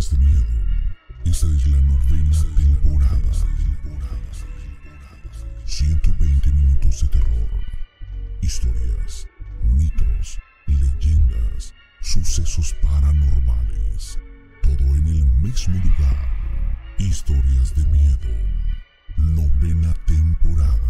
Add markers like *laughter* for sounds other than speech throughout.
Historias de miedo. Esta es la novena temporada. 120 minutos de terror. Historias, mitos, leyendas, sucesos paranormales. Todo en el mismo lugar. Historias de miedo. Novena temporada.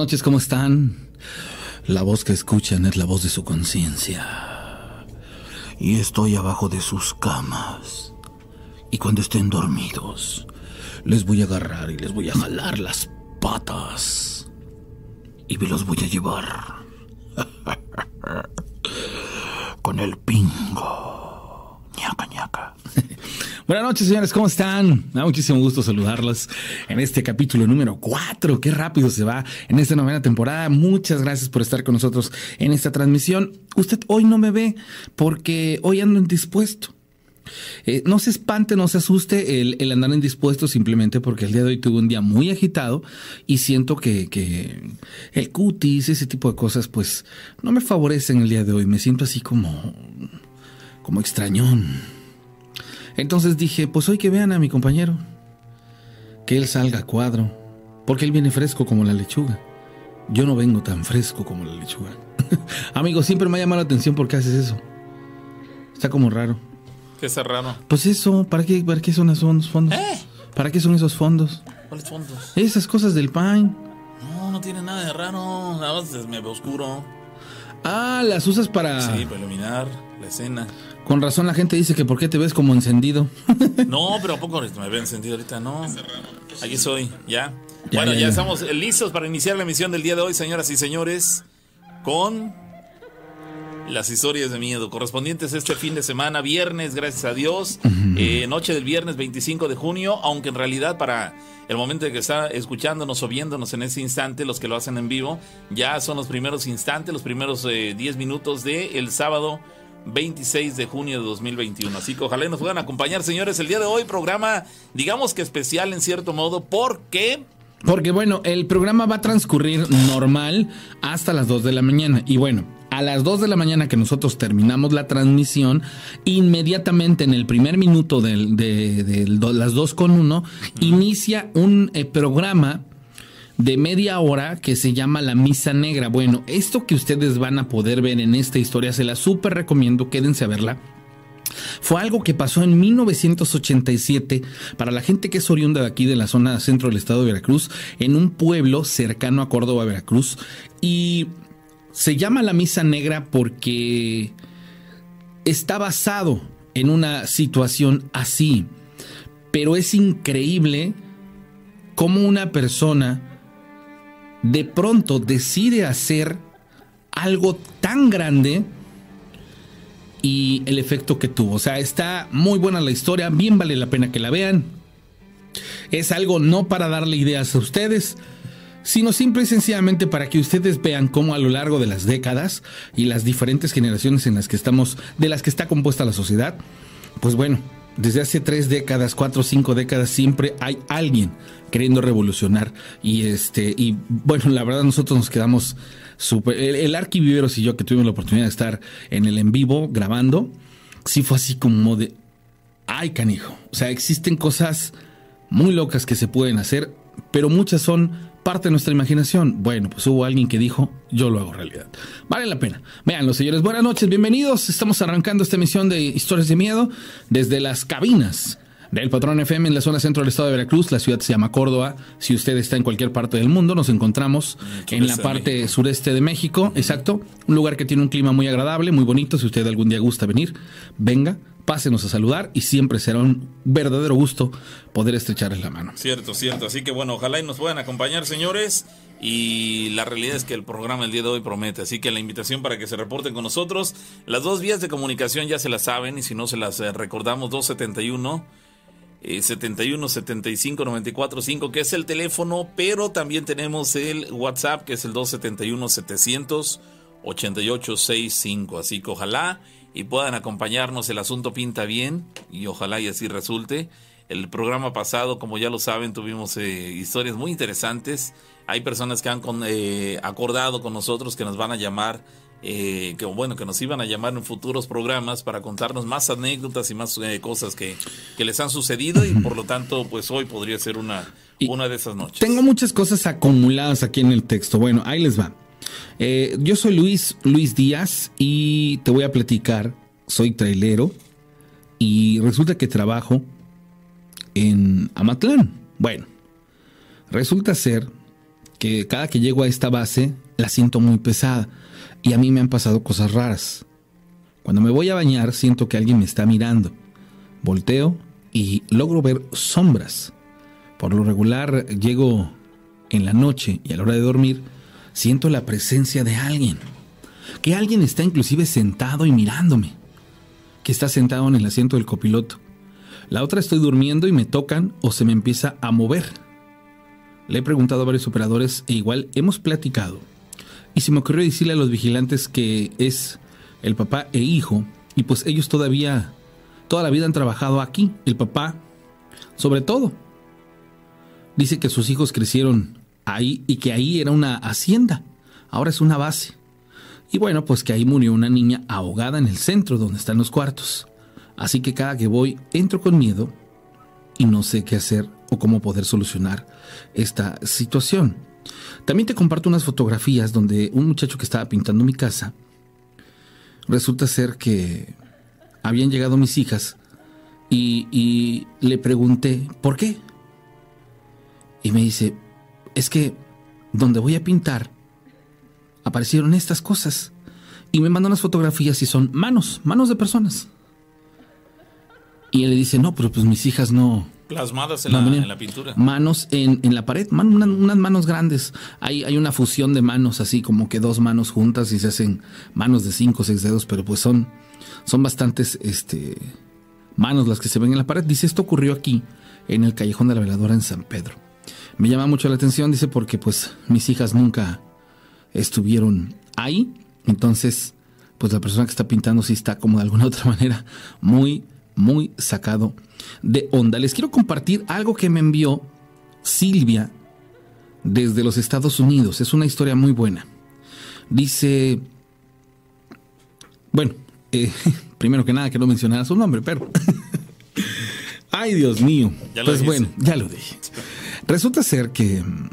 Noches, ¿cómo están? La voz que escuchan es la voz de su conciencia. Y estoy abajo de sus camas. Y cuando estén dormidos, les voy a agarrar y les voy a jalar las patas. Y me los voy a llevar. Con el pingo. ñaca ñaca. Buenas noches, señores, ¿cómo están? Me da muchísimo gusto saludarlos en este capítulo número 4. Qué rápido se va en esta novena temporada. Muchas gracias por estar con nosotros en esta transmisión. Usted hoy no me ve porque hoy ando indispuesto. Eh, no se espante, no se asuste el, andar indispuesto simplemente porque el día de hoy tuve un día muy agitado y siento que, que, el cutis, ese tipo de cosas, pues no me favorecen el día de hoy. Me siento así como, como extrañón. Entonces dije, pues hoy que vean a mi compañero, que él salga a cuadro, porque él viene fresco como la lechuga. Yo no vengo tan fresco como la lechuga. *laughs* Amigo, siempre me ha llamado la atención por qué haces eso. Está como raro. ¿Qué es raro? Pues eso, ¿para qué, para qué son esos fondos? ¿Eh? ¿Para qué son esos fondos? ¿Cuáles fondos? Esas cosas del Pine. No, no tiene nada de raro. Nada más me oscuro. Ah, las usas para. Sí, para iluminar la escena. Con razón la gente dice que por qué te ves como encendido. *laughs* no, pero ¿a poco me veo encendido ahorita? No. Aquí soy, ¿ya? ya bueno, ya, ya, estamos listos para iniciar la emisión del día de hoy, señoras y señores, con las historias de miedo correspondientes este fin de semana, viernes, gracias a Dios, uh -huh. eh, noche del viernes 25 de junio, aunque en realidad para el momento de que está escuchándonos o viéndonos en ese instante, los que lo hacen en vivo, ya son los primeros instantes, los primeros 10 eh, minutos del el sábado 26 de junio de 2021. Así que ojalá nos puedan acompañar, señores. El día de hoy, programa, digamos que especial en cierto modo, porque. Porque bueno, el programa va a transcurrir normal hasta las 2 de la mañana. Y bueno, a las 2 de la mañana que nosotros terminamos la transmisión, inmediatamente en el primer minuto de, de, de las 2 con 1, inicia un eh, programa de media hora que se llama La Misa Negra. Bueno, esto que ustedes van a poder ver en esta historia, se la súper recomiendo, quédense a verla. Fue algo que pasó en 1987 para la gente que es oriunda de aquí de la zona centro del estado de Veracruz, en un pueblo cercano a Córdoba, Veracruz. Y se llama la Misa Negra porque está basado en una situación así. Pero es increíble cómo una persona de pronto decide hacer algo tan grande y el efecto que tuvo. O sea, está muy buena la historia, bien vale la pena que la vean. Es algo no para darle ideas a ustedes, sino simple y sencillamente para que ustedes vean cómo a lo largo de las décadas y las diferentes generaciones en las que estamos, de las que está compuesta la sociedad, pues bueno, desde hace tres décadas, cuatro o cinco décadas, siempre hay alguien queriendo revolucionar. Y este, y bueno, la verdad, nosotros nos quedamos súper. El, el Arqui Viveros y yo, que tuvimos la oportunidad de estar en el en vivo grabando, sí fue así como de. Ay, canijo. O sea, existen cosas muy locas que se pueden hacer. pero muchas son parte de nuestra imaginación. Bueno, pues hubo alguien que dijo, yo lo hago realidad. Vale la pena. Vean, los señores, buenas noches, bienvenidos. Estamos arrancando esta emisión de Historias de Miedo desde las cabinas del Patrón FM en la zona centro del estado de Veracruz. La ciudad se llama Córdoba. Si usted está en cualquier parte del mundo, nos encontramos en la parte sureste de México. Exacto. Un lugar que tiene un clima muy agradable, muy bonito. Si usted algún día gusta venir, venga pásenos a saludar y siempre será un verdadero gusto poder estrecharles la mano. Cierto, cierto. Así que bueno, ojalá y nos puedan acompañar, señores. Y la realidad es que el programa el día de hoy promete. Así que la invitación para que se reporten con nosotros. Las dos vías de comunicación ya se las saben y si no se las eh, recordamos, 271. 71 75 94 5 que es el teléfono, pero también tenemos el WhatsApp que es el 271 700 88 65. Así que ojalá y puedan acompañarnos. El asunto pinta bien y ojalá y así resulte. El programa pasado, como ya lo saben, tuvimos eh, historias muy interesantes. Hay personas que han eh, acordado con nosotros que nos van a llamar, eh, que bueno, que nos iban a llamar en futuros programas para contarnos más anécdotas y más cosas que, que, les han sucedido y por lo tanto, pues hoy podría ser una, una de esas noches. Tengo muchas cosas acumuladas aquí en el texto. Bueno, ahí les va. Eh, yo soy Luis, Luis Díaz y te voy a platicar. Soy trailero y resulta que trabajo en Amatlán. Bueno, resulta ser que cada que llego a esta base la siento muy pesada y a mí me han pasado cosas raras. Cuando me voy a bañar siento que alguien me está mirando. Volteo y logro ver sombras. Por lo regular llego en la noche y a la hora de dormir siento la presencia de alguien. Que alguien está inclusive sentado y mirándome. Que está sentado en el asiento del copiloto. La otra estoy durmiendo y me tocan o se me empieza a mover. Le he preguntado a varios operadores e igual hemos platicado. Y se me ocurrió decirle a los vigilantes que es el papá e hijo. Y pues ellos todavía, toda la vida han trabajado aquí. El papá, sobre todo. Dice que sus hijos crecieron ahí y que ahí era una hacienda, ahora es una base. Y bueno, pues que ahí murió una niña ahogada en el centro donde están los cuartos. Así que cada que voy entro con miedo y no sé qué hacer o cómo poder solucionar esta situación. También te comparto unas fotografías donde un muchacho que estaba pintando mi casa, resulta ser que habían llegado mis hijas y, y le pregunté, ¿por qué? Y me dice, es que donde voy a pintar aparecieron estas cosas y me mandan unas fotografías y son manos, manos de personas. Y él le dice, no, pero pues mis hijas no... Plasmadas en, la, pintura. Manos en, la pared, unas, manos grandes. Hay, hay una fusión de manos, así como que dos manos juntas y se hacen manos de cinco o seis dedos, pero pues son, son bastantes este, manos las que se ven en la pared. Dice, esto ocurrió aquí, en el Callejón de la Veladora en San Pedro me llama mucho la atención, dice, porque pues mis hijas nunca estuvieron ahí. Entonces, pues la persona que está pintando sí está como de alguna *laughs* otra manera muy, muy sacado de onda. Les quiero compartir algo que me envió Silvia desde los Estados Unidos. Es una historia muy buena. Dice, bueno, eh, *laughs* primero que nada que no mencionara su nombre, pero... *laughs* Ay, Dios mío. pues bueno, ya lo dije. Resulta ser que mm,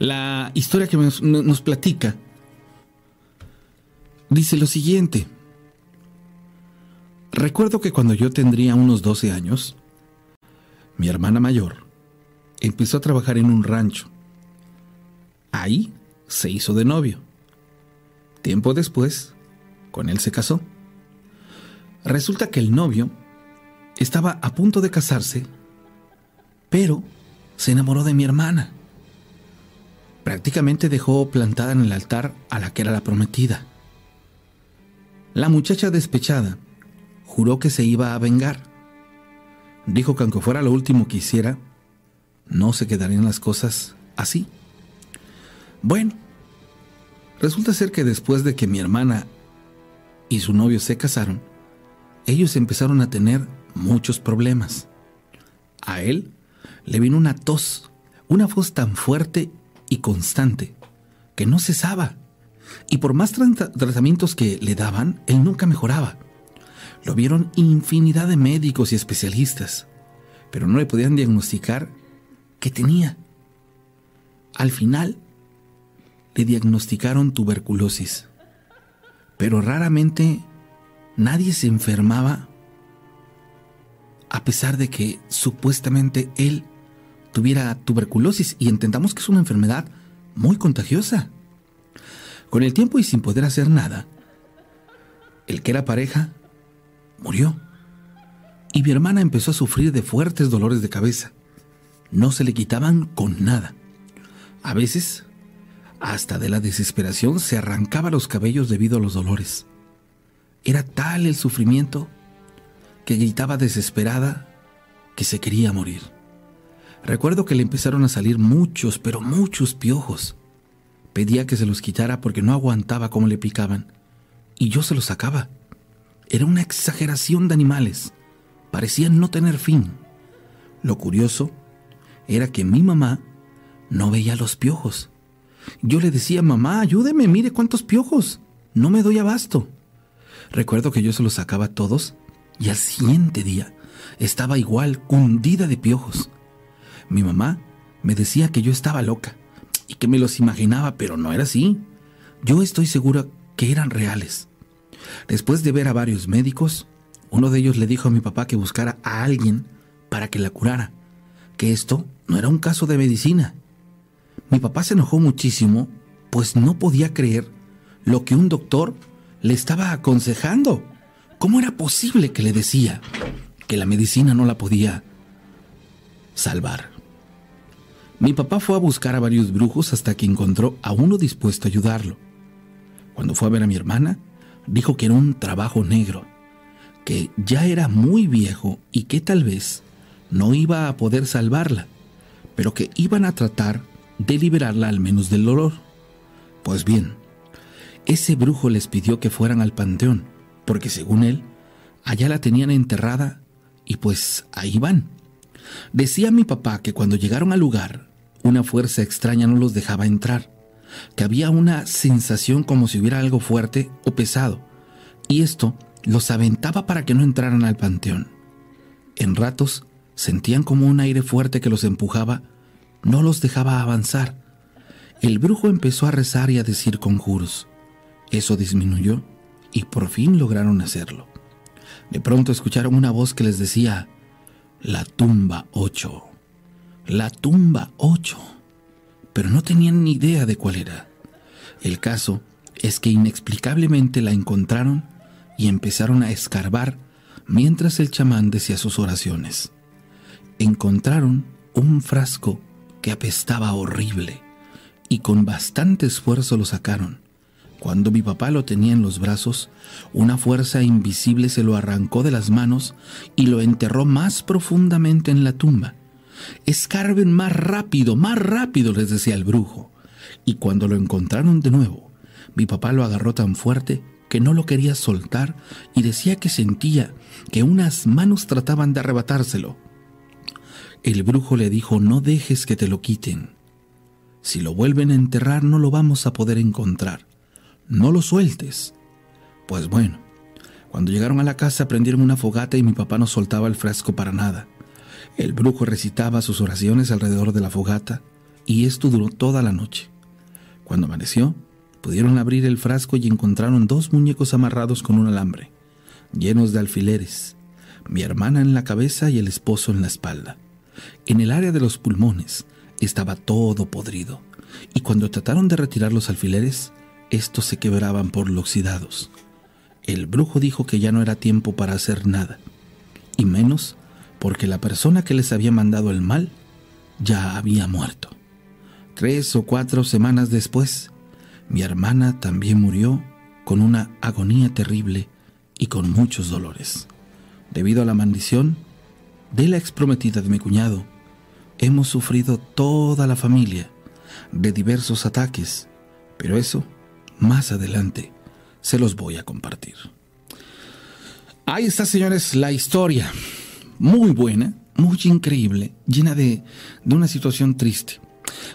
la historia que nos, platica dice lo siguiente. Recuerdo que cuando yo tendría unos 12 años, mi hermana mayor empezó a trabajar en un rancho. Ahí se hizo de novio. Tiempo después, con él se casó. Resulta que el novio estaba a punto de casarse, pero se enamoró de mi hermana. Prácticamente dejó plantada en el altar a la que era la prometida. La muchacha despechada juró que se iba a vengar. Dijo que aunque fuera lo último que hiciera, no se quedarían las cosas así. Bueno, resulta ser que después de que mi hermana y su novio se casaron, ellos empezaron a tener muchos problemas. A él le vino una tos, una voz tan fuerte y constante que no cesaba. Y por más tratamientos que le daban, él nunca mejoraba. Lo vieron infinidad de médicos y especialistas, pero no le podían diagnosticar que tenía. Al final, le diagnosticaron tuberculosis, pero raramente nadie se enfermaba a pesar de que supuestamente él tuviera tuberculosis y entendamos que es una enfermedad muy contagiosa. Con el tiempo y sin poder hacer nada, el que era pareja murió y mi hermana empezó a sufrir de fuertes dolores de cabeza. No se le quitaban con nada. A veces, hasta de la desesperación, se arrancaba los cabellos debido a los dolores. Era tal el sufrimiento que gritaba desesperada que se quería morir. Recuerdo que le empezaron a salir muchos, pero muchos piojos. Pedía que se los quitara porque no aguantaba cómo le picaban. Y yo se los sacaba. Era una exageración de animales. Parecían no tener fin. Lo curioso era que mi mamá no veía los piojos. Yo le decía, mamá, ayúdeme, mire cuántos piojos. No me doy abasto. Recuerdo que yo se los sacaba todos y al siguiente día estaba igual, hundida de piojos. Mi mamá me decía que yo estaba loca y que me los imaginaba, pero no era así. Yo estoy segura que eran reales. Después de ver a varios médicos, uno de ellos le dijo a mi papá que buscara a alguien para que la curara, que esto no era un caso de medicina. Mi papá se enojó muchísimo, pues no podía creer lo que un doctor le estaba aconsejando. ¿Cómo era posible que le decía que la medicina no la podía salvar? Mi papá fue a buscar a varios brujos hasta que encontró a uno dispuesto a ayudarlo. Cuando fue a ver a mi hermana, dijo que era un trabajo negro, que ya era muy viejo y que tal vez no iba a poder salvarla, pero que iban a tratar de liberarla al menos del dolor. Pues bien, ese brujo les pidió que fueran al panteón, porque según él, allá la tenían enterrada y pues ahí van. Decía mi papá que cuando llegaron al lugar, una fuerza extraña no los dejaba entrar, que había una sensación como si hubiera algo fuerte o pesado, y esto los aventaba para que no entraran al panteón. En ratos sentían como un aire fuerte que los empujaba, no los dejaba avanzar. El brujo empezó a rezar y a decir conjuros. Eso disminuyó y por fin lograron hacerlo. De pronto escucharon una voz que les decía, la tumba 8, la tumba 8, pero no tenían ni idea de cuál era. El caso es que inexplicablemente la encontraron y empezaron a escarbar mientras el chamán decía sus oraciones. Encontraron un frasco que apestaba horrible y con bastante esfuerzo lo sacaron. Cuando mi papá lo tenía en los brazos, una fuerza invisible se lo arrancó de las manos y lo enterró más profundamente en la tumba. Escarben más rápido, más rápido, les decía el brujo. Y cuando lo encontraron de nuevo, mi papá lo agarró tan fuerte que no lo quería soltar y decía que sentía que unas manos trataban de arrebatárselo. El brujo le dijo, no dejes que te lo quiten. Si lo vuelven a enterrar no lo vamos a poder encontrar no lo sueltes. Pues bueno, cuando llegaron a la casa prendieron una fogata y mi papá no soltaba el frasco para nada. El brujo recitaba sus oraciones alrededor de la fogata y esto duró toda la noche. Cuando amaneció, pudieron abrir el frasco y encontraron dos muñecos amarrados con un alambre, llenos de alfileres, mi hermana en la cabeza y el esposo en la espalda. En el área de los pulmones estaba todo podrido, y cuando trataron de retirar los alfileres, estos se quebraban por los oxidados. El brujo dijo que ya no era tiempo para hacer nada, y menos porque la persona que les había mandado el mal ya había muerto. Tres o cuatro semanas después, mi hermana también murió con una agonía terrible y con muchos dolores. Debido a la maldición de la exprometida de mi cuñado, hemos sufrido toda la familia de diversos ataques, pero eso más adelante se los voy a compartir. Ahí está, señores, la historia. Muy buena, muy increíble, llena de, una situación triste.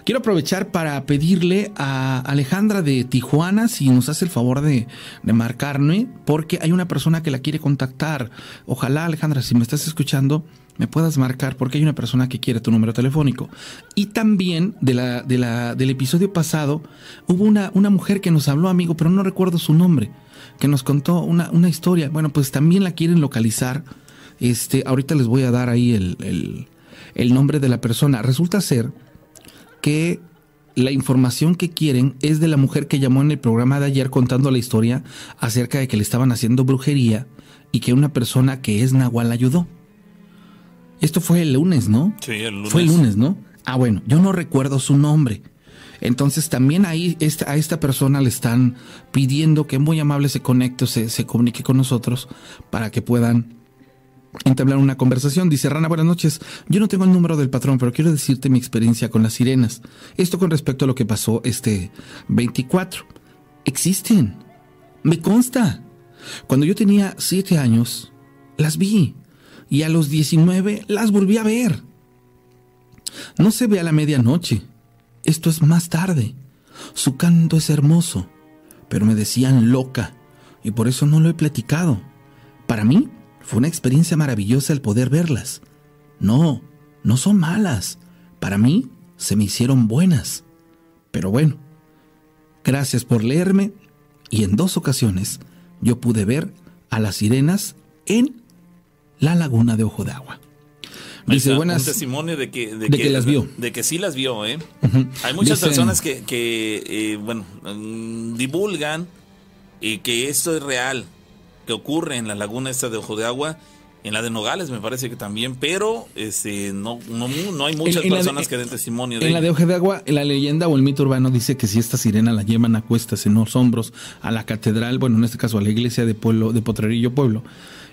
Quiero aprovechar para pedirle a Alejandra de Tijuana si nos hace el favor de, de, marcarme, porque hay una persona que la quiere contactar. Ojalá, Alejandra, si me estás escuchando, me puedas marcar porque hay una persona que quiere tu número telefónico. Y también de la, de la, del episodio pasado hubo una, una mujer que nos habló, amigo, pero no recuerdo su nombre, que nos contó una, una historia. Bueno, pues también la quieren localizar. Este, ahorita les voy a dar ahí el, el, nombre de la persona. Resulta ser que la información que quieren es de la mujer que llamó en el programa de ayer contando la historia acerca de que le estaban haciendo brujería y que una persona que es Nahual ayudó. Esto fue el lunes, ¿no? Sí, el lunes. Fue el lunes, ¿no? Ah, bueno, yo no recuerdo su nombre. Entonces también ahí esta, a esta persona le están pidiendo que muy amable se conecte, se, se comunique con nosotros para que puedan entablar una conversación. Dice Rana, buenas noches. Yo no tengo el número del patrón, pero quiero decirte mi experiencia con las sirenas. Esto con respecto a lo que pasó este 24. Existen. Me consta. Cuando yo tenía siete años, las vi. Y a los 19 las volví a ver. No se ve a la medianoche. Esto es más tarde. Su canto es hermoso. Pero me decían loca. Y por eso no lo he platicado. Para mí, fue una experiencia maravillosa el poder verlas. No, no son malas. Para mí se me hicieron buenas. Pero bueno, gracias por leerme y en dos ocasiones yo pude ver a las sirenas en la laguna de Ojo de Agua. Dice, buenas. Un testimonio de que, de, que, las vio. De que sí las vio, ¿eh? Hay muchas personas que, que eh, bueno, mm, divulgan y que esto es real que ocurre en la laguna esta de Ojo de Agua, en la de Nogales me parece que también, pero este no, no, hay muchas personas que den testimonio de En la de Ojo de Agua, la leyenda o el mito urbano dice que si esta sirena la llevan a cuestas en los hombros a la catedral, bueno, en este caso a la iglesia de pueblo de Potrerillo Pueblo,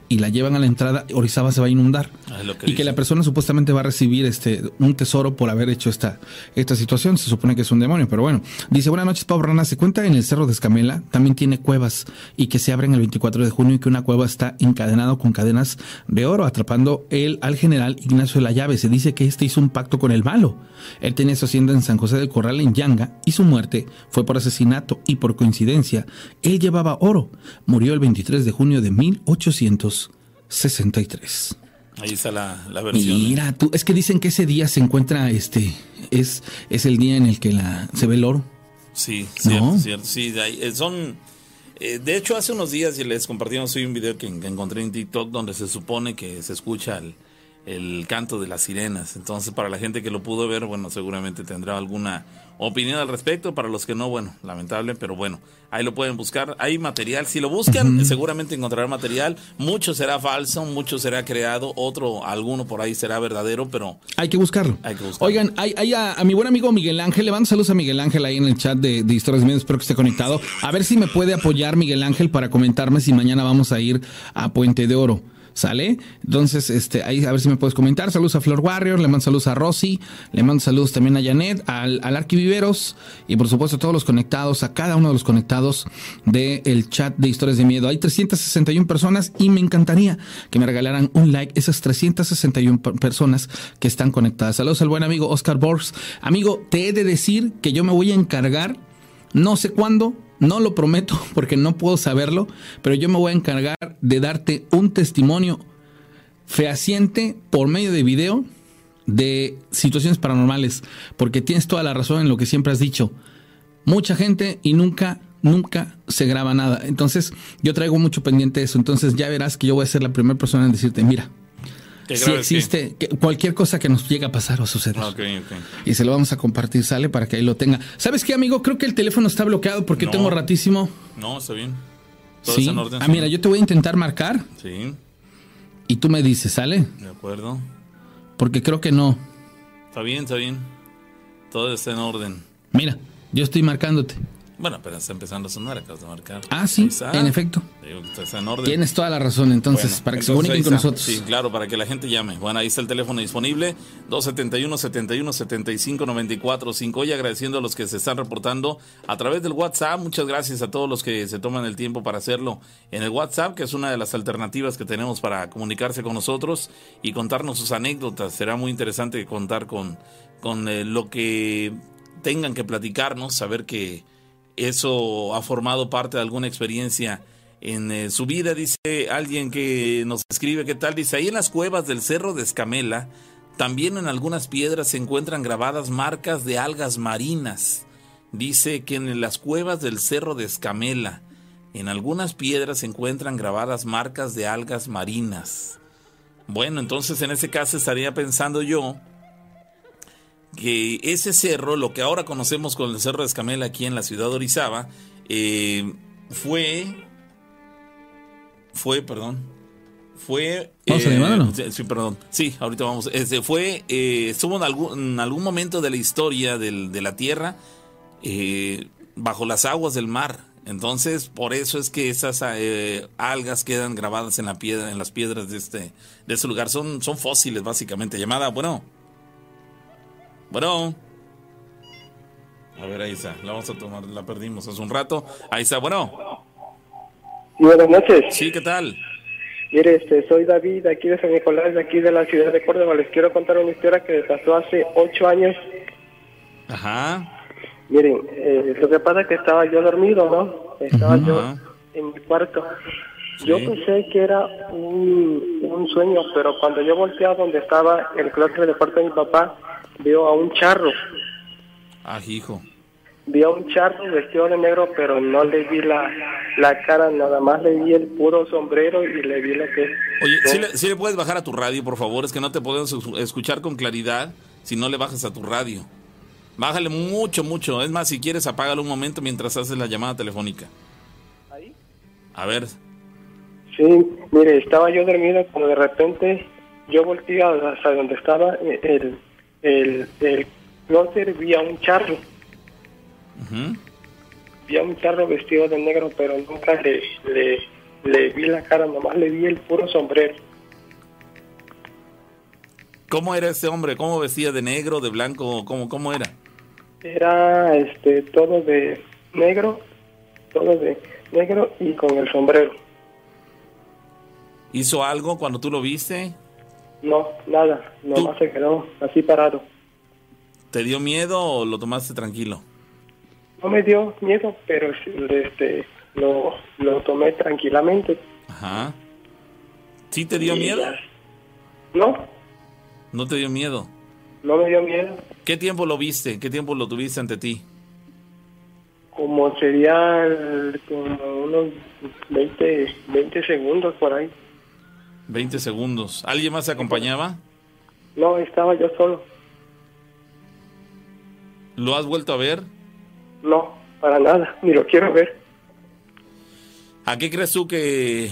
y la llevan a la entrada, Orizaba se va a inundar. Ah, y que la persona supuestamente va a recibir este un tesoro por haber hecho esta, esta situación. Se supone que es un demonio, pero bueno. Dice, buenas noches, Pablo Rana. Se cuenta en el Cerro de Escamela, también tiene cuevas y que se abren el 24 de junio y que una cueva está encadenado con cadenas de oro, atrapando él al general Ignacio de la Llave. Se dice que este hizo un pacto con el malo. Él tenía su hacienda en San José del Corral, en Yanga, y su muerte fue por asesinato y por coincidencia. Él llevaba oro. Murió el 23 de junio de 1800. 63. Ahí está la, la versión. Mira, tú, es que dicen que ese día se encuentra, este, es, es el día en el que la, se ve el oro. Sí, cierto, cierto. Sí, eh, son, eh, de hecho, hace unos días les compartimos hoy un video que, encontré en TikTok donde se supone que se escucha el, el canto de las sirenas. Entonces, para la gente que lo pudo ver, bueno, seguramente tendrá alguna opinión al respecto. Para los que no, bueno, lamentable, pero bueno, ahí lo pueden buscar. Hay material. Si lo buscan, seguramente encontrarán material. Mucho será falso, mucho será creado, otro, alguno por ahí será verdadero, pero. Hay que buscarlo. Hay que buscarlo. Oigan, hay, a, mi buen amigo Miguel Ángel. Le mando saludos a Miguel Ángel ahí en el chat de, de Historias de Medios. Espero que esté conectado. A ver si me puede apoyar Miguel Ángel para comentarme si mañana vamos a ir a Puente de Oro. ¿Sale? Entonces, este, ahí a ver si me puedes comentar. Saludos a Flor Warrior, le mando saludos a Rosy, le mando saludos también a Janet, al, al Arquiviveros y por supuesto a todos los conectados, a cada uno de los conectados del chat de Historias de Miedo. Hay 361 personas y me encantaría que me regalaran un like esas 361 personas que están conectadas. Saludos al buen amigo Oscar Borgs. Amigo, te he de decir que yo me voy a encargar, no sé cuándo, no lo prometo *laughs* porque no puedo saberlo, pero yo me voy a encargar de darte un testimonio fehaciente por medio de video de situaciones paranormales, porque tienes toda la razón en lo que siempre has dicho. Mucha gente y nunca, nunca se graba nada. Entonces, yo traigo mucho pendiente de eso. Entonces, ya verás que yo voy a ser la primera persona en decirte, mira, si existe cualquier cosa que nos llegue a pasar o suceder. Y se lo vamos a compartir, sale para que ahí lo tenga. ¿Sabes qué, amigo? Creo que el teléfono está bloqueado porque tengo ratísimo. No, está bien. Todo sí. en orden. Ah, mira, yo te voy a intentar marcar. Sí. Y tú me dices, ¿sale? De acuerdo. Porque creo que no. Está bien, está bien. Todo está en orden. Mira, yo estoy marcándote. Bueno, pero está empezando a sonar, acabas de marcar. Ah, sí, en efecto. Tienes toda la razón, entonces, para que se comuniquen con nosotros. Sí, claro, para que la gente llame. Bueno, ahí está el teléfono disponible, 271-71-75-94-5. Hoy agradeciendo a los que se están reportando a través del WhatsApp. Muchas gracias a todos los que se toman el tiempo para hacerlo en el WhatsApp, que es una de las alternativas que tenemos para comunicarse con nosotros y contarnos sus anécdotas. Será muy interesante contar con, con eh, lo que tengan que platicarnos, saber que eso ha formado parte de alguna experiencia en eh, su vida, dice alguien que nos escribe, ¿qué tal? Dice, ahí en las cuevas del Cerro de Escamela, también en algunas piedras se encuentran grabadas marcas de algas marinas. Dice que en las cuevas del Cerro de Escamela, en algunas piedras se encuentran grabadas marcas de algas marinas. Bueno, entonces en ese caso estaría pensando yo que ese cerro, lo que ahora conocemos con el Cerro de Escamela aquí en la ciudad de Orizaba, eh, fue fue, perdón, fue... Eh, sí, perdón. Sí, ahorita vamos. Este, fue, eh, estuvo en algún, algún momento de la historia de la Tierra eh, bajo las aguas del mar. Entonces, por eso es que esas algas quedan grabadas en la piedra, en las piedras de este, de ese lugar. Son, son fósiles, básicamente. Llamada, bueno. Bueno. A ver, ahí está. La vamos a tomar, la perdimos hace un rato. Ahí está, bueno. buenas noches. Sí, ¿qué tal? Mire, este, soy David, aquí de San Nicolás, de aquí de la ciudad de Córdoba. Les quiero contar una historia que pasó hace ocho años. Ajá. Miren, eh, lo que pasa es que estaba yo dormido, ¿no? Estaba yo en mi cuarto. Yo pensé que era un, un, sueño, pero cuando yo volteé a donde estaba el closet de parte de mi papá, veo a un charro. Ah, hijo vi a un charro vestido de negro, pero no le vi la, la cara, nada más le vi el puro sombrero y le vi la que... Oye, ¿sí le, puedes bajar a tu radio, por favor? Es que no te podemos escuchar con claridad si no le bajas a tu radio. Bájale mucho, mucho. Es más, si quieres, apágalo un momento mientras haces la llamada telefónica. ¿Ahí? A ver. Sí, mire, estaba yo dormido, como de repente yo volteé hasta donde estaba el, el, el vi a un charro Vi a un charro vestido de negro, pero nunca le, le, vi la cara, nomás le vi el puro sombrero. ¿Cómo era ese hombre? ¿Cómo vestía de negro, de blanco? ¿Cómo, cómo era? Era este todo de negro, todo de negro y con el sombrero. ¿Hizo algo cuando tú lo viste? No, nada, nomás se quedó así parado. ¿Te dio miedo o lo tomaste tranquilo? no me dio miedo, pero este, lo, lo tomé tranquilamente. Ajá. ¿Sí te dio miedo? No. ¿No te dio miedo? No me dio miedo. ¿Qué tiempo lo viste? ¿Qué tiempo lo tuviste ante ti? Como sería como unos 20, 20 segundos por ahí. 20 segundos. ¿Alguien más se acompañaba? No, estaba yo solo. ¿Lo has vuelto a ver? No, para nada, *laughs* ni lo quiero ver. ¿A qué crees tú que,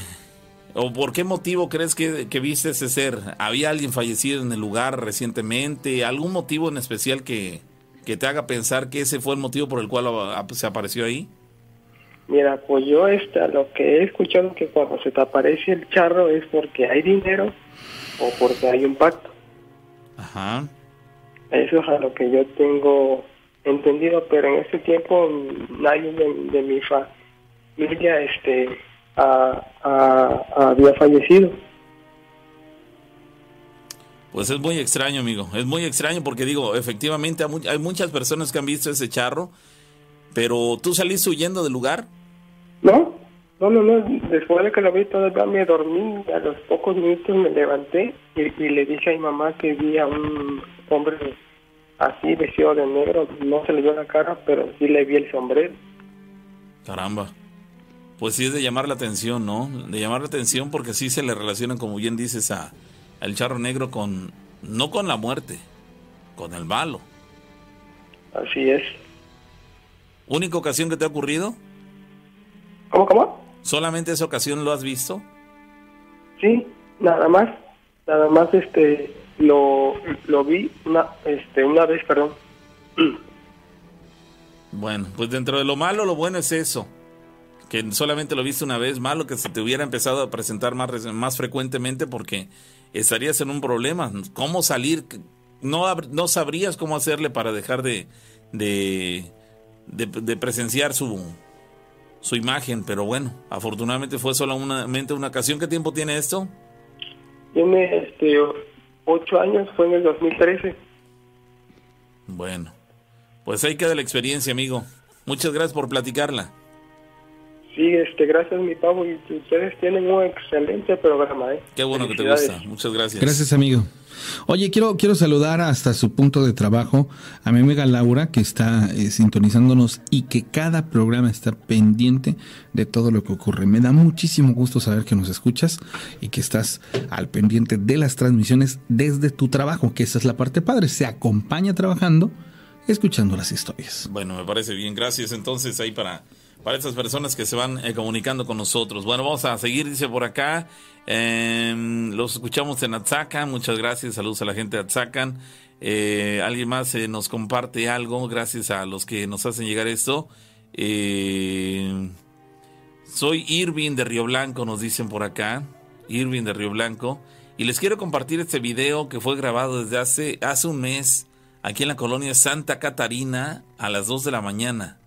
o por qué motivo crees que, viste ese ser? ¿Había alguien fallecido en el lugar recientemente? ¿Algún motivo en especial que, te haga pensar que ese fue el motivo por el cual se apareció ahí? Mira, pues yo esta, lo que he escuchado que cuando se te aparece el charro es porque hay dinero o porque hay un pacto. Ajá. Eso es a lo que yo tengo entendido, pero en ese tiempo nadie de, mi familia este, había fallecido. Pues es muy extraño, amigo. Es muy extraño porque digo, efectivamente hay muchas personas que han visto ese charro, pero ¿tú saliste huyendo del lugar? No, no, no, no. Después de que lo vi todavía me dormí. A los pocos minutos me levanté y, y le dije a mi mamá que vi a un hombre así vestido de negro, no se le vio la cara, pero sí le vi el sombrero. Caramba. Pues sí es de llamar la atención, ¿no? De llamar la atención porque sí se le relacionan, como bien dices, a al charro negro con no con la muerte, con el malo. Así es. ¿Única ocasión que te ha ocurrido? ¿Cómo, cómo? ¿Solamente esa ocasión lo has visto? Sí, nada más. Nada más este lo, lo vi una, este, una vez, perdón. *clears throat* Bueno, pues dentro de lo malo, lo bueno es eso. Que solamente lo viste una vez, malo que se te hubiera empezado a presentar más, más frecuentemente porque estarías en un problema. ¿Cómo salir? No, no sabrías cómo hacerle para dejar de, de, de, presenciar su, su imagen, pero bueno, afortunadamente fue solamente una ocasión. ¿Qué tiempo tiene esto? Tiene este ocho años, fue en el 2013. Bueno, pues ahí queda la experiencia, amigo. Muchas gracias por platicarla. Sí, este, gracias mi pavo y ustedes tienen un excelente programa, ¿eh? Qué bueno que te gusta, muchas gracias. Gracias amigo. Oye, quiero, quiero saludar hasta su punto de trabajo a mi amiga Laura, que está eh, sintonizándonos y que cada programa está pendiente de todo lo que ocurre. Me da muchísimo gusto saber que nos escuchas y que estás al pendiente de las transmisiones desde tu trabajo, que esa es la parte padre. Se acompaña trabajando, escuchando las historias. Bueno, me parece bien. Gracias entonces ahí para para estas personas que se van eh, comunicando con nosotros. Bueno, vamos a seguir, dice por acá. Em, los escuchamos en Atzacan. Muchas gracias. Saludos a la gente de Atzacan. Eh, alguien más eh, nos comparte algo. Gracias a los que nos hacen llegar esto. soy Irving de Río Blanco, nos dicen por acá. Irving de Río Blanco. Y les quiero compartir este video que fue grabado desde hace, hace un mes aquí en la colonia Santa Catarina a las 2 de la mañana.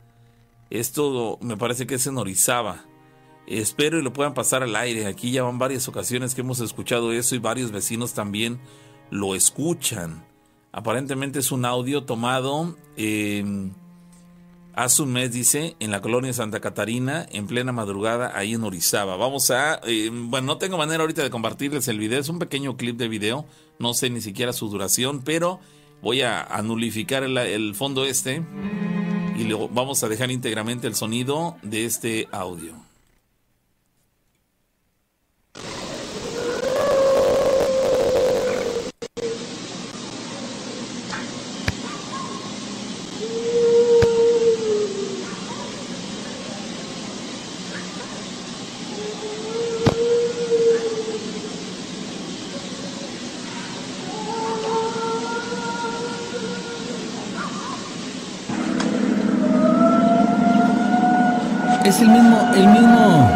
Esto me parece que es en Orizaba. Espero y lo puedan pasar al aire. Aquí ya van varias ocasiones que hemos escuchado eso y varios vecinos también lo escuchan. Aparentemente es un audio tomado hace un mes, dice, en la colonia Santa Catarina, en plena madrugada, ahí en Orizaba. Vamos a, eh, bueno, no tengo manera ahorita de compartirles el video, es un pequeño clip de video, no sé ni siquiera su duración, pero voy a, nulificar el fondo este vamos a dejar íntegramente el sonido de este audio. El mismo.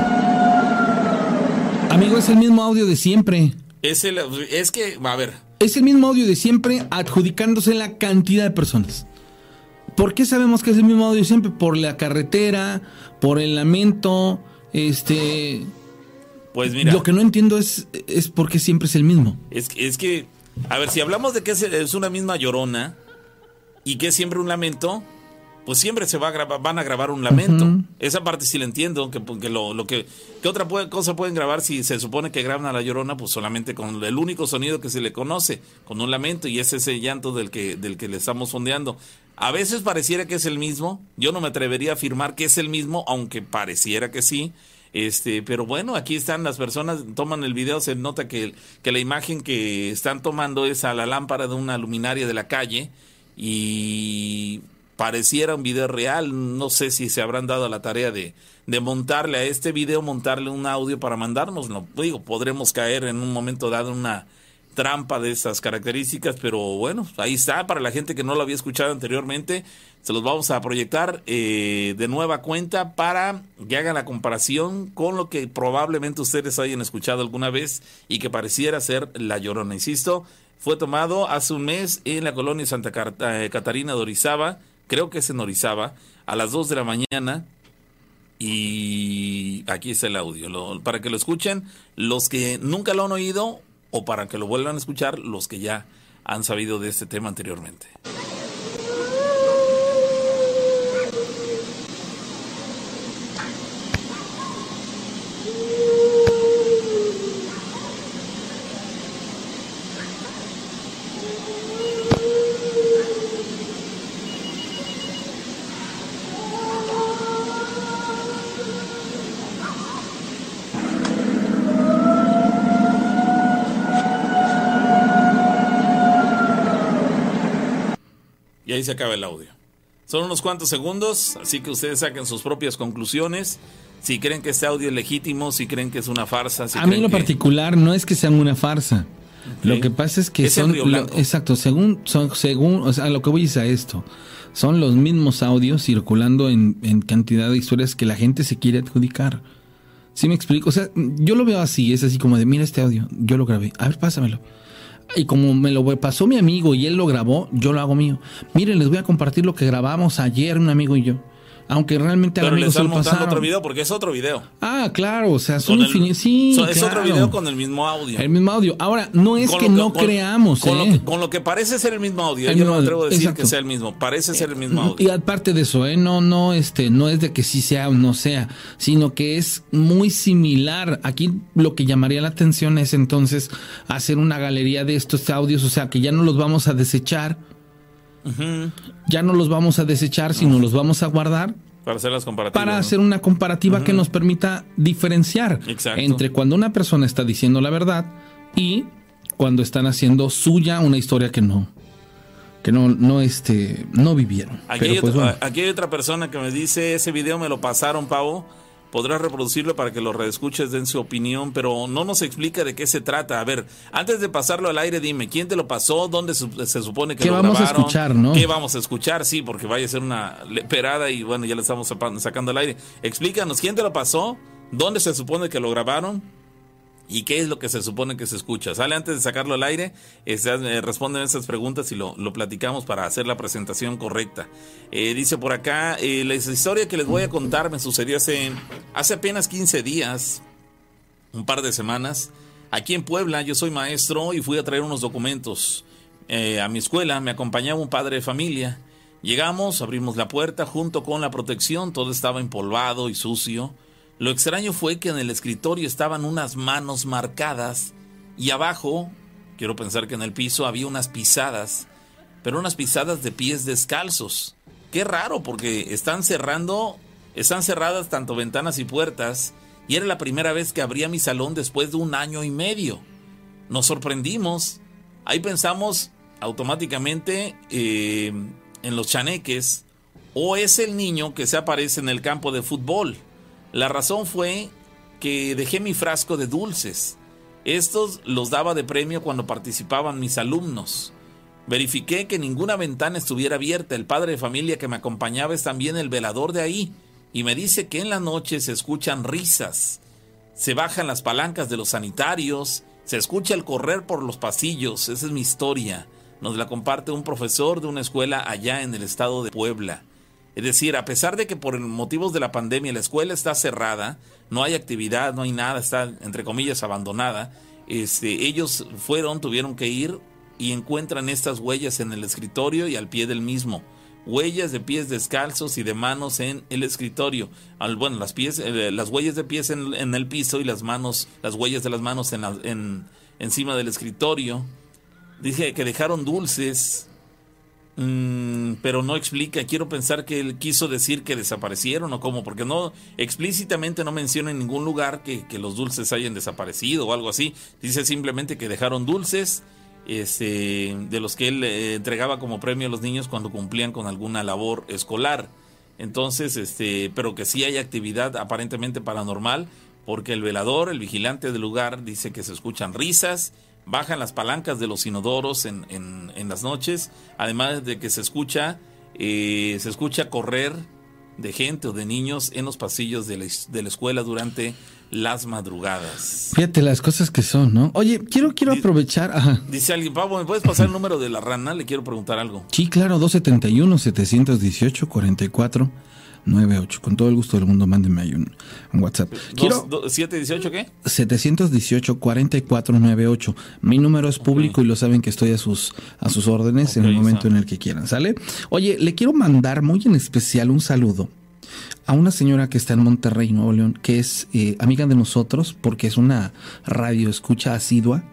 Amigo, es el mismo audio de siempre. Es, el, es que, a ver. Es el mismo audio de siempre adjudicándose la cantidad de personas. ¿Por qué sabemos que es el mismo audio siempre? Por la carretera, por el lamento, este... Pues mira. Lo que no entiendo es, es por qué siempre es el mismo. Es, es que, a ver, si hablamos de que es, es una misma llorona y que es siempre un lamento, pues siempre se va a grabar, van a grabar un lamento. Esa parte sí la entiendo, que, lo, lo que, ¿qué otra cosa pueden grabar si se supone que graban a la llorona? Pues solamente con el único sonido que se le conoce, con un lamento, y es ese llanto del que, del que le estamos fondeando. A veces pareciera que es el mismo, yo no me atrevería a afirmar que es el mismo, aunque pareciera que sí. Este, pero bueno, aquí están las personas, toman el video, se nota que, que la imagen que están tomando es a la lámpara de una luminaria de la calle y pareciera un video real. No sé si se habrán dado la tarea de, de montarle a este video, montarle un audio para mandárnoslo. Digo, podremos caer en un momento dado en una trampa de estas características, pero bueno, ahí está, para la gente que no lo había escuchado anteriormente, se los vamos a proyectar eh, de nueva cuenta para que hagan la comparación con lo que probablemente ustedes hayan escuchado alguna vez y que pareciera ser La Llorona. Insisto, fue tomado hace un mes en la colonia Santa eh, Catarina de Orizaba, creo que es en a las 2 de la mañana. Y aquí está el audio, para que lo escuchen los que nunca lo han oído o para que lo vuelvan a escuchar los que ya han sabido de este tema anteriormente. Ahí se acaba el audio. Son unos cuantos segundos, así que ustedes saquen sus propias conclusiones. Si creen que este audio es legítimo, si creen que es una farsa. a mí lo particular no es que sean una farsa. Lo que pasa es que son exacto, según son, según, o sea, lo que voy a a esto. Son los mismos audios circulando en, en cantidad de historias que la gente se quiere adjudicar. ¿Sí me explico? O sea, yo lo veo así, es así como de, mira este audio, yo lo grabé, a ver, pásamelo. Y como me lo pasó mi amigo y él lo grabó, yo lo hago mío. Miren, les voy a compartir lo que grabamos ayer un amigo y yo. Aunque realmente al Pero le están montando pasaron. otro video porque es otro video. Ah, claro, o sea, son infinitos. Sí, so- es otro video con el mismo audio. El mismo audio. Ahora, no es Con que no con- creamos, con, ¿eh? lo que, con lo que parece ser el mismo audio. El Yo mismo no me atrevo a decir exacto. que sea el mismo. Parece ser el mismo Y audio. aparte de eso, ¿eh? no, no, este, no es de que sí sea o no sea, sino que es muy similar. Aquí lo que llamaría la atención es entonces hacer una galería de estos audios, o sea, que ya no los vamos a desechar, ya no los vamos a desechar, sino los vamos a guardar Para hacer las comparativas. para hacer una comparativa que nos permita diferenciar Exacto. entre cuando una persona está diciendo la verdad y cuando están haciendo suya una historia que no que no no este no vivieron. Aquí, hay pues otra, bueno. aquí hay otra persona que me dice, ese video me lo pasaron, Pavo. Podrás reproducirlo para que los reescuches den su opinión, pero no nos explica de qué se trata. A ver, antes de pasarlo al aire, dime, ¿quién te lo pasó? ¿Dónde se supone que ¿Qué lo vamos a grabaron? escuchar, no? ¿Qué vamos a escuchar? Sí, porque vaya a ser una perada y bueno, ya le estamos sacando al aire. Explícanos, ¿quién te lo pasó? ¿Dónde se supone que lo grabaron? ¿Y qué es lo que se supone que se escucha? Sale antes de sacarlo al aire, este, eh, responden esas preguntas y lo, lo platicamos para hacer la presentación correcta. Eh, dice por acá, eh, la historia que les voy a contar me sucedió hace, hace apenas 15 días, un par de semanas. Aquí en Puebla, yo soy maestro y fui a traer unos documentos eh, a mi escuela. Me acompañaba un padre de familia. Llegamos, abrimos la puerta junto con la protección, todo estaba empolvado y sucio. Lo extraño fue que en el escritorio estaban unas manos marcadas y abajo, quiero pensar que en el piso había unas pisadas, pero unas pisadas de pies descalzos. Qué raro porque están cerrando, están cerradas tanto ventanas y puertas y era la primera vez que abría mi salón después de un año y medio. Nos sorprendimos. Ahí pensamos automáticamente eh, en los chaneques o es el niño que se aparece en el campo de fútbol. La razón fue que dejé mi frasco de dulces. Estos los daba de premio cuando participaban mis alumnos. Verifiqué que ninguna ventana estuviera abierta. El padre de familia que me acompañaba es también el velador de ahí. Y me dice que en la noche se escuchan risas. Se bajan las palancas de los sanitarios. Se escucha el correr por los pasillos. Esa es mi historia. Nos la comparte un profesor de una escuela allá en el estado de Puebla. Es decir, a pesar de que por motivos de la pandemia la escuela está cerrada, no hay actividad, no hay nada, está entre comillas abandonada, este, ellos fueron, tuvieron que ir y encuentran estas huellas en el escritorio y al pie del mismo. Huellas de pies descalzos y de manos en el escritorio. Al, bueno, las, pies, eh, las huellas de pies en, el piso y las manos, las huellas de las manos en la, en, encima del escritorio. Dije que dejaron dulces, Mm, pero no explica. Quiero pensar que él quiso decir que desaparecieron o cómo, porque no explícitamente no menciona en ningún lugar que, los dulces hayan desaparecido o algo así. Dice simplemente que dejaron dulces este, de los que él eh, entregaba como premio a los niños cuando cumplían con alguna labor escolar. Entonces, este, pero que sí hay actividad aparentemente paranormal, porque el velador, el vigilante del lugar, dice que se escuchan risas bajan las palancas de los inodoros en, en, en las noches, además de que se escucha, eh, se escucha correr de gente o de niños en los pasillos de la, de la, escuela durante las madrugadas. Fíjate las cosas que son, ¿no? Oye, quiero, quiero aprovechar. Ajá. Dice alguien, Pablo, ¿me puedes pasar el número de la rana? Le quiero preguntar algo. Sí, claro, 271-718-44. 98. Con todo el gusto del mundo, mándenme ahí un, un WhatsApp. Quiero, ¿718 qué? 718-4498. Mi número es público okay. y lo saben que estoy a sus, a sus órdenes okay, en el momento en el que quieran, ¿sale? Oye, le quiero mandar muy en especial un saludo a una señora que está en Monterrey, Nuevo León, que es eh, amiga de nosotros porque es una radio escucha asidua.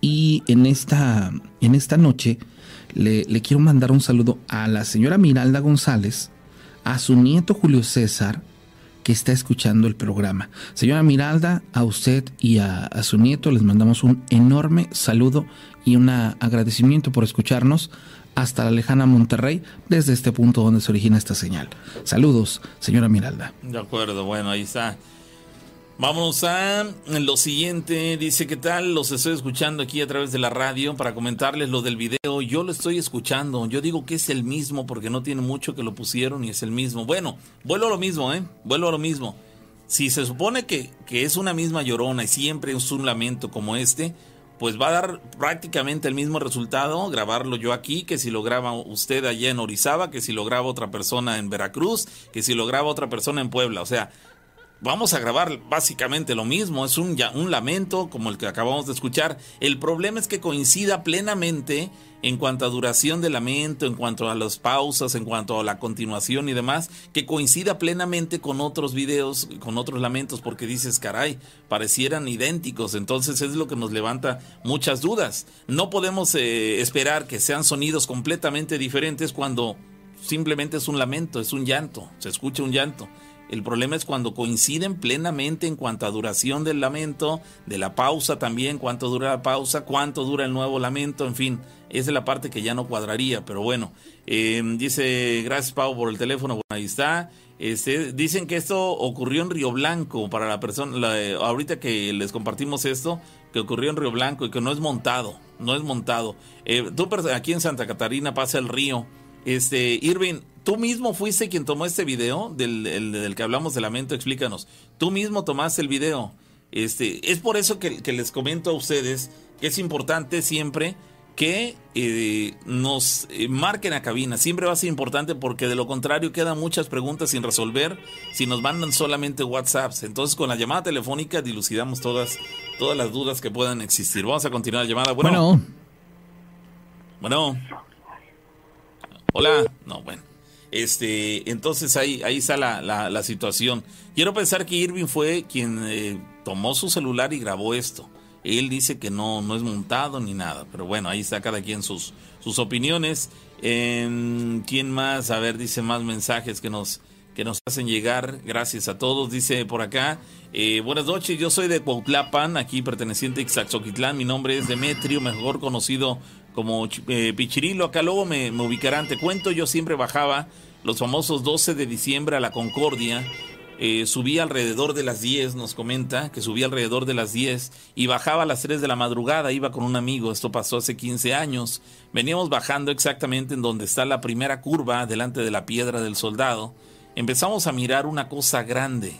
Y en esta, en esta noche le, le quiero mandar un saludo a la señora Miralda González a su nieto Julio César, que está escuchando el programa. Señora Miralda, a usted y a, a, su nieto les mandamos un enorme saludo y un agradecimiento por escucharnos hasta la lejana Monterrey, desde este punto donde se origina esta señal. Saludos, señora Miralda. De acuerdo, bueno, ahí está. Vámonos a lo siguiente. Dice, ¿qué tal? Los estoy escuchando aquí a través de la radio para comentarles lo del video. Yo lo estoy escuchando. Yo digo que es el mismo porque no tiene mucho que lo pusieron y es el mismo. Bueno, vuelvo a lo mismo, ¿eh? Vuelvo a lo mismo. Si se supone que, que es una misma llorona y siempre es un lamento como este, pues va a dar prácticamente el mismo resultado grabarlo yo aquí que si lo graba usted allá en Orizaba, que si lo graba otra persona en Veracruz, que si lo graba otra persona en Puebla. O sea, vamos a grabar básicamente lo mismo, es un, un lamento como el que acabamos de escuchar. El problema es que coincida plenamente en cuanto a duración del lamento, en cuanto a las pausas, en cuanto a la continuación y demás, que coincida plenamente con otros videos, con otros lamentos, porque dices, caray, parecieran idénticos, entonces es lo que nos levanta muchas dudas. No podemos eh, esperar que sean sonidos completamente diferentes cuando simplemente es un lamento, es un llanto, se escucha un llanto. El problema es cuando coinciden plenamente en cuanto a duración del lamento, de la pausa también, cuánto dura la pausa, cuánto dura el nuevo lamento, en fin, esa es la parte que ya no cuadraría, pero bueno, em, dice, gracias Pau por el teléfono, bueno, ahí está. Este, dicen que esto ocurrió en Río Blanco, para la persona, ahorita que les compartimos esto, que ocurrió en Río Blanco y que no es montado, no es montado. Eh, tú aquí en Santa Catarina pasa el río. Este, Irving, tú mismo fuiste quien tomó este video del, del, que hablamos de lamento, explícanos. Tú mismo tomaste el video. Este, es por eso que, que les comento a ustedes que es importante siempre que eh, nos eh, marquen a cabina. Siempre va a ser importante porque de lo contrario quedan muchas preguntas sin resolver si nos mandan solamente WhatsApps. Entonces con la llamada telefónica dilucidamos todas, todas las dudas que puedan existir. Vamos a continuar la llamada. Bueno. Bueno. Hola. No, bueno. Este, entonces ahí, ahí está la, la, situación. Quiero pensar que Irving fue quien eh, tomó su celular y grabó esto. Él dice que no, no es montado ni nada, pero bueno, ahí está cada quien sus, sus opiniones. ¿Quién más? A ver, dice más mensajes que nos, que nos hacen llegar. Gracias a todos. Dice por acá, eh, buenas noches, yo soy de Cuautlapan, aquí perteneciente a Ixaxoquitlán. Mi nombre es Demetrio, mejor conocido como eh, Pichirilo. Acá luego me, ubicarán. Te cuento, yo siempre bajaba los famosos 12 de diciembre a la Concordia eh, subía alrededor de las 10, nos comenta, que subía alrededor de las 10 y bajaba a las 3 de la madrugada, iba con un amigo, esto pasó hace 15 años, veníamos bajando exactamente en donde está la primera curva, delante de la piedra del soldado, empezamos a mirar una cosa grande,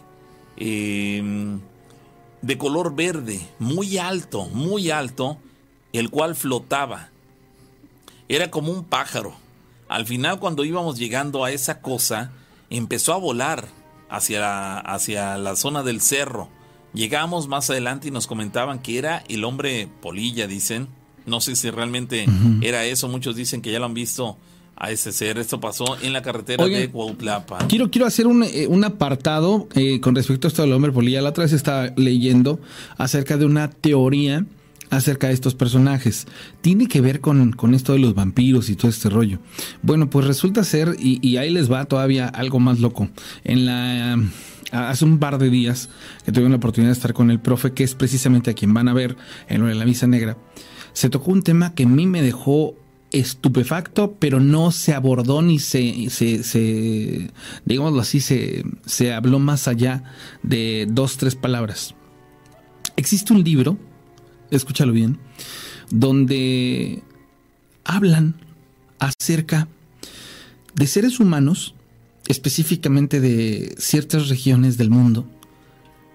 em, de color verde, muy alto, muy alto, el cual flotaba. Era como un pájaro. Al final cuando íbamos llegando a esa cosa, empezó a volar hacia la, hacia la zona del cerro. Llegamos más adelante y nos comentaban que era el hombre polilla, dicen. No sé si realmente era eso. Muchos dicen que ya lo han visto a ese ser. Esto pasó en la carretera de Cuautlapa. Quiero, quiero hacer un, eh, apartado eh, con respecto a esto del hombre polilla. La otra vez estaba leyendo acerca de una teoría acerca de estos personajes. Tiene que ver con, con, esto de los vampiros y todo este rollo. Bueno, pues resulta ser, y, ahí les va todavía algo más loco. En la hace un par de días que tuve la oportunidad de estar con el profe, que es precisamente a quien van a ver en la misa negra, se tocó un tema que a mí me dejó estupefacto, pero no se abordó ni se, se, se digámoslo así, se, se habló más allá de dos, tres palabras. Existe un libro escúchalo bien, donde hablan acerca de seres humanos, específicamente de ciertas regiones del mundo,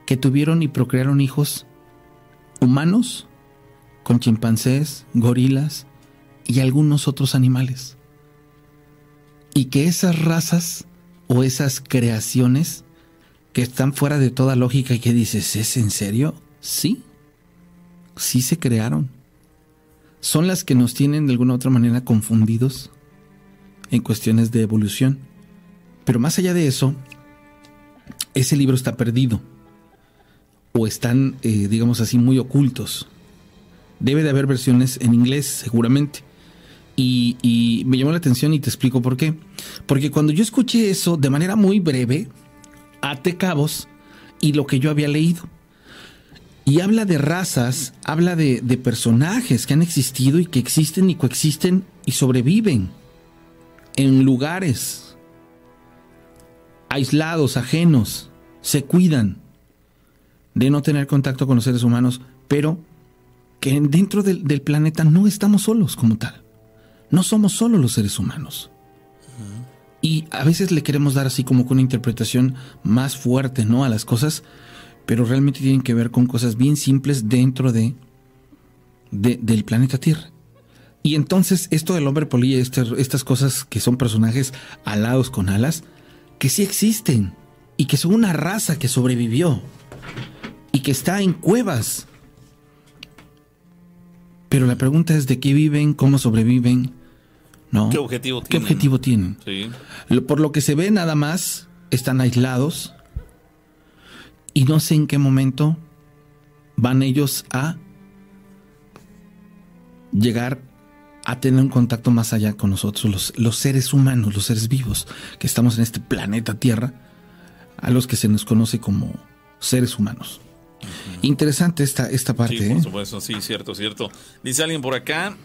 que tuvieron y procrearon hijos humanos con chimpancés, gorilas y algunos otros animales. Y que esas razas o esas creaciones que están fuera de toda lógica y que dices, ¿es en serio? Sí sí se crearon. Son las que nos tienen de alguna u otra manera confundidos en cuestiones de evolución. Pero más allá de eso, ese libro está perdido o están, eh, digamos así, muy ocultos. Debe de haber versiones en inglés, seguramente. Y, y, me llamó la atención y te explico por qué. Porque cuando yo escuché eso de manera muy breve, ate cabos y lo que yo había leído. Y habla de razas, habla de, personajes que han existido y que existen y coexisten y sobreviven en lugares aislados, ajenos, se cuidan de no tener contacto con los seres humanos, pero que dentro del, del planeta no estamos solos como tal. No somos solo los seres humanos. Y a veces le queremos dar así como con una interpretación más fuerte, ¿no? A las cosas pero realmente tienen que ver con cosas bien simples dentro de del planeta Tierra. Y entonces esto del hombre polilla, estas, estas cosas que son personajes alados con alas, que sí existen y que son una raza que sobrevivió y que está en cuevas. Pero la pregunta es de qué viven, cómo sobreviven, ¿no? ¿Qué objetivo tienen? ¿Qué objetivo tienen? Sí. Por lo que se ve nada más, están aislados y no sé en qué momento van ellos a llegar a tener un contacto más allá con nosotros, los, seres humanos, los seres vivos que estamos en este planeta Tierra, a los que se nos conoce como seres humanos. Interesante esta, esta parte. Sí, por ¿eh? supuesto, sí, cierto, cierto. Dice alguien por acá,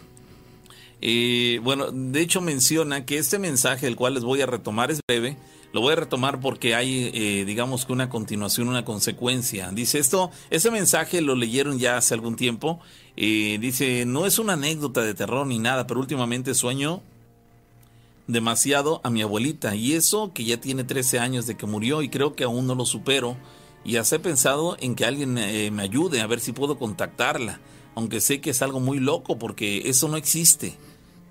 eh, bueno, de hecho menciona que este mensaje, el cual les voy a retomar, es breve. Lo voy a retomar porque hay, eh, digamos que una continuación, una consecuencia. Dice esto, ese mensaje lo leyeron ya hace algún tiempo. Eh, dice, no es una anécdota de terror ni nada, pero últimamente sueño demasiado a mi abuelita. Y eso que ya tiene 13 años de que murió y creo que aún no lo supero. Y hasta he pensado en que alguien me ayude a ver si puedo contactarla. Aunque sé que es algo muy loco porque eso no existe.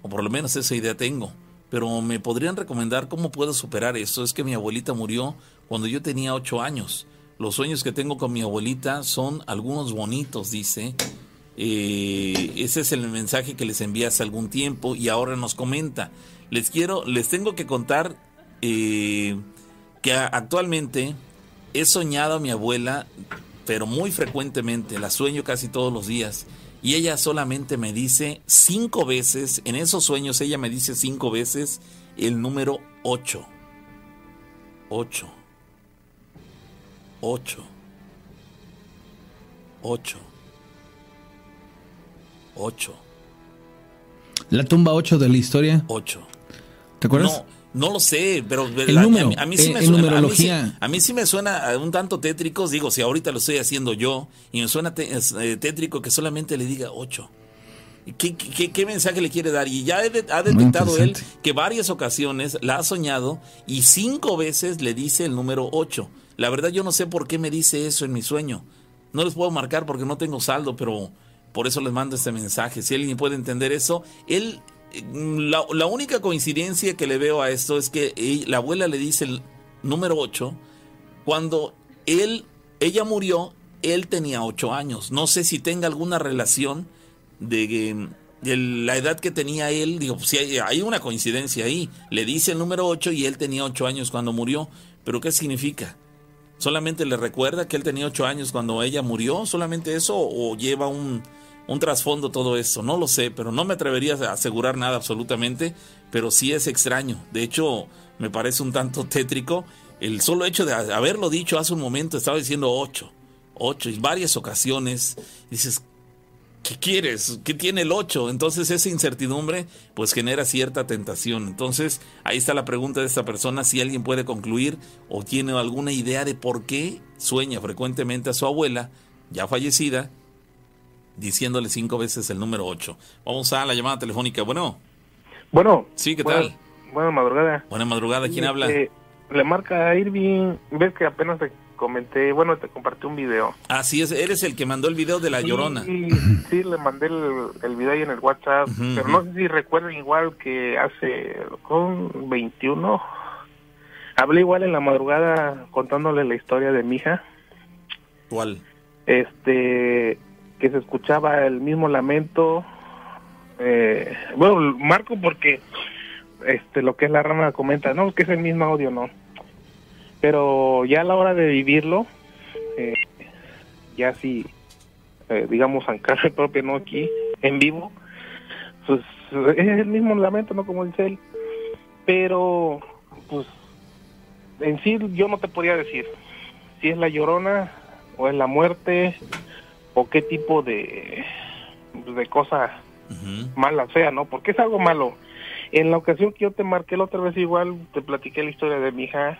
O por lo menos esa idea tengo pero me podrían recomendar cómo puedo superar esto. Es que mi abuelita murió cuando yo tenía ocho años. Los sueños que tengo con mi abuelita son algunos bonitos, dice. Eh, ese es el mensaje que les envía hace algún tiempo y ahora nos comenta. Les quiero, les tengo que contar eh, que actualmente he soñado a mi abuela, pero muy frecuentemente, la sueño casi todos los días y ella solamente me dice cinco veces, en esos sueños ella me dice cinco veces el número 8. 8. 8. 8. 8. La tumba 8 de la historia. 8. ¿Te acuerdas? No, lo sé, pero el número, a, mí, sí me suena, a, mí sí, me suena un tanto tétrico. Digo, si ahorita lo estoy haciendo yo y me suena eh, tétrico que solamente le diga 8. ¿Qué, qué, mensaje le quiere dar? Y ya ha detectado él que varias ocasiones la ha soñado y cinco veces le dice el número 8. La verdad yo no sé por qué me dice eso en mi sueño. No les puedo marcar porque no tengo saldo, pero por eso les mando este mensaje. Si alguien puede entender eso, él la, única coincidencia que le veo a esto es que la abuela le dice el número 8 cuando él, ella murió, él tenía 8 años. No sé si tenga alguna relación de, la edad que tenía él. Digo, si hay, hay, una coincidencia ahí. Le dice el número 8 y él tenía 8 años cuando murió. Pero ¿qué significa? ¿Solamente le recuerda que él tenía 8 años cuando ella murió? ¿Solamente eso? ¿O lleva un, un trasfondo todo esto, no lo sé, pero no me atrevería a asegurar nada absolutamente, pero sí es extraño. De hecho, me parece un tanto *laughs* tétrico el solo hecho de haberlo dicho hace un momento, estaba diciendo ocho, ocho, y varias ocasiones, dices, ¿qué quieres? ¿Qué tiene el ocho? Entonces esa incertidumbre pues genera cierta tentación. Entonces ahí está la pregunta de esta persona, si alguien puede concluir o tiene alguna idea de por qué sueña frecuentemente a su abuela, ya fallecida, diciéndole cinco veces el número 8. Vamos a la llamada telefónica. Bueno. Bueno. Sí, ¿qué tal? Buena madrugada. Buena madrugada. ¿Quién habla? Este, le marca a Irving. Ves que apenas te comenté, bueno, te compartí un video. Ah, sí, eres el que mandó el video de La Llorona. Sí, sí le mandé el, video ahí en el WhatsApp, pero no sé si recuerden igual que hace con 21 hablé igual en la madrugada contándole la historia de mi hija. ¿Cuál? Este, que se escuchaba el mismo lamento. Eh, bueno, marco porque este lo que es la rama comenta, no, que es el mismo audio, no. Pero ya a la hora de vivirlo, eh, ya si, eh, digamos, en carne *laughs* propia, no aquí, en vivo, pues es el mismo lamento, ¿no? Como dice él. Pero, pues, en sí yo no te podría decir si es la llorona o es la muerte o qué tipo de, de cosa mala sea, ¿no? Porque es algo malo. En la ocasión que yo te marqué la otra vez igual, te platiqué la historia de mi hija,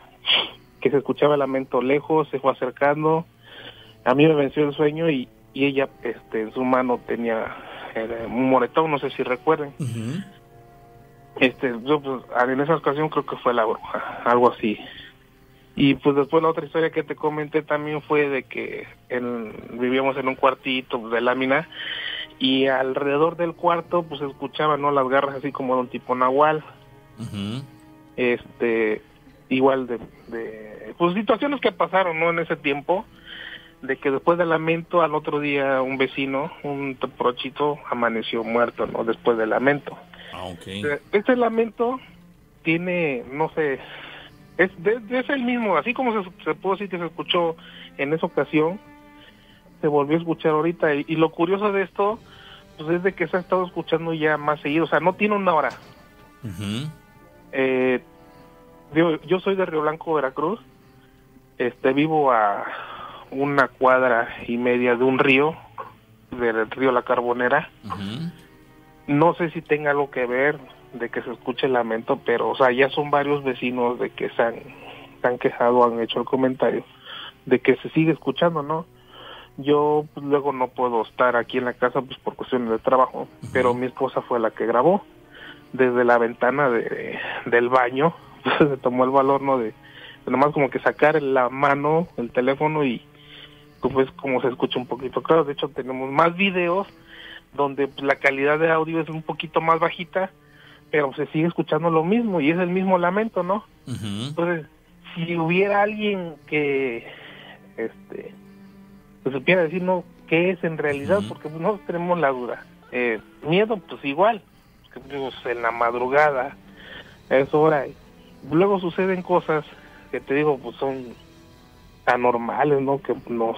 que se escuchaba el lamento lejos, se fue acercando, a mí me venció el sueño y, y ella este, en su mano tenía un moretón, no sé si recuerden. Este, yo pues, en esa ocasión creo que fue la bruja, algo así. Y pues después la otra historia que te comenté también fue de que vivíamos en un cuartito de lámina y alrededor del cuarto pues se escuchaban no las garras así como de un tipo nahual. Este igual de, de pues situaciones que pasaron no en ese tiempo de que después del lamento al otro día un vecino un prochito amaneció muerto no después del lamento. Ah, ok. este lamento tiene no sé es, de- de- es el mismo así como se, se pudo decir que se escuchó en esa ocasión se volvió a escuchar ahorita y, y lo curioso de esto pues es de que se ha estado escuchando ya más seguido o sea no tiene una hora eh, digo, yo soy de Río Blanco, Veracruz. Este, vivo a una cuadra y media de un río, del río La Carbonera. No sé si tenga algo que ver de que se escuche el lamento, pero, o sea, ya son varios vecinos de que se han, se han quejado, han hecho el comentario de que se sigue escuchando, ¿no? Yo pues, luego no puedo estar aquí en la casa pues por cuestiones de trabajo, pero mi esposa fue la que grabó desde la ventana de, del baño, *laughs* se tomó el valor, ¿no? De, de nomás como que sacar la mano, el teléfono y pues como se escucha un poquito claro. De hecho tenemos más videos donde pues, la calidad de audio es un poquito más bajita, pero se sigue escuchando lo mismo y es el mismo lamento, ¿no? Entonces, si hubiera alguien que, este, pues supiera decir, no, qué es en realidad, porque pues, nosotros tenemos la duda. Eh, miedo, pues igual, digo, en la madrugada, a esa hora, luego suceden cosas que te digo, pues son anormales, ¿no? Que no,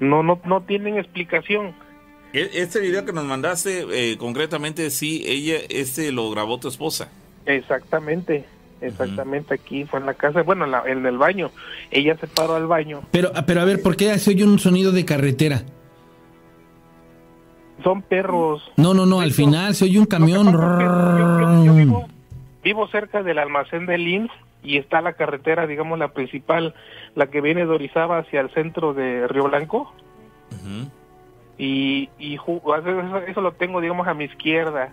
no, no, no tienen explicación. E- Este video que nos mandaste, eh, concretamente, sí, ella, este lo grabó tu esposa. Exactamente, exactamente aquí fue en la casa, bueno, en, la- en el baño. Ella se paró al baño. Pero, pero a ver, ¿por qué se oye un sonido de carretera? Son perros. No, no, no, al final se oye un camión. Es que yo- yo- yo vivo, vivo cerca del almacén del INS y está la carretera, digamos, la principal, la que viene de Orizaba hacia el centro de Río Blanco. Ujú. Y, y eso, eso lo tengo, digamos, a mi izquierda.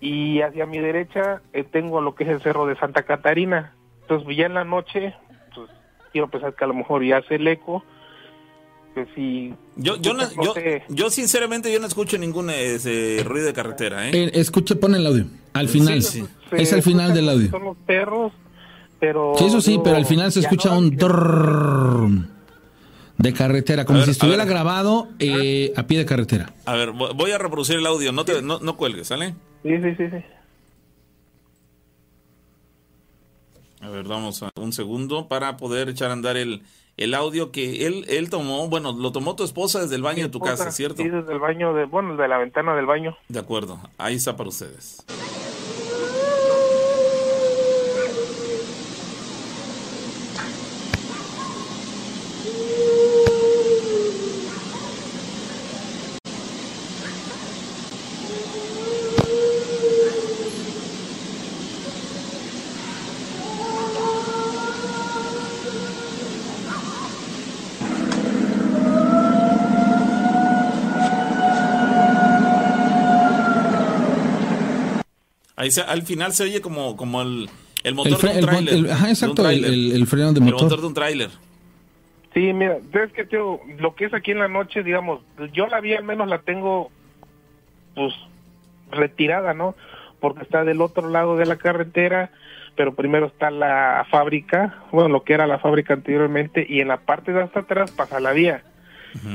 Y hacia mi derecha eh, tengo lo que es el cerro de Santa Catarina. Entonces, ya en la noche, pues quiero pensar que a lo mejor ya hace el eco. Que si Yo, yo, no- yo, yo sinceramente yo no escucho ningún ese, ruido de carretera, ¿eh? Eh, escuche, pon el audio. Al final. Sí, se Es al final del audio. Son los perros, pero... Sí, eso sí, digo, pero al final se escucha no- un trrrr de carretera, como ver, si estuviera grabado eh, a pie de carretera. A ver, vo- voy a reproducir el audio, no, te, no, no cuelgues, ¿sale? Sí, sí, sí, sí. A ver, vamos a un segundo para poder echar a andar el, el audio que él, él tomó, bueno, lo tomó tu esposa desde el baño de tu Esposa, casa, ¿cierto? Sí, desde el baño, de, bueno, de la ventana del baño. De acuerdo, ahí está para ustedes. Se- al final se oye como, como el, el motor El fre- de un tráiler. el- ajá, de un exacto, el, tráiler. el- el freno de El motor. motor de un tráiler. Sí, mira, es que tío, lo que es aquí en la noche, digamos, yo la vi al menos la tengo, pues, retirada, ¿no? Porque está del otro lado de la carretera, pero primero está la fábrica, bueno, lo que era la fábrica anteriormente, y en la parte de hasta atrás pasa la vía.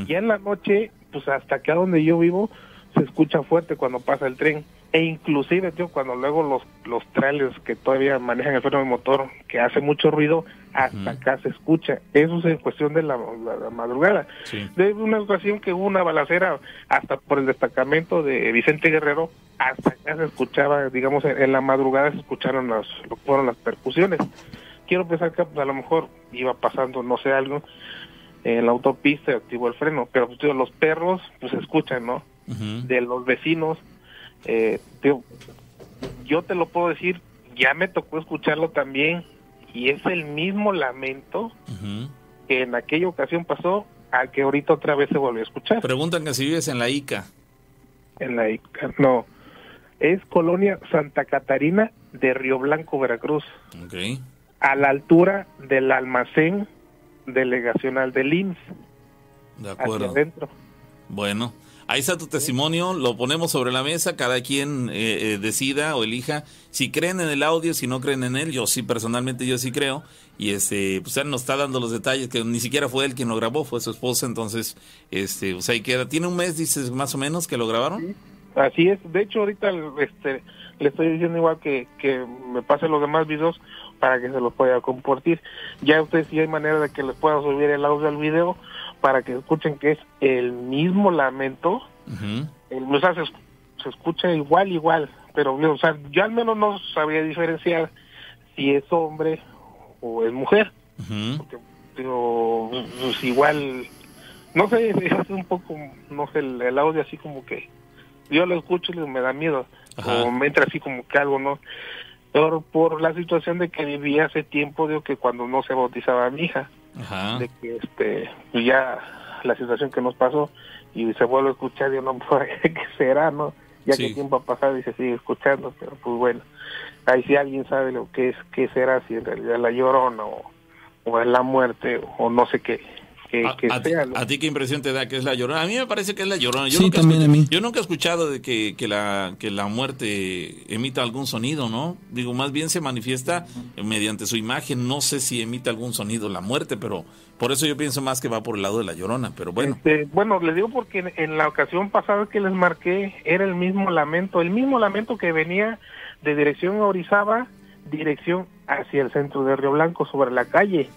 Ya en la noche, pues hasta acá donde yo vivo, se escucha fuerte cuando pasa el tren. E inclusive, tío, cuando luego los, los trailers que todavía manejan el freno de motor, que hace mucho ruido, hasta acá se escucha. Eso es en cuestión de la, la- la madrugada. Sí. De una ocasión que hubo una balacera hasta por el destacamento de Vicente Guerrero, hasta acá se escuchaba, digamos, en, en la madrugada se escucharon las, lo que fueron las percusiones. Quiero pensar que pues, a lo mejor iba pasando, no sé, algo en la autopista y activó el freno, pero pues, tío, los perros pues se escuchan, ¿no? De los vecinos. Eh, tío, yo te lo puedo decir, ya me tocó escucharlo también y es el mismo lamento que en aquella ocasión pasó a que ahorita otra vez se volvió a escuchar. Preguntan que si vives en la ICA. En la Ica- no, es Colonia Santa Catarina de Río Blanco, Veracruz, a la altura del almacén delegacional del IMSS, De hacia acuerdo. adentro. Bueno, ahí está tu testimonio, lo ponemos sobre la mesa, cada quien eh, eh, decida o elija si creen en el audio, si no creen en él, yo sí personalmente yo sí creo. Y este pues él nos está dando los detalles que ni siquiera fue él quien lo grabó, fue su esposa, entonces este pues ahí queda, tiene un mes dices más o menos que lo grabaron. Así es, de hecho ahorita este le estoy diciendo igual que, que me pase los demás videos para que se los pueda compartir. Ya ustedes si hay manera de que les pueda subir el audio al video para que escuchen que es el mismo lamento. o sea, se, escucha igual, igual, pero o sea, yo al menos no sabría diferenciar si es hombre o es mujer. pero pues, igual, no sé, *laughs* es un poco, no sé, el, el audio así como que yo lo escucho y me da miedo o me entra así como que algo, ¿no? Por, por la situación de que vivía hace tiempo, de que cuando no se bautizaba mi hija, de que este, pues ya la situación que nos pasó y se vuelve a escuchar, yo no, *laughs* ¿qué será, no? Ya que tiempo ha pasado y se sigue escuchando, pero pues bueno, ahí si alguien sabe lo que es, qué será, si en realidad la llorona o, o es la muerte o no sé qué, a, ti, qué impresión te da que es la llorona? A mí me parece que es la llorona. Yo nunca también a mí. Yo nunca he escuchado de que, que, la, que la muerte emita algún sonido, ¿no? Digo, más bien se manifiesta mediante su imagen. No sé si emite algún sonido la muerte, pero por eso yo pienso más que va por el lado de la llorona, pero bueno. Este, bueno, les digo porque en, la ocasión pasada que les marqué era el mismo lamento, el mismo lamento que venía de dirección a Orizaba, dirección hacia el centro de Río Blanco, sobre la calle.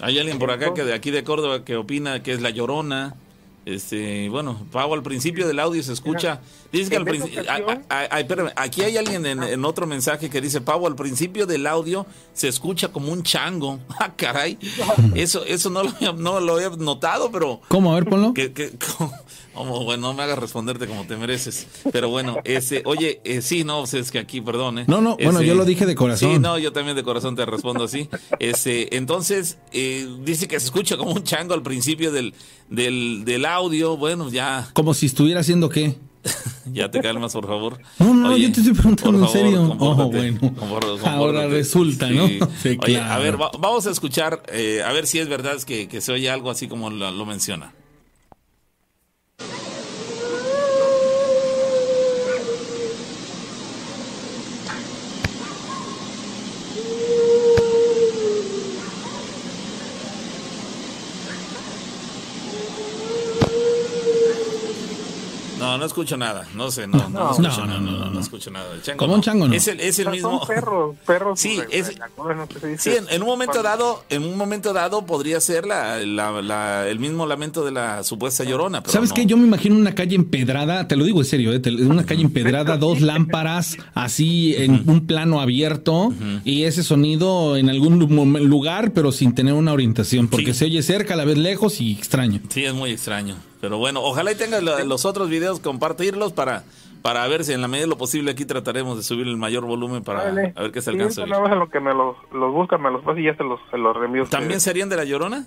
Hay alguien por acá que de aquí de Córdoba que opina que es la llorona. Este, bueno, Pau, al principio del audio se escucha. Dice que al principio. aquí hay alguien en, otro mensaje que dice: Pau, al principio del audio se escucha como un chango. *laughs* Ah, caray. *laughs* Eso, eso no lo, no lo he notado, pero. ¿Cómo? A ver, ponlo. Que, que, *laughs* bueno, no me hagas responderte como te mereces. Pero bueno, ese, oye, eh, sí, no, pues es que aquí, perdón. No, no, bueno, yo lo dije de corazón. Sí, no, yo también de corazón te respondo así. Ese, entonces, eh, dice que se escucha como un chango al principio del, del, del audio. Bueno, ya. Como si estuviera haciendo qué. *laughs* ya te calmas, por favor. No, no, yo te estoy preguntando en serio. Oh, bueno. Ahora resulta, ¿no? Sí, Oye, a ver, vamos a escuchar, eh, a ver si es verdad que, que se oye algo así como lo menciona. No, no escucho nada. No sé, no, no, escucho nada. No, no, escucho nada. Como un chango, ¿no? Es el, es el mismo. Son perros, perros. Sí, es, sí en, un momento dado, en un momento dado podría ser la, la, el mismo lamento de la supuesta llorona. Pero ¿Sabes qué? Yo me imagino una calle empedrada, te lo digo en serio, ¿eh? una calle empedrada, *laughs* dos lámparas, así en un plano abierto y ese sonido en algún lugar, pero sin tener una orientación, porque se oye cerca, a la vez lejos y extraño. Sí, es muy extraño. Pero bueno, ojalá y tengas los otros videos, compartirlos para para ver si en la medida de lo posible aquí trataremos de subir el mayor volumen para a ver qué se alcanza. Sí, lo que me los, los buscan, me los pasan y ya se los, se los reenvío. ¿También serían de La Llorona?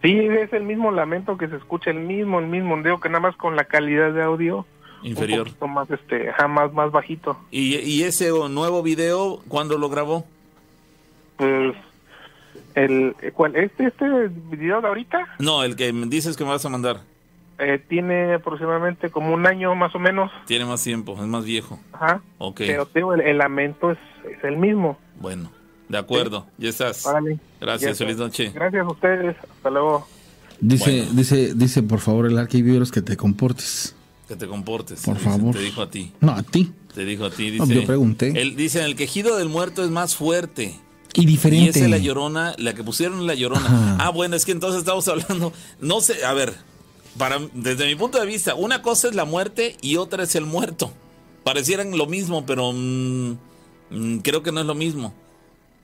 Sí, es el mismo lamento que se escucha, el mismo, el mismo ondeo, que nada más con la calidad de audio inferior. Un más, este, jamás más bajito. ¿Y, ¿Y ese nuevo video, cuándo lo grabó? Pues el ¿cuál? este este video de ahorita? No, el que dices que me vas a mandar. Eh, tiene aproximadamente como un año más o menos. Tiene más tiempo, es más viejo. Ajá. Ok. Pero tengo el, lamento es, el mismo. Bueno, de acuerdo, ya estás. Gracias, feliz noche. Gracias a ustedes, hasta luego. Dice, dice, dice por favor el arquivieros que te comportes. Que te comportes. Por favor. Te dijo a ti. No, a ti. Te dijo a ti. Dice, yo pregunté. Él dice, el quejido del muerto es más fuerte. Y diferente. Y esa es la llorona, la que pusieron la llorona. Ah, bueno, es que entonces estamos hablando, no sé, a ver, para, desde mi punto de vista, una cosa es la muerte y otra es el muerto. Parecieran lo mismo, pero mm, mm, creo que no es lo mismo.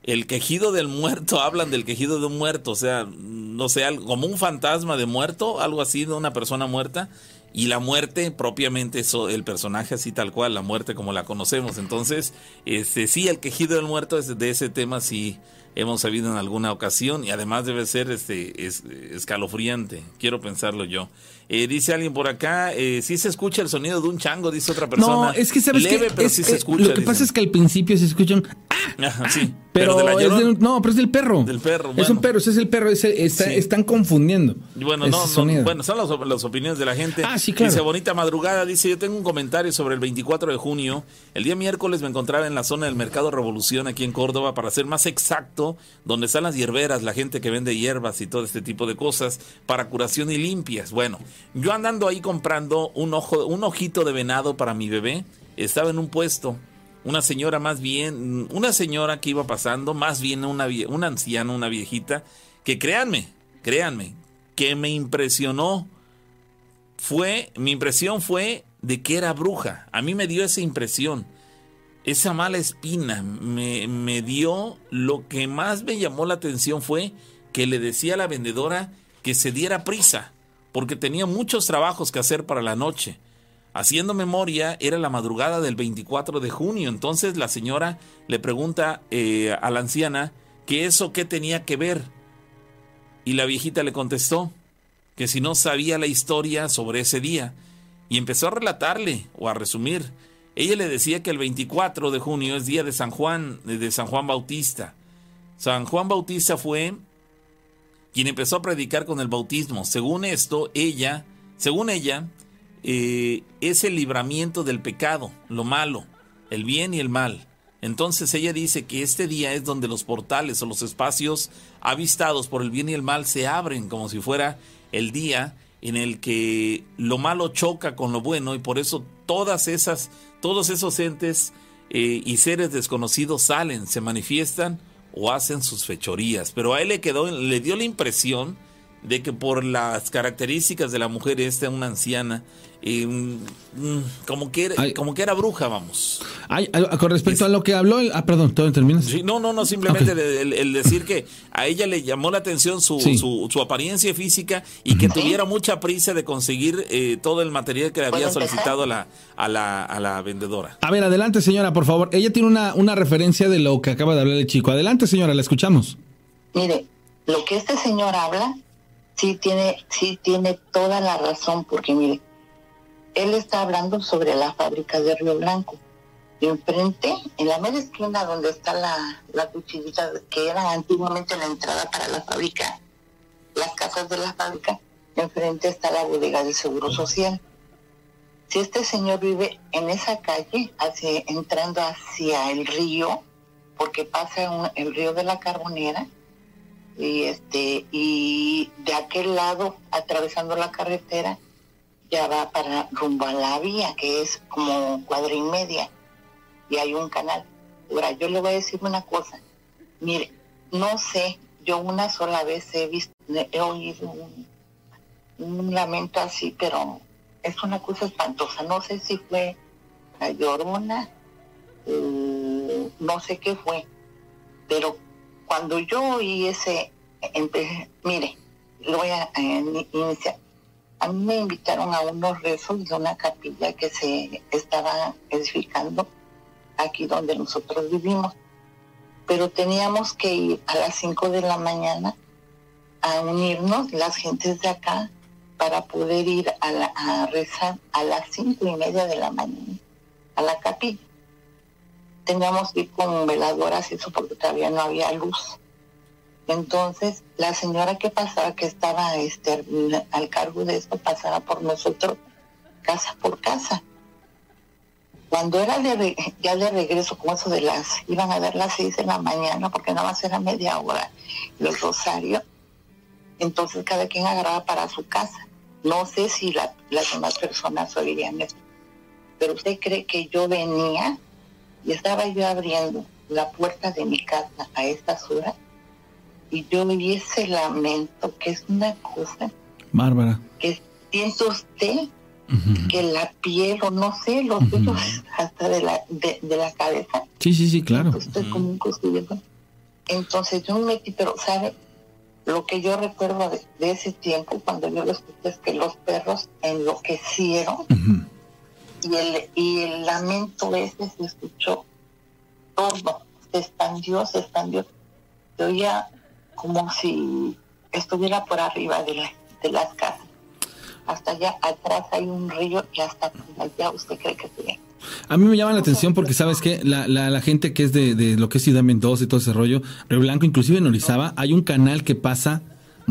El quejido del muerto, *laughs* hablan del quejido de un muerto, o sea, no sé, como un fantasma de muerto, algo así de una persona muerta, y la muerte propiamente eso, el personaje así tal cual, la muerte como la conocemos. Entonces, este sí, el quejido del muerto es de ese tema sí hemos sabido en alguna ocasión y además debe ser este es, escalofriante, quiero pensarlo yo. Eh, dice alguien por acá, eh, sí se escucha el sonido de un chango, dice otra persona. No, es que sabes Leve, que pero sí se escucha. Lo que pasa es que al principio se escuchan ¡ah! sí. Pero, de la es del- no, pero es del perro. Del perro, Es bueno. un perro, ese es el perro. ese está- Sí. Están confundiendo. Bueno, no, no, bueno, son las, las opiniones de la gente. Ah, sí, claro. Dice Bonita Madrugada, dice, yo tengo un comentario sobre el 24 de junio. El día miércoles me encontraba en la zona del Mercado Revolución aquí en Córdoba, para ser más exacto, donde están las hierberas, la gente que vende hierbas y todo este tipo de cosas para curación y limpias. Bueno, yo andando ahí comprando un ojo, un ojito de venado para mi bebé, estaba en un puesto. Una señora más bien, una señora que iba pasando, más bien una, una anciana, una viejita, que créanme, créanme, que me impresionó fue, mi impresión fue de que era bruja. A mí me dio esa impresión. Esa mala espina me, me dio lo que más me llamó la atención fue que le decía a la vendedora que se diera prisa, porque tenía muchos trabajos que hacer para la noche. Haciendo memoria, era la madrugada del 24 de junio. Entonces la señora le pregunta eh, a la anciana que eso qué tenía que ver. Y la viejita le contestó que si no sabía la historia sobre ese día. Y empezó a relatarle o a resumir. Ella le decía que el 24 de junio es día de San Juan, de San Juan Bautista. San Juan Bautista fue quien empezó a predicar con el bautismo. Según esto, ella, según ella, eh, es el libramiento del pecado, lo malo, el bien y el mal. Entonces ella dice que este día es donde los portales o los espacios avistados por el bien y el mal se abren como si fuera el día en el que lo malo choca con lo bueno y por eso todas esas, todos esos entes eh, y seres desconocidos salen, se manifiestan o hacen sus fechorías. Pero a él le quedó, le dio la impresión de que por las características de la mujer esta, una anciana, eh, mm, como, que era, Ay. como que era bruja, vamos. Ay, con respecto a lo que habló, el- ah, perdón, ¿todo terminas? Sí, no, no, no, simplemente el, el decir que a ella le llamó la atención su, Sí. su, su apariencia física y que tuviera mucha prisa de conseguir eh, todo el material que le había solicitado a la, a, la, a la vendedora. A ver, adelante, señora, por favor. Ella tiene una, una referencia de lo que acaba de hablar el chico. Adelante, señora, la escuchamos. Mire, lo que este señor habla, sí tiene, sí tiene toda la razón, porque mire, él está hablando sobre la fábrica de Río Blanco. Y enfrente, en la media esquina donde está la, la cuchillita que era antiguamente la entrada para la fábrica, las casas de la fábrica, enfrente está la bodega del Seguro Social. Si este señor vive en esa calle, hacia, entrando hacia el río, porque pasa el río de la Carbonera, y este y de aquel lado atravesando la carretera ya va para rumbo a la vía que es como cuadra y media y hay un canal. Ahora yo le voy a decir una cosa. Mire no sé yo una sola vez he visto he oído un, lamento así pero es una cosa espantosa. No sé si fue la llorona eh, no sé qué fue pero cuando yo oí ese, empe- mire, lo voy a eh, iniciar. A mí me invitaron a unos rezos de una capilla que se estaba edificando aquí donde nosotros vivimos. Pero teníamos que ir a las 5 de la mañana a unirnos las gentes de acá para poder ir a rezar a las cinco y media de la mañana a la capilla teníamos que ir con veladoras y eso porque todavía no había luz. Entonces, la señora que pasaba, que estaba este, al cargo de esto, pasaba por nosotros casa por casa. Cuando era de ya de regreso, como eso de las, iban a dar las seis de la mañana, porque nada más era media hora, los rosarios, entonces cada quien agarraba para su casa. No sé si la- las demás personas oirían esto, pero usted cree que yo venía y estaba yo abriendo la puerta de mi casa a estas horas y yo oí ese lamento que es una cosa Bárbara. que siente usted que la piel o no sé los Ujú. vellos hasta de la de, de la cabeza Sí, sí, sí, claro. pues estoy como un entonces yo me metí pero sabe lo que yo recuerdo de, de ese tiempo cuando yo lo escuché es que los perros enloquecieron. Y el, y el lamento ese se escuchó todo, se expandió, se expandió. Se oía como si estuviera por arriba de, la- de las casas. Hasta allá atrás hay un río y hasta allá usted cree que se ve. A mí me llama la atención porque, ¿sabes que la, la, gente que es de, de, lo que es Ciudad Mendoza y todo ese rollo, Río Blanco, inclusive en Orizaba, hay un canal que pasa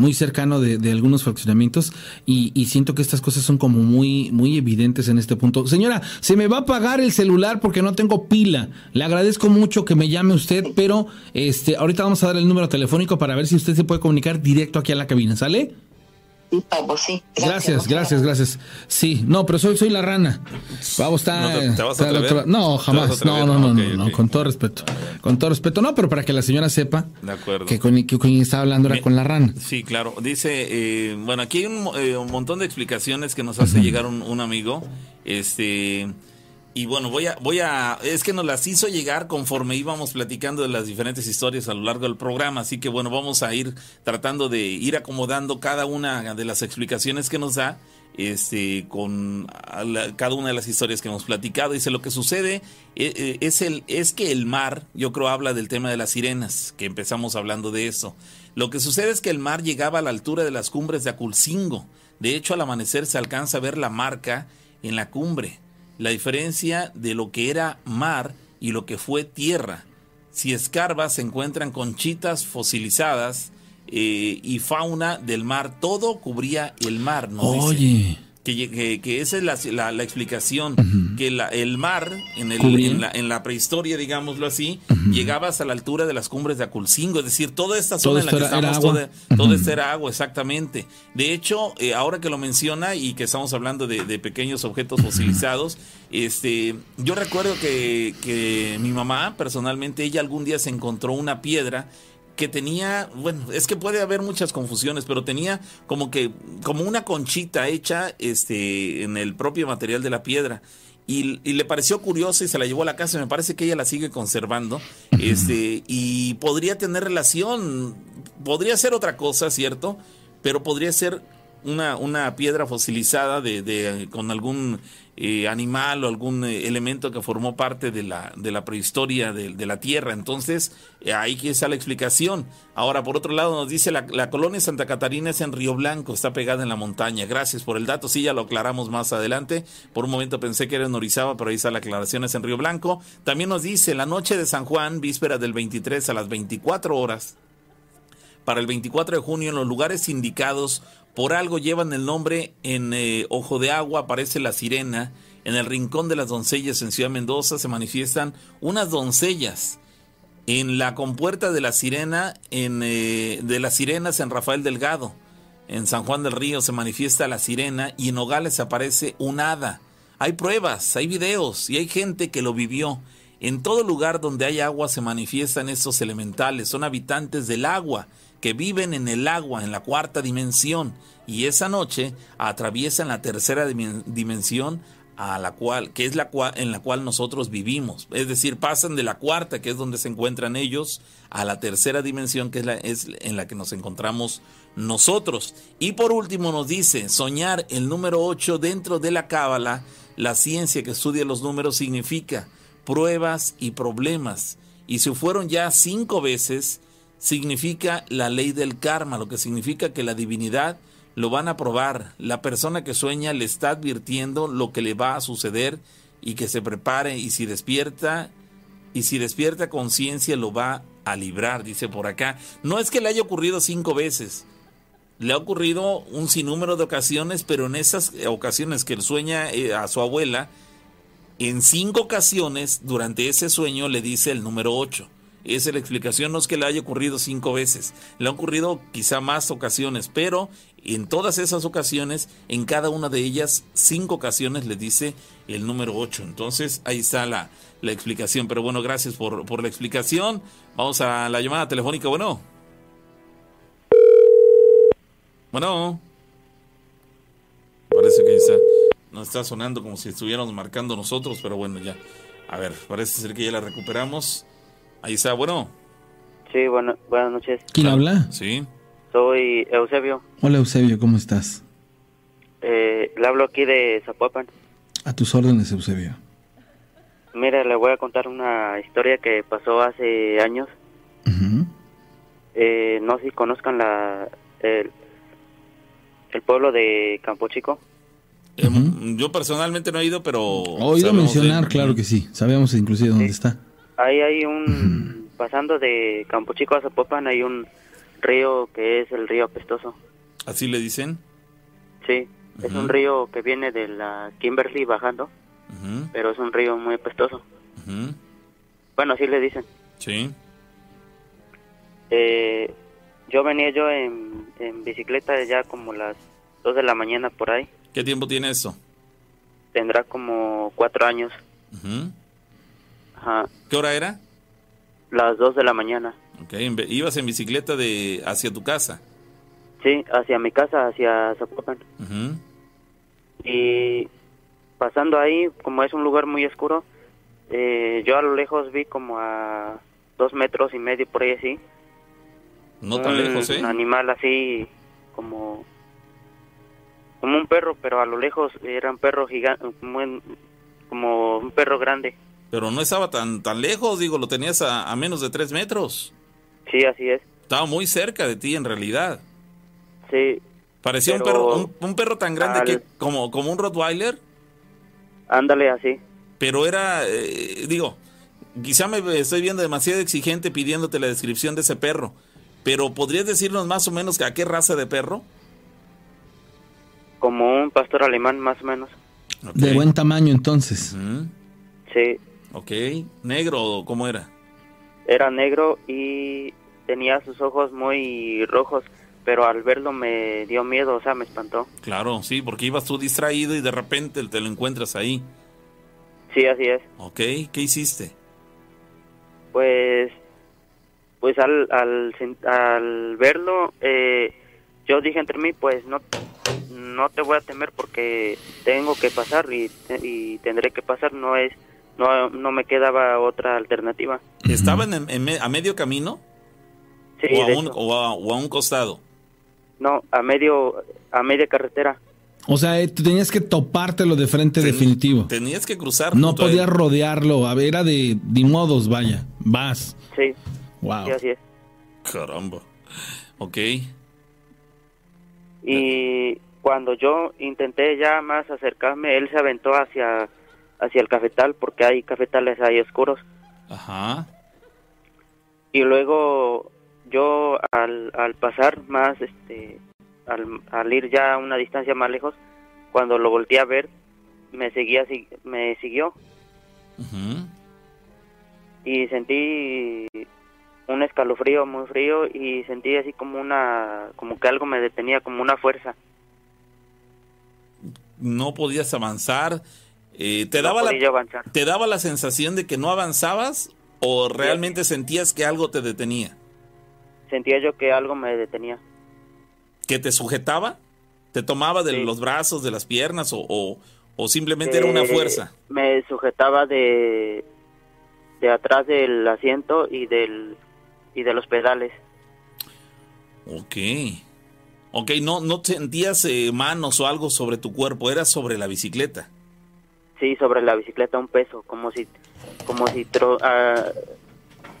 muy cercano de, algunos fraccionamientos y, y, siento que estas cosas son como muy, muy evidentes en este punto. Señora, se me va a apagar el celular porque no tengo pila. Le agradezco mucho que me llame usted, pero este, ahorita vamos a dar el número telefónico para ver si usted se puede comunicar directo aquí a la cabina, ¿sale? Sí. Gracias, gracias, gracias, Sí, no, pero soy, soy la rana. Vamos, está. ¿No, te, vas a no jamás. No, no, no, no, con todo respeto. Con todo respeto. No, pero para que la señora sepa que con quien estaba hablando era con la rana. Sí, claro. Dice, eh, bueno, aquí hay un, eh, un, montón de explicaciones que nos hace llegar un, un amigo. Este y bueno, voy a, voy a, es que nos las hizo llegar conforme íbamos platicando de las diferentes historias a lo largo del programa, así que bueno, vamos a ir tratando de ir acomodando cada una de las explicaciones que nos da, este, con cada una de las historias que hemos platicado. Dice lo que sucede eh, eh, es el, es que el mar, yo creo habla del tema de las sirenas, que empezamos hablando de eso. Lo que sucede es que el mar llegaba a la altura de las cumbres de Aculcingo. De hecho, al amanecer se alcanza a ver la marca en la cumbre la diferencia de lo que era mar y lo que fue tierra. Si escarbas se encuentran conchitas fosilizadas eh, y fauna del mar, todo cubría el mar. Oye que, esa es la, la, explicación, que la, el mar en, el, en, la, en, la, prehistoria, digámoslo así, llegaba hasta la altura de las cumbres de Aculcingo, es decir, toda esta zona en la que estamos, todo, esto era agua, exactamente. De hecho, eh, ahora que lo menciona y que estamos hablando de, de pequeños objetos fosilizados, este, yo recuerdo que, que mi mamá, personalmente, ella algún día se encontró una piedra que tenía, bueno, es que puede haber muchas confusiones, pero tenía como que, como una conchita hecha este, en el propio material de la piedra. Y, le pareció curiosa y se la llevó a la casa. Me parece que ella la sigue conservando. Este, y podría tener relación, podría ser otra cosa, ¿cierto? Pero podría ser una, una piedra fosilizada de, de, con algún eh, animal o algún eh, elemento que formó parte de la, de la prehistoria de, la Tierra. Entonces, eh, ahí está la explicación. Ahora, por otro lado, nos dice la, la, colonia Santa Catarina es en Río Blanco, está pegada en la montaña. Gracias por el dato, sí, ya lo aclaramos más adelante. Por un momento pensé que era en Orizaba, pero ahí está la aclaración, es en Río Blanco. También nos dice la noche de San Juan, víspera del 23 a las 24 horas. Para el 24 de junio, en los lugares indicados, por algo llevan el nombre en eh, Ojo de Agua, aparece la sirena. En el Rincón de las Doncellas en Ciudad Mendoza se manifiestan unas doncellas. En la compuerta de la sirena, en, eh, de las sirenas en Rafael Delgado. En San Juan del Río se manifiesta la sirena y en Nogales aparece un hada. Hay pruebas, hay videos y hay gente que lo vivió. En todo lugar donde hay agua se manifiestan estos elementales, son habitantes del agua que viven en el agua, en la cuarta dimensión, y esa noche atraviesan la tercera dimensión a la cual, que es la cual, en la cual nosotros vivimos. Es decir, pasan de la cuarta, que es donde se encuentran ellos, a la tercera dimensión, que es, la, es en la que nos encontramos nosotros. Y por último nos dice, soñar el número 8 dentro de la cábala, la ciencia que estudia los números significa pruebas y problemas. Y si fueron ya cinco veces, significa la ley del karma, lo que significa que la divinidad lo van a probar. La persona que sueña le está advirtiendo lo que le va a suceder y que se prepare y si despierta y si despierta conciencia lo va a librar, dice por acá. No es que le haya ocurrido cinco veces, le ha ocurrido un sinnúmero de ocasiones, pero en esas ocasiones que él sueña eh, a su abuela, en cinco ocasiones durante ese sueño le dice el número ocho. Esa es la explicación, no es que le haya ocurrido cinco veces, le ha ocurrido quizá más ocasiones, pero en todas esas ocasiones, en cada una de ellas, cinco ocasiones le dice el número ocho. Entonces ahí está la, la explicación. Pero bueno, gracias por, por la explicación. Vamos a la llamada telefónica. Bueno. Bueno. Parece que está, nos está sonando como si estuviéramos marcando nosotros, pero bueno, ya. A ver, parece ser que ya la recuperamos. Ahí está, bueno. Sí, bueno, buenas noches. ¿Quién habla? Sí. Soy Eusebio. Hola Eusebio, ¿cómo estás? Eh, le hablo aquí de Zapopan. A tus órdenes, Eusebio. Mira, le voy a contar una historia que pasó hace años. eh, no sé si conozcan la, el, el pueblo de Campo Chico. Em, yo personalmente no he ido, pero... Oído mencionar, claro que sí. Sabemos inclusive dónde está. Ahí hay un... Pasando de Campo Chico a Zapopan hay un río que es el río Apestoso. ¿Así le dicen? Sí, es un río que viene de la Kimberly bajando, pero es un río muy apestoso. Bueno, así le dicen. Sí. Eh, yo venía yo en, en bicicleta ya como las 2 de la mañana por ahí. ¿Qué tiempo tiene eso? Tendrá como cuatro años. Ajá. ¿Qué hora era? Las 2 de la mañana. Ok, ¿ibas en bicicleta de hacia tu casa? Sí, hacia mi casa, hacia Zapopan. Y pasando ahí, como es un lugar muy oscuro, eh, yo a lo lejos vi como a dos metros y medio por ahí así. No tan lejos, ¿eh? Un animal así como como un perro, pero a lo lejos era un perro gigante, como, un perro grande. Pero no estaba tan tan lejos, digo, lo tenías a, menos de tres metros. Sí, así es. Estaba muy cerca de ti en realidad. Sí. Parecía un perro un, perro tan grande que como como un Rottweiler. Ándale así. Pero era, eh, digo, quizá me estoy viendo demasiado exigente pidiéndote la descripción de ese perro, pero ¿podrías decirnos más o menos a qué raza de perro? Como un pastor alemán, más o menos. De buen tamaño, entonces. Sí. Ok. ¿Negro o cómo era? Era negro y tenía sus ojos muy rojos, pero al verlo me dio miedo, o sea, me espantó. Claro, sí, porque ibas tú distraído y de repente te lo encuentras ahí. Sí, así es. Ok, ¿qué hiciste? Pues, pues al, al, al verlo, eh, yo dije entre mí, pues no, no te voy a temer porque tengo que pasar y, tendré que pasar, no es, no, no me quedaba otra alternativa. ¿Estaban a medio camino? Sí, o, a un, o, a, un costado? No, a medio, a media carretera. O sea, eh, tenías que topártelo de frente definitivo. Tenías que cruzar. No podías rodearlo, a ver, era de, de modos, vaya, vas. Sí. Wow. Sí, así es. Caramba. Ok. Y cuando yo intenté ya más acercarme, él se aventó hacia, hacia el cafetal, porque hay cafetales ahí oscuros. Ajá. Y luego yo al, al pasar más, este, al, ir ya a una distancia más lejos, cuando lo volteé a ver, me seguía, me siguió. Y sentí un escalofrío muy frío y sentí así como una, como que algo me detenía, como una fuerza no podías avanzar. Eh, te, daba la, ¿Te daba la sensación de que no avanzabas o realmente sentías que algo te detenía? Sentía yo que algo me detenía. ¿Que te sujetaba? ¿Te tomaba de los brazos, de las piernas o, o, simplemente era una eh, fuerza? Me sujetaba de, de atrás del asiento y, del, y de los pedales. Ok. Ok, no, no sentías eh, manos o algo sobre tu cuerpo, era sobre la bicicleta. Sí, sobre la bicicleta un peso, como si, como si, ah,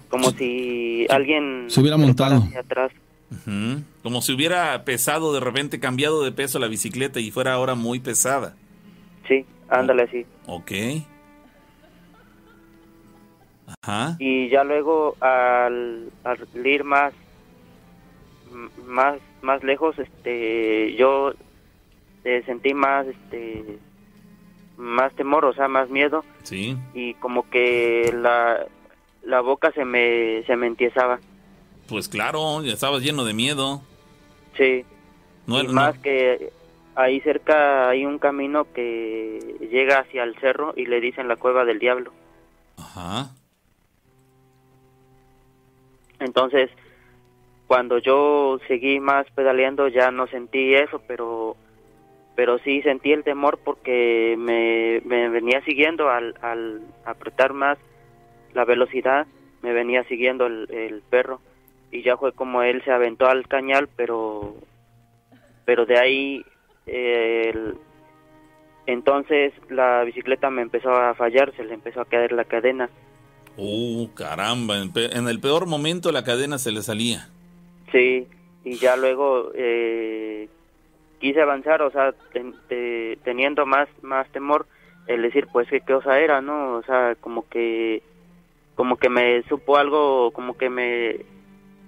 como si alguien se hubiera montado hacia atrás. Como si hubiera pesado de repente, cambiado de peso la bicicleta y fuera ahora muy pesada. Sí, ándale así. Ok. Ajá. Y ya luego al, al ir más más más lejos este yo eh, sentí más este más temor o sea más miedo. Sí. Y como que la la boca se me se me entiesaba. Pues claro ya estabas lleno de miedo. Sí. No, y más que ahí cerca hay un camino que llega hacia el cerro y le dicen la cueva del diablo. Ajá. Entonces cuando yo seguí más pedaleando ya no sentí eso, pero pero sí sentí el temor porque me, venía siguiendo al, al, apretar más la velocidad, me venía siguiendo el, perro y ya fue como él se aventó al cañal, pero pero de ahí entonces la bicicleta me empezó a fallar, se le empezó a caer la cadena. Uh, caramba, en el peor momento la cadena se le salía. Sí, y ya luego, eh, quise avanzar, o sea, teniendo más, más temor, el decir, pues, qué cosa era, ¿no? O sea, como que, como que me supo algo, como que me,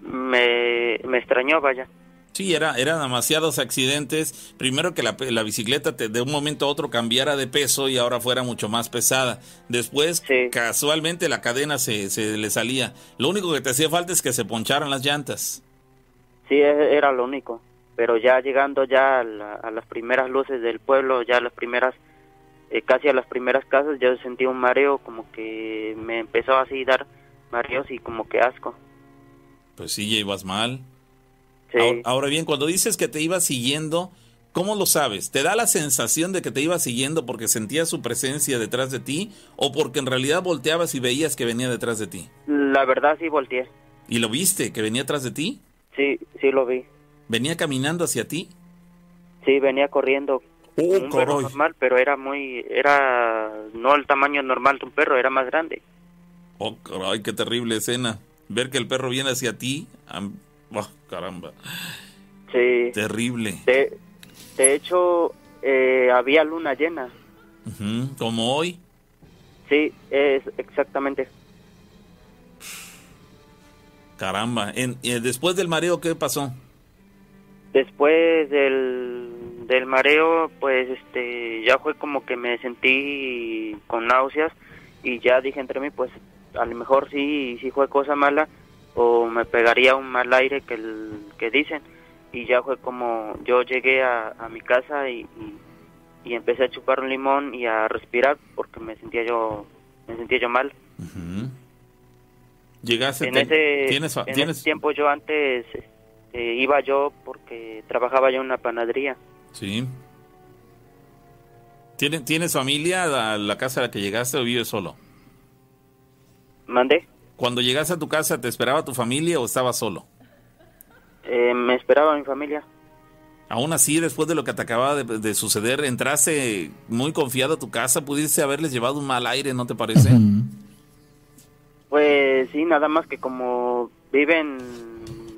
me, me extrañó, vaya. Sí, era, eran demasiados accidentes. Primero que la, la bicicleta te, de un momento a otro cambiara de peso y ahora fuera mucho más pesada. Después, casualmente, la cadena se, se le salía. Lo único que te hacía falta es que se poncharan las llantas. Sí, e, era lo único. Pero ya llegando ya a, las primeras luces del pueblo, ya las primeras, eh, casi a las primeras casas, yo sentí un mareo, como que me empezó así a dar mareos y como que asco. Pues sí, ya ibas mal. Ahora, bien, cuando dices que te iba siguiendo, ¿cómo lo sabes? ¿Te da la sensación de que te iba siguiendo porque sentías su presencia detrás de ti o porque en realidad volteabas y veías que venía detrás de ti? La verdad sí volteé. ¿Y lo viste, que venía atrás de ti? Sí, sí lo vi. ¿Venía caminando hacia ti? Sí, venía corriendo. Oh, un perro normal, pero era muy, era no el tamaño normal de un perro, era más grande. Oh, caray, qué terrible escena. Ver que el perro viene hacia ti, Oh, caramba. Sí. Terrible. De, de hecho, eh, había luna llena. ¿Como hoy? Sí, es exactamente. Caramba. En, eh, después del mareo, ¿qué pasó? Después del, del mareo, pues este, ya fue como que me sentí con náuseas y ya dije entre mí, pues a lo mejor sí, sí fue cosa mala o me pegaría un mal aire que, el, que dicen. Y ya fue como yo llegué a, mi casa y, y, empecé a chupar un limón y a respirar porque me sentía yo me sentía yo mal. Llegaste en, ese, en ese tiempo yo antes este, iba yo porque trabajaba yo en una panadería sí ¿Tienes, ¿Tienes familia a la casa a la que llegaste o vives solo? ¿Mandé? Cuando llegaste a tu casa, ¿te esperaba tu familia o estabas solo? Eh, me esperaba mi familia. Aún así, después de lo que te acababa de, suceder, entraste muy confiado a tu casa, pudiste haberles llevado un mal aire, ¿no te parece? Pues sí, nada más que como viven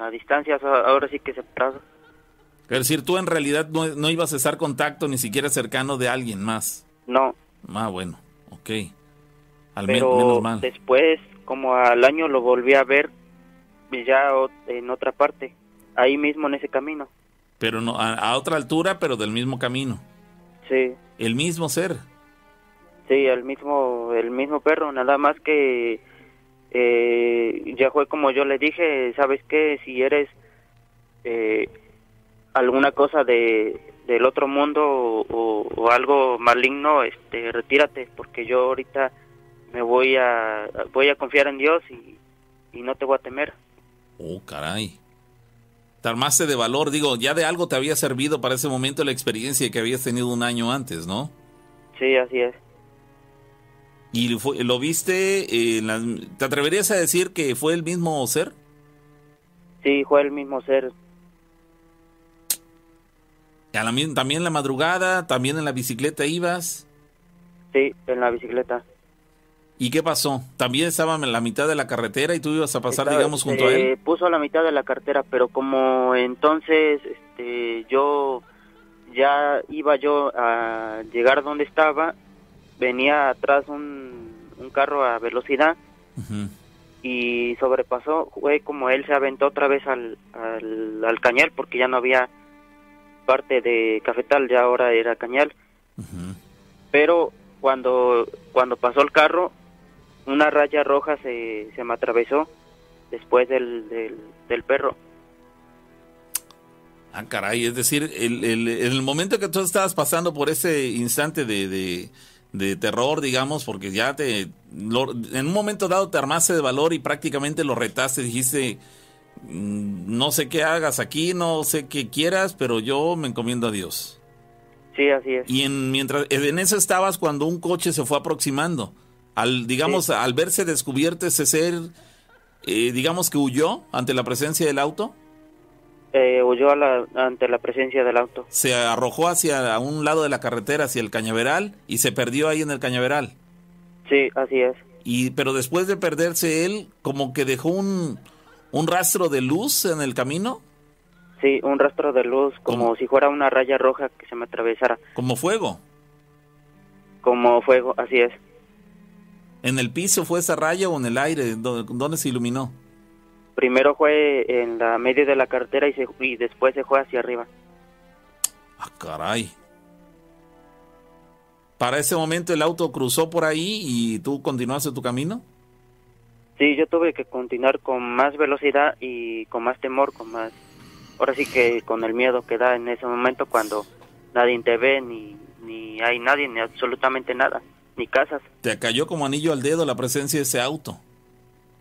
a distancias, ahora sí que se pasa. Es decir, tú en realidad no, ibas a estar contacto ni siquiera cercano de alguien más. No. Ah, bueno, ok. Al menos mal. después como al año lo volví a ver ya en otra parte, ahí mismo en ese camino. Pero no, a, otra altura, pero del mismo camino. Sí. El mismo ser. Sí, el mismo, el mismo perro, nada más que eh, ya fue como yo le dije, sabes qué, si eres eh, alguna cosa de del otro mundo o, o, algo maligno, este, retírate, porque yo ahorita me voy a voy a confiar en Dios y, no te voy a temer. Oh, caray. Te armaste de valor, digo, ya de algo te había servido para ese momento la experiencia que habías tenido un año antes, ¿no? Sí, así es. ¿Y lo viste? ¿Te atreverías a decir que fue el mismo ser? Sí, fue el mismo ser. ¿También en la madrugada? ¿También en la bicicleta ibas? Sí, en la bicicleta. ¿Y qué pasó? ¿También estaba en la mitad de la carretera y tú ibas a pasar, digamos, junto a él? Eh, puso a la mitad de la carretera, pero como entonces este, yo ya iba yo a llegar donde estaba, venía atrás un, carro a velocidad y sobrepasó, fue como él se aventó otra vez al, al, cañal porque ya no había parte de cafetal, ya ahora era cañal. Pero cuando, cuando pasó el carro, una raya roja se, se me atravesó después del, del, perro. Ah, caray, es decir, el, el, el, momento que tú estabas pasando por ese instante de, de, terror, digamos, porque ya te, en un momento dado te armaste de valor y prácticamente lo retaste, dijiste, mm, no sé qué hagas aquí, no sé qué quieras, pero yo me encomiendo a Dios. Sí, así es. Y en, mientras, en eso estabas cuando un coche se fue aproximando. Al, digamos, al verse descubierto ese ser, eh, digamos que huyó ante la presencia del auto. Eh, huyó ante la presencia del auto. Se arrojó hacia un lado de la carretera, hacia el cañaveral, y se perdió ahí en el cañaveral. Sí, así es. Y, pero después de perderse él, como que dejó un, un rastro de luz en el camino. Sí, un rastro de luz, como si fuera una raya roja que se me atravesara. ¿Como fuego? Como fuego, así es. ¿En el piso fue esa raya o en el aire? ¿Dónde, se iluminó? Primero fue en la medio de la carretera y, se, y después se fue hacia arriba. Ah, caray. ¿Para ese momento el auto cruzó por ahí y tú continuaste tu camino? Sí, yo tuve que continuar con más velocidad y con más temor, con más... Ahora sí que con el miedo que da en ese momento cuando nadie te ve, ni, ni hay nadie, ni absolutamente nada, ni casas. ¿Te cayó como anillo al dedo la presencia de ese auto?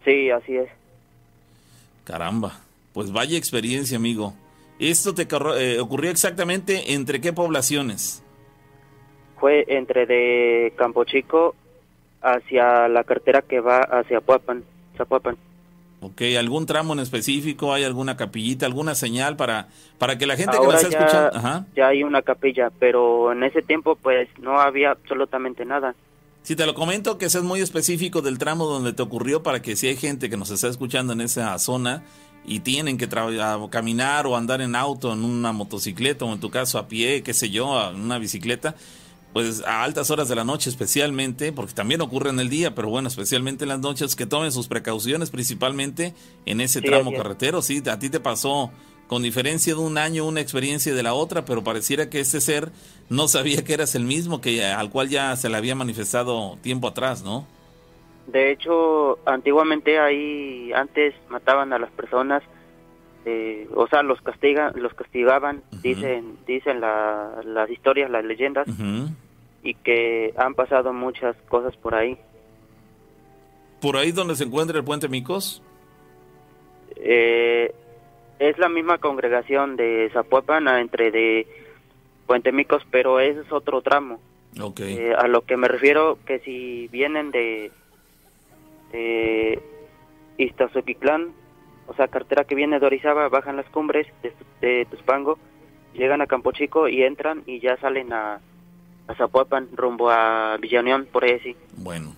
Sí, así es. Caramba, pues vaya experiencia, amigo. ¿Esto te eh, ocurrió exactamente entre qué poblaciones? Fue entre de Campo Chico hacia la carretera que va hacia Puapan, Zapuapan. Ok, ¿algún tramo en específico? ¿Hay alguna capillita, alguna señal para, para que la gente que nos está escuchando... Ya hay una capilla, pero en ese tiempo pues no había absolutamente nada. Si te lo comento que ese es muy específico del tramo donde te ocurrió para que si hay gente que nos está escuchando en esa zona y tienen que caminar o andar en auto, en una motocicleta o en tu caso a pie, qué sé yo, en una bicicleta, pues a altas horas de la noche especialmente, porque también ocurre en el día, pero bueno, especialmente en las noches, que tomen sus precauciones principalmente en ese tramo carretero. Sí, a ti te pasó con diferencia de un año una experiencia de la otra, pero pareciera que ese ser no sabía que eras el mismo, que al cual ya se le había manifestado tiempo atrás, ¿no? De hecho, antiguamente ahí antes mataban a las personas, eh, o sea, los castigan, los castigaban, dicen, dicen las historias, las leyendas y que han pasado muchas cosas por ahí. ¿Por ahí donde se encuentra el puente Micos? Eh, es la misma congregación de Zapopan entre de Puente Micos, pero ese es otro tramo. Okay. Eh, a lo que me refiero que si vienen de, de Iztazoquitlán, o sea, cartera que viene de Orizaba, bajan las cumbres de, de Tuspango, llegan a Campo Chico y entran y ya salen a, a Zapopan, rumbo a Villanión, por ahí sí. Bueno,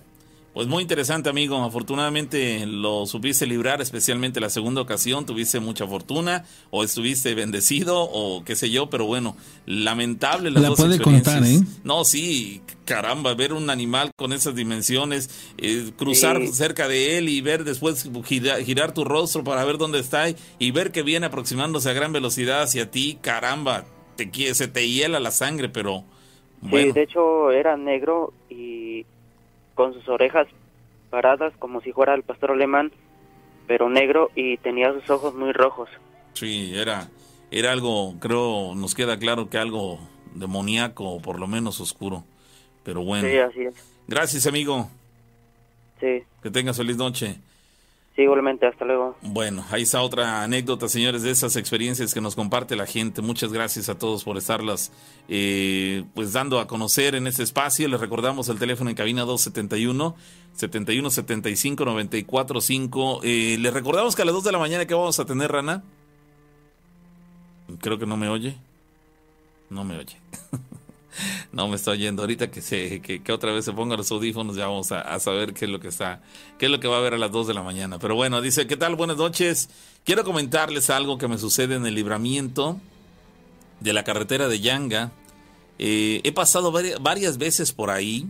pues muy interesante, amigo. Afortunadamente lo supiste librar, especialmente la segunda ocasión. Tuviste mucha fortuna, o estuviste bendecido, o qué sé yo, pero bueno, lamentable las la dos puede contar, ¿eh? No, sí, caramba, ver un animal con esas dimensiones, eh, cruzar cerca de él y ver después girar, tu rostro para ver dónde está y ver que viene aproximándose a gran velocidad hacia ti, caramba, te, se te hiela la sangre, pero Sí, de hecho era negro y con sus orejas paradas como si fuera el pastor alemán, pero negro y tenía sus ojos muy rojos. Sí, era, era algo, creo, nos queda claro que algo demoníaco o por lo menos oscuro. Pero bueno. Sí, así es. Gracias, amigo. Sí. Que tengas feliz noche. Sí, igualmente, hasta luego. Bueno, ahí está otra anécdota, señores, de esas experiencias que nos comparte la gente. Muchas gracias a todos por estarlas eh, pues dando a conocer en este espacio. Les recordamos el teléfono en cabina 271 7175 945. Eh, les recordamos que a las 2 de la mañana que vamos a tener, Rana. Creo que no me oye. No me oye. *laughs* no me está oyendo. Ahorita que se, que, otra vez se pongan los audífonos, ya vamos a, saber qué es lo que está, qué es lo que va a haber a las 2 de la mañana. Pero bueno, dice, ¿qué tal? Buenas noches. Quiero comentarles algo que me sucede en el libramiento de la carretera de Yanga. Eh, he pasado varias veces por ahí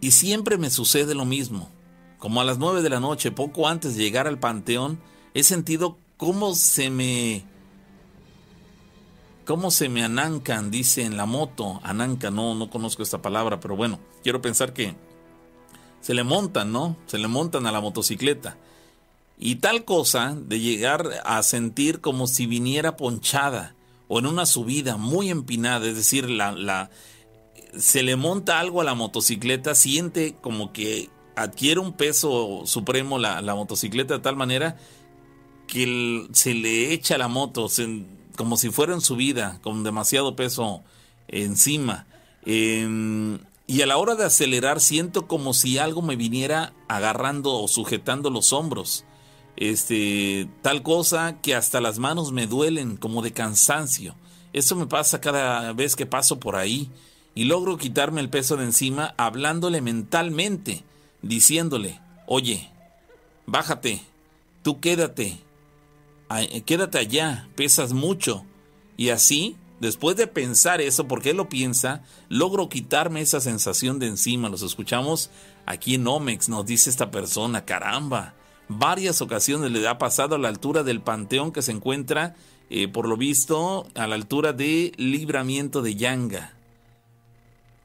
y siempre me sucede lo mismo. Como a las 9 de la noche, poco antes de llegar al panteón, he sentido cómo se me ¿Cómo se me anancan? Dice en la moto. Ananca, no, no conozco esta palabra, pero bueno, quiero pensar que se le montan, ¿no? Se le montan a la motocicleta. Y tal cosa de llegar a sentir como si viniera ponchada o en una subida muy empinada, es decir, la, la, se le monta algo a la motocicleta, siente como que adquiere un peso supremo la, motocicleta de tal manera que se le echa la moto, se, como si fuera en su vida, con demasiado peso encima. Em, y a la hora de acelerar siento como si algo me viniera agarrando o sujetando los hombros. Este, tal cosa que hasta las manos me duelen como de cansancio. Eso me pasa cada vez que paso por ahí y logro quitarme el peso de encima hablándole mentalmente, diciéndole, oye, bájate, tú quédate, quédate allá, pesas mucho. Y así, después de pensar eso, porque él lo piensa, logro quitarme esa sensación de encima. Los escuchamos aquí en Omex, nos dice esta persona, caramba. Varias ocasiones le ha pasado a la altura del panteón que se encuentra, eh, por lo visto, a la altura de Libramiento de Yanga.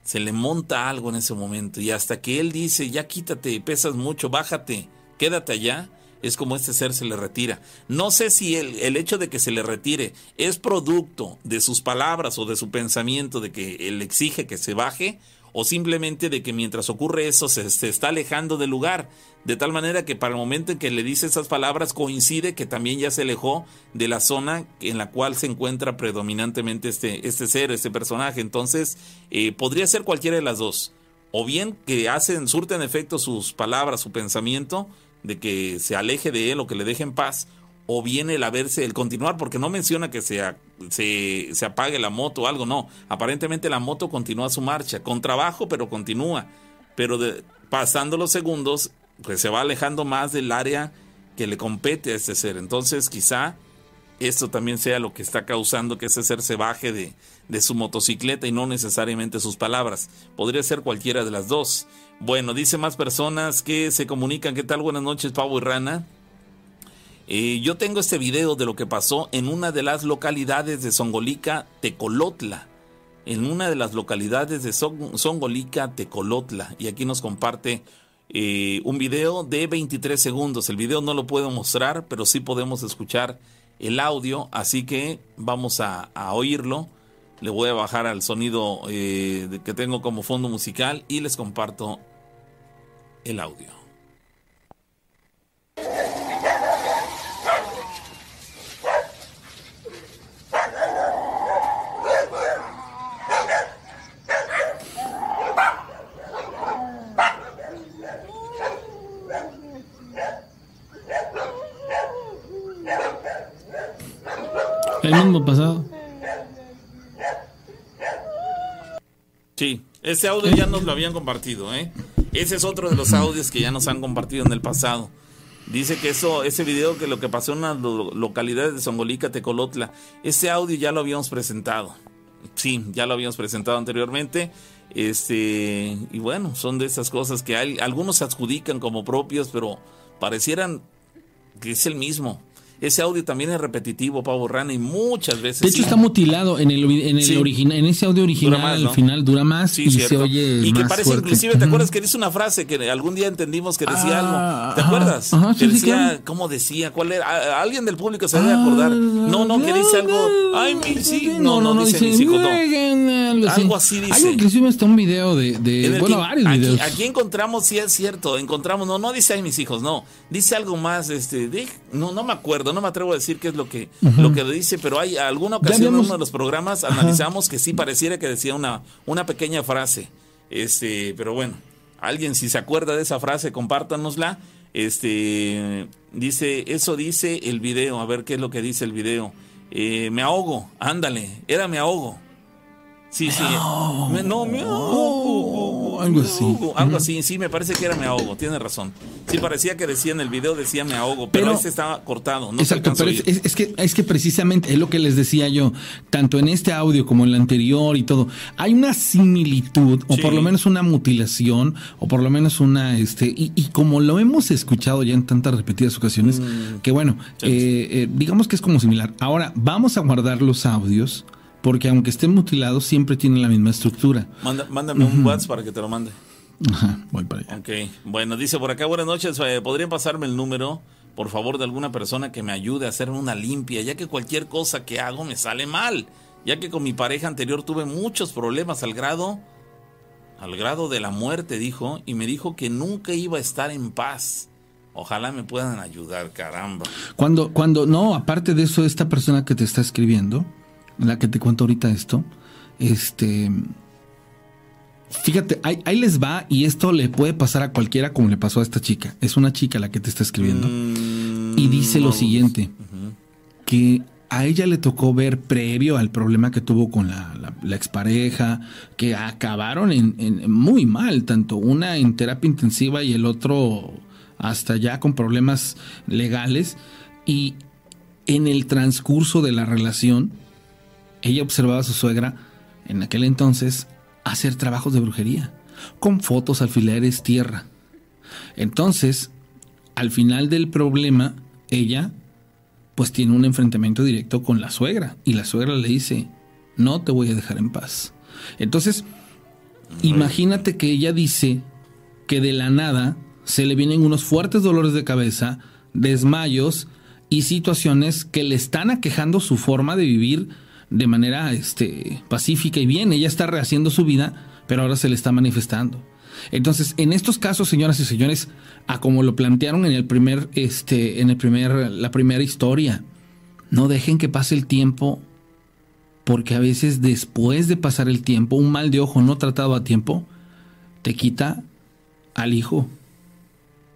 Se le monta algo en ese momento y hasta que él dice, ya quítate, pesas mucho, bájate, quédate allá, es como este ser se le retira. No sé si el, el, hecho de que se le retire es producto de sus palabras o de su pensamiento de que él exige que se baje o simplemente de que mientras ocurre eso se, se, está alejando del lugar, de tal manera que para el momento en que le dice esas palabras coincide que también ya se alejó de la zona en la cual se encuentra predominantemente este, este ser, este personaje. Entonces, eh, podría ser cualquiera de las dos. O bien que hacen, surten efecto sus palabras, su pensamiento, de que se aleje de él o que le deje en paz, o bien el haberse, el continuar, porque no menciona que se, se, se apague la moto o algo, no. Aparentemente la moto continúa su marcha, con trabajo, pero continúa. Pero pasando los segundos, pues se va alejando más del área que le compete a este ser. Entonces, quizá esto también sea lo que está causando que ese ser se baje de, de su motocicleta y no necesariamente sus palabras. Podría ser cualquiera de las dos. Bueno, dice más personas que se comunican. ¿Qué tal? Buenas noches, Pavo y Rana. Eh, yo tengo este video de lo que pasó en una de las localidades de Songolica, Tecolotla. En una de las localidades de Songolica, Tecolotla. Y aquí nos comparte eh, un video de 23 segundos. El video no lo puedo mostrar, pero sí podemos escuchar el audio. Así que vamos a, a oírlo. Le voy a bajar al sonido eh, que tengo como fondo musical y les comparto el audio. El pasado. Sí, ese audio ya nos lo habían compartido, ¿eh? Ese es otro de los audios que ya nos han compartido en el pasado. Dice que eso, ese video que lo que pasó en las localidades de Songolica, Tecolotla, ese audio ya lo habíamos presentado. Sí, ya lo habíamos presentado anteriormente. Este, y bueno, son de esas cosas que hay, algunos se adjudican como propios, pero parecieran que es el mismo. Ese audio también es repetitivo, Pavo Rana, y muchas veces. De hecho, sí. está mutilado en el, en el Sí. original, en ese audio original, más, ¿no? al final dura más Sí, y cierto. se oye y que más parece fuerte. inclusive, ¿te acuerdas que dice una frase que algún día entendimos que decía Ah, algo? ¿Te acuerdas? ajá, que decía, claro. ¿cómo decía? ¿Cuál era? Alguien del público se debe acordar. No, no, que dice algo. Ay, mis hijos. No, no, dice mis hijos, no. Algo así. Dice. Hay inclusive hasta un video de, de- En bueno, que- varios aquí, videos. aquí encontramos, sí es cierto, encontramos, no, no dice ay mis hijos, no, dice algo más, este, de- no, no me acuerdo, no me atrevo a decir qué es lo que, lo que dice, pero hay alguna ocasión habíamos- en uno de los programas analizamos que sí pareciera que decía una, una pequeña frase, este, pero bueno, alguien si se acuerda de esa frase, compártanosla, este, dice, eso dice el video, a ver qué es lo que dice el video, Eh, me ahogo, ándale, era me ahogo. Sí, sí. Me- no, me ahogo. Algo así. Algo así, sí, me parece que era me ahogo, tiene razón. Sí, parecía que decía en el video, decía me ahogo, pero, Pero- ese estaba cortado, no Exacto, pero es, es- es que, es que precisamente es lo que les decía yo, tanto en este audio como en el anterior y todo, hay una similitud, o Sí. por lo menos una mutilación, o por lo menos una, este, y, y como lo hemos escuchado ya en tantas repetidas ocasiones, que bueno, Mm. Sí. eh, eh, digamos que es como similar. Ahora, vamos a guardar los audios, porque aunque estén mutilados, siempre tienen la misma estructura. Manda- mándame un WhatsApp para que te lo mande. Ajá, voy para allá. Ok, bueno, dice por acá, buenas noches, eh, ¿podrían pasarme el número, por favor, de alguna persona que me ayude a hacer una limpia, ya que cualquier cosa que hago me sale mal, ya que con mi pareja anterior tuve muchos problemas al grado, al grado de la muerte, dijo, y me dijo que nunca iba a estar en paz. Ojalá me puedan ayudar, caramba. Cuando, cuando, no, aparte de eso, esta persona que te está escribiendo, la que te cuento ahorita esto, este, fíjate, ahí, ahí les va y esto le puede pasar a cualquiera como le pasó a esta chica. Es una chica la que te está escribiendo. Mm, y dice lo siguiente, que a ella le tocó ver previo al problema que tuvo con la, la- la expareja, que acabaron en, en- muy mal, tanto una en terapia intensiva y el otro hasta ya con problemas legales. Y en el transcurso de la relación, ella observaba a su suegra, en aquel entonces, hacer trabajos de brujería, con fotos, alfileres, tierra. Entonces, al final del problema, ella pues tiene un enfrentamiento directo con la suegra y la suegra le dice, no te voy a dejar en paz. Entonces, imagínate que ella dice que de la nada se le vienen unos fuertes dolores de cabeza, desmayos y situaciones que le están aquejando su forma de vivir de manera este, pacífica y bien. Ella está rehaciendo su vida, pero ahora se le está manifestando. Entonces, en estos casos, señoras y señores, a como lo plantearon en el primer, este, en el primer, la primera historia, no dejen que pase el tiempo, porque a veces después de pasar el tiempo, un mal de ojo no tratado a tiempo, te quita al hijo.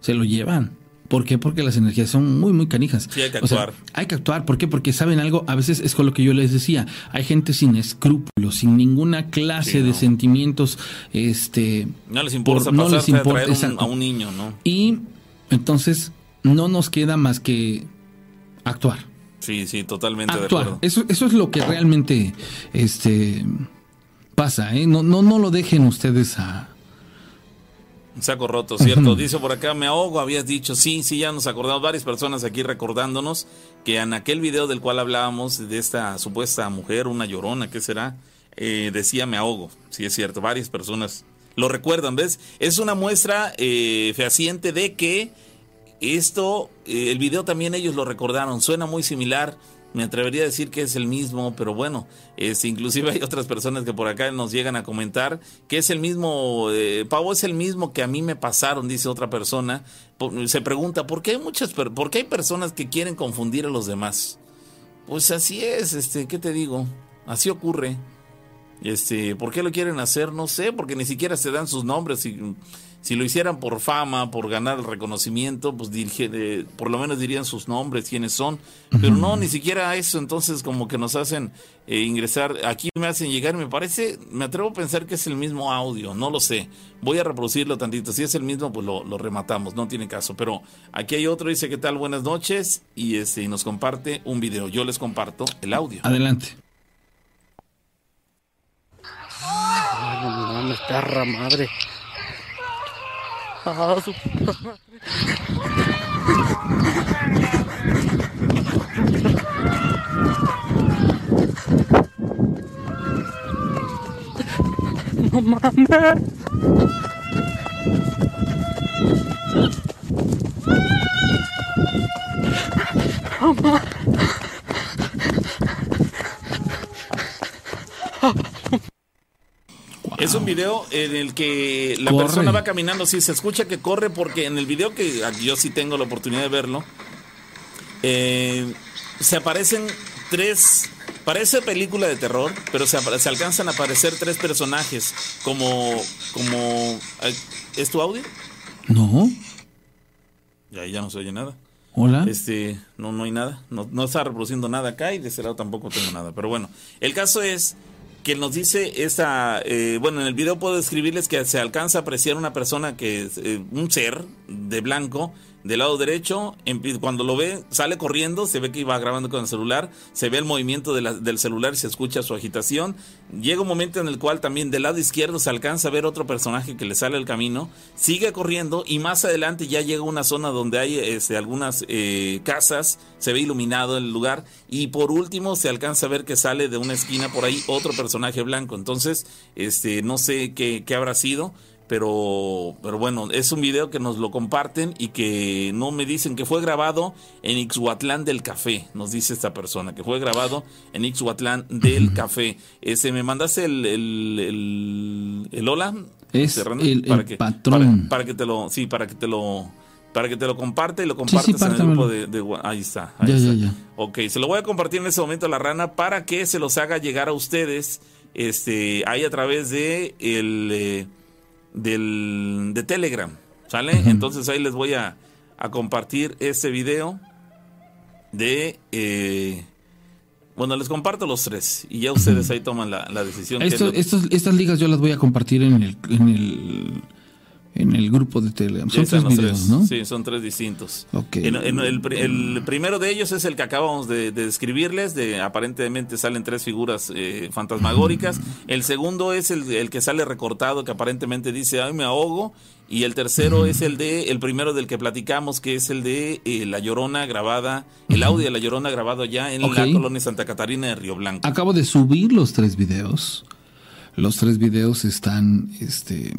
Se lo llevan. ¿Por qué? Porque las energías son muy, muy canijas. Sí, hay que actuar. hay que actuar. ¿Por qué? Porque saben algo, a veces es con lo que yo les decía. Hay gente sin escrúpulos, sin ninguna clase de sentimientos. Este, no les importa no les importa, a, un, niño, ¿no? Y entonces no nos queda más que actuar. Sí, sí, totalmente actuar. de acuerdo. Eso, eso es lo que realmente este, pasa. ¿eh? No, no, no lo dejen ustedes a Saco roto, ¿cierto? Dice por acá, me ahogo, habías dicho, sí, sí, ya nos acordamos, varias personas aquí recordándonos que en aquel video del cual hablábamos de esta supuesta mujer, una llorona, ¿qué será? Eh, decía, me ahogo, sí es cierto, varias personas lo recuerdan, ¿ves? Es una muestra eh, fehaciente de que esto, eh, el video también ellos lo recordaron, suena muy similar me atrevería a decir que es el mismo, pero bueno, es, inclusive hay otras personas que por acá nos llegan a comentar que es el mismo, eh, Pavo es el mismo que a mí me pasaron, dice otra persona. Se pregunta, ¿por qué hay muchas, por qué hay personas que quieren confundir a los demás? Pues así es, este, ¿qué te digo? Así ocurre. Este, ¿por qué lo quieren hacer? No sé, porque ni siquiera se dan sus nombres y si lo hicieran por fama, por ganar el reconocimiento, pues dirige, por lo menos dirían sus nombres, quiénes son. Pero no, ni siquiera eso. Entonces, como que nos hacen eh, ingresar. Aquí me hacen llegar. Me parece, me atrevo a pensar que es el mismo audio. No lo sé. Voy a reproducirlo tantito. Si es el mismo, pues lo, rematamos. No tiene caso. Pero aquí hay otro. Dice: ¿Qué tal? Buenas noches. Y, este, y nos comparte un video. Yo les comparto el audio. Adelante. Ay, no perra madre. Ah, su No mames. Mamá. Es un video en el que la persona va caminando, sí, se escucha que corre porque en el video que yo sí tengo la oportunidad de verlo, eh, se aparecen tres, parece película de terror, pero se, se, alcanzan a aparecer tres personajes como, como, ¿es tu audio? No. Ya, ya no se oye nada. Hola. Este, no, no hay nada. No, no está reproduciendo nada acá y de ese lado tampoco tengo nada. Pero bueno, el caso es que nos dice esa, eh, bueno, en el video puedo describirles que se alcanza a apreciar una persona que es eh, un ser de blanco del lado derecho, cuando lo ve, sale corriendo, se ve que iba grabando con el celular, se ve el movimiento del celular, se escucha su agitación. Llega un momento en el cual también del lado izquierdo se alcanza a ver otro personaje que le sale al camino, sigue corriendo y más adelante ya llega a una zona donde hay este, algunas eh, casas, se ve iluminado el lugar y por último se alcanza a ver que sale de una esquina por ahí otro personaje blanco. Entonces, este, no sé qué, qué habrá sido pero, pero bueno, es un video que nos lo comparten y que no me dicen que fue grabado en Ixhuatlán del Café, nos dice esta persona, que fue grabado en Ixhuatlán del Café. Ese, ¿Me mandaste el, el, el, hola? Es el, para que, patrón. Para, que te lo, sí, para que te lo para que te lo comparte y lo compartas en el grupo de, ahí está, ahí está. Ya, Ok, se lo voy a compartir en ese momento a la rana para que se los haga llegar a ustedes este ahí a través de el eh, del, de Telegram, ¿sale? Entonces ahí les voy a, a compartir este video de... Eh, bueno, les comparto los tres y ya ustedes ahí toman la, decisión. estas ligas yo las voy a compartir en el, en el en el grupo de Telegram. Son tres videos, tres. ¿no? Sí, son tres distintos. Ok. En- en el, pri- el primero de ellos es el que acabamos de, de describirles, de aparentemente salen tres figuras eh, fantasmagóricas. El segundo es el, el que sale recortado, que aparentemente dice, ay, me ahogo. Y el tercero es el de, el primero del que platicamos, que es el de eh, La Llorona grabada, el audio de La Llorona grabado ya en la colonia Santa Catarina de Río Blanco. Acabo de subir los tres videos. Los tres videos están este,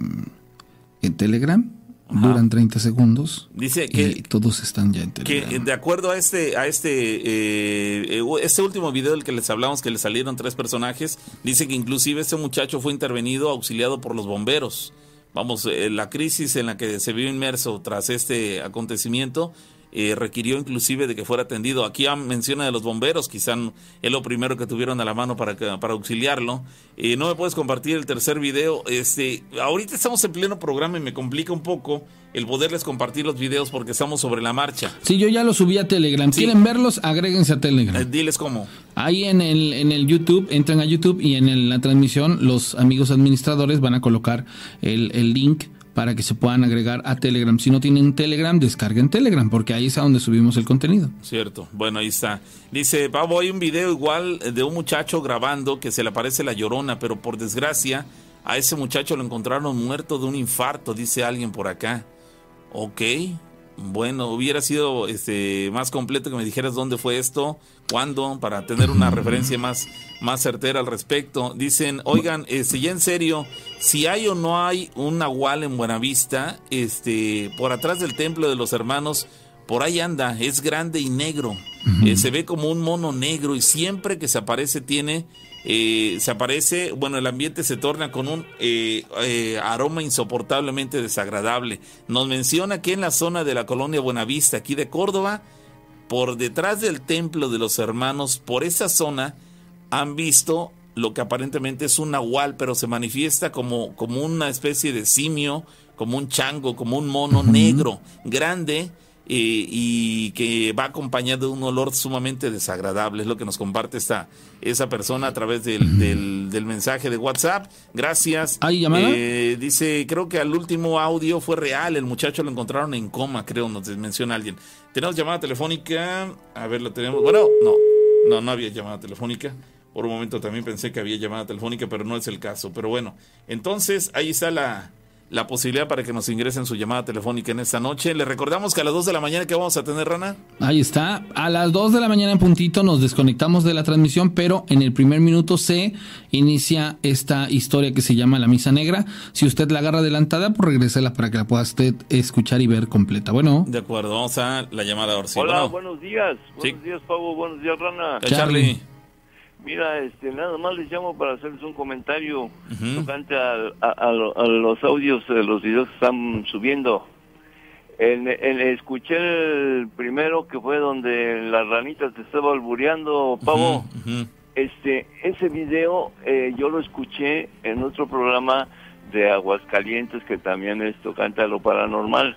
en Telegram. Duran 30 segundos. Dice que- y todos están ya en Telegram. que de acuerdo a este a este eh, eh, este último video del que les hablamos que le salieron tres personajes dice que inclusive este muchacho fue intervenido auxiliado por los bomberos vamos eh, la crisis en la que se vio inmerso tras este acontecimiento eh, requirió inclusive de que fuera atendido aquí han- menciona de los bomberos quizá es lo primero que tuvieron a la mano para para auxiliarlo Eh, no me puedes compartir el tercer video este ahorita estamos en pleno programa y me complica un poco el poderles compartir los videos porque estamos sobre la marcha Sí, yo ya los subí a Telegram. Sí. ¿Quieren verlos? Agréguense a Telegram. Eh, diles cómo. Ahí en el, en el YouTube, entran a YouTube y en el- la transmisión los amigos administradores van a colocar el, el link para que se puedan agregar a Telegram. Si no tienen Telegram, descarguen Telegram porque ahí es a donde subimos el contenido. Cierto. Bueno, ahí está. Dice, Pavo, hay un video igual de un muchacho grabando que se le aparece la llorona, pero por desgracia a ese muchacho lo encontraron muerto de un infarto, dice alguien por acá. Ok. Bueno, hubiera sido este más completo que me dijeras dónde fue esto, cuándo, para tener una referencia más, más certera al respecto. Dicen, oigan, este, ya en serio, si hay o no hay un nahual en Buenavista, este, por atrás del templo de los hermanos, por ahí anda, es grande y negro. Eh, se ve como un mono negro y siempre que se aparece tiene, eh, se aparece, bueno, el ambiente se torna con un eh, eh, aroma insoportablemente desagradable. Nos menciona que en la zona de la colonia Buenavista, aquí de Córdoba, por detrás del templo de los hermanos, por esa zona, han visto lo que aparentemente es un nahual, pero se manifiesta como, como una especie de simio, como un chango, como un mono negro, grande, eh, y que va acompañado de un olor sumamente desagradable. Es lo que nos comparte esta, esa persona a través del, del- del mensaje de WhatsApp. Gracias. ¿Hay llamada? Eh, dice, creo que al último audio fue real. El muchacho lo encontraron en coma, creo, nos menciona alguien. Tenemos llamada telefónica. A ver, lo tenemos. Bueno, no, no, no había llamada telefónica. Por un momento también pensé que había llamada telefónica, pero no es el caso. Pero bueno, entonces ahí está la, la posibilidad para que nos ingresen su llamada telefónica en esta noche. Le recordamos que a las 2 de la mañana que vamos a tener, Rana. Ahí está. A las 2 de la mañana en puntito nos desconectamos de la transmisión, pero en el primer minuto se inicia esta historia que se llama La Misa Negra. Si usted la agarra adelantada, pues regrésela para que la pueda usted escuchar y ver completa. Bueno, De acuerdo, vamos a la llamada ahora sí. Hola, Bueno, buenos días. Buenos Sí. días, Pavo. Buenos días, Rana. Charlie. Mira, este, nada más les llamo para hacerles un comentario tocante a, a lo- a los audios de los videos que están subiendo. En, en- escuché el primero que fue donde la ranita te estaba albureando, Pavo. Este, ese video eh, yo lo escuché en otro programa de Aguascalientes que también es tocante a lo paranormal.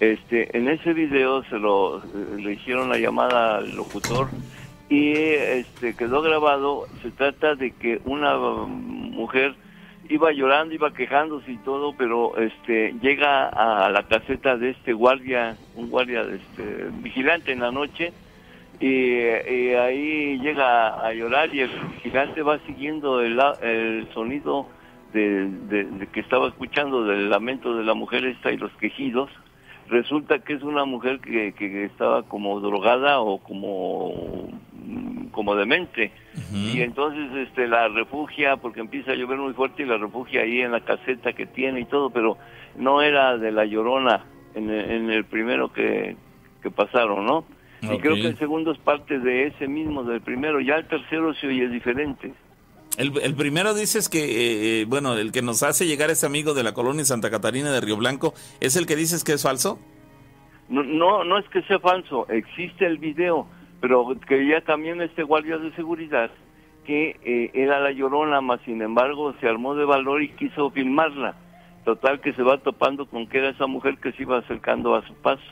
Este, en ese video se lo le hicieron la llamada al locutor y este quedó grabado. Se trata de que una um, mujer iba llorando, iba quejándose y todo, pero este llega a la caseta de este guardia, un guardia este, vigilante en la noche y, ahí llega a llorar y el vigilante va siguiendo el, el sonido de que estaba escuchando del lamento de la mujer esta y los quejidos resulta que es una mujer que, que estaba como drogada o como como demente. Y entonces este la refugia porque empieza a llover muy fuerte y la refugia ahí en la caseta que tiene y todo pero no era de la llorona en el, en el primero que, que pasaron no y creo que el segundo es parte de ese mismo del primero. Ya el tercero se oye diferente. El, el primero dices que, eh, eh, bueno, el que nos hace llegar este amigo de la colonia Santa Catarina de Río Blanco, ¿es el que dices que es falso? No, no, no es que sea falso, existe el video, pero quería también este guardia de seguridad que eh, era la llorona, más sin embargo se armó de valor y quiso filmarla. Total que se va topando con que era esa mujer que se iba acercando a su paso.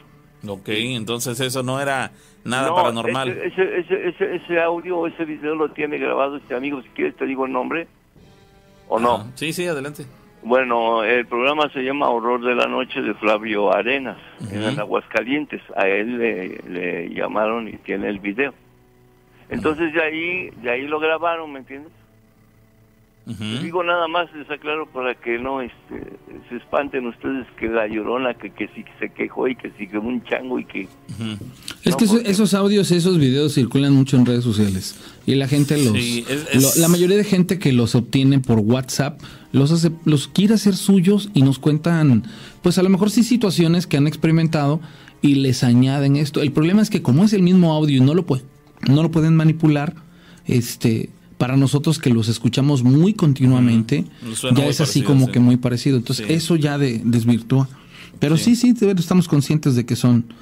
Ok, entonces eso no era nada No, paranormal. Ese, ese, ese, ese, audio, ese video lo tiene grabado este amigo, si quieres te digo el nombre. ¿O no? Sí, sí, adelante. Bueno, el programa se llama Horror de la Noche de Flavio Arenas, en Aguascalientes. A él le, le llamaron y tiene el video. Entonces de ahí, de ahí lo grabaron, ¿me entiendes? Digo nada más, les aclaro para que no este, se espanten ustedes que la llorona, que, que sí se quejó y que sí que un chango y que... Es que esos audios, esos videos circulan mucho en redes sociales y la gente los... la mayoría de gente que los obtiene por WhatsApp los, hace, los quiere hacer suyos y nos cuentan, pues a lo mejor sí situaciones que han experimentado y les añaden esto. El problema es que como es el mismo audio y no lo, puede, no lo pueden manipular, este para nosotros que los escuchamos muy continuamente, ya es así como que muy parecido. Entonces, eso ya de, desvirtúa. Pero sí, sí, estamos conscientes de que son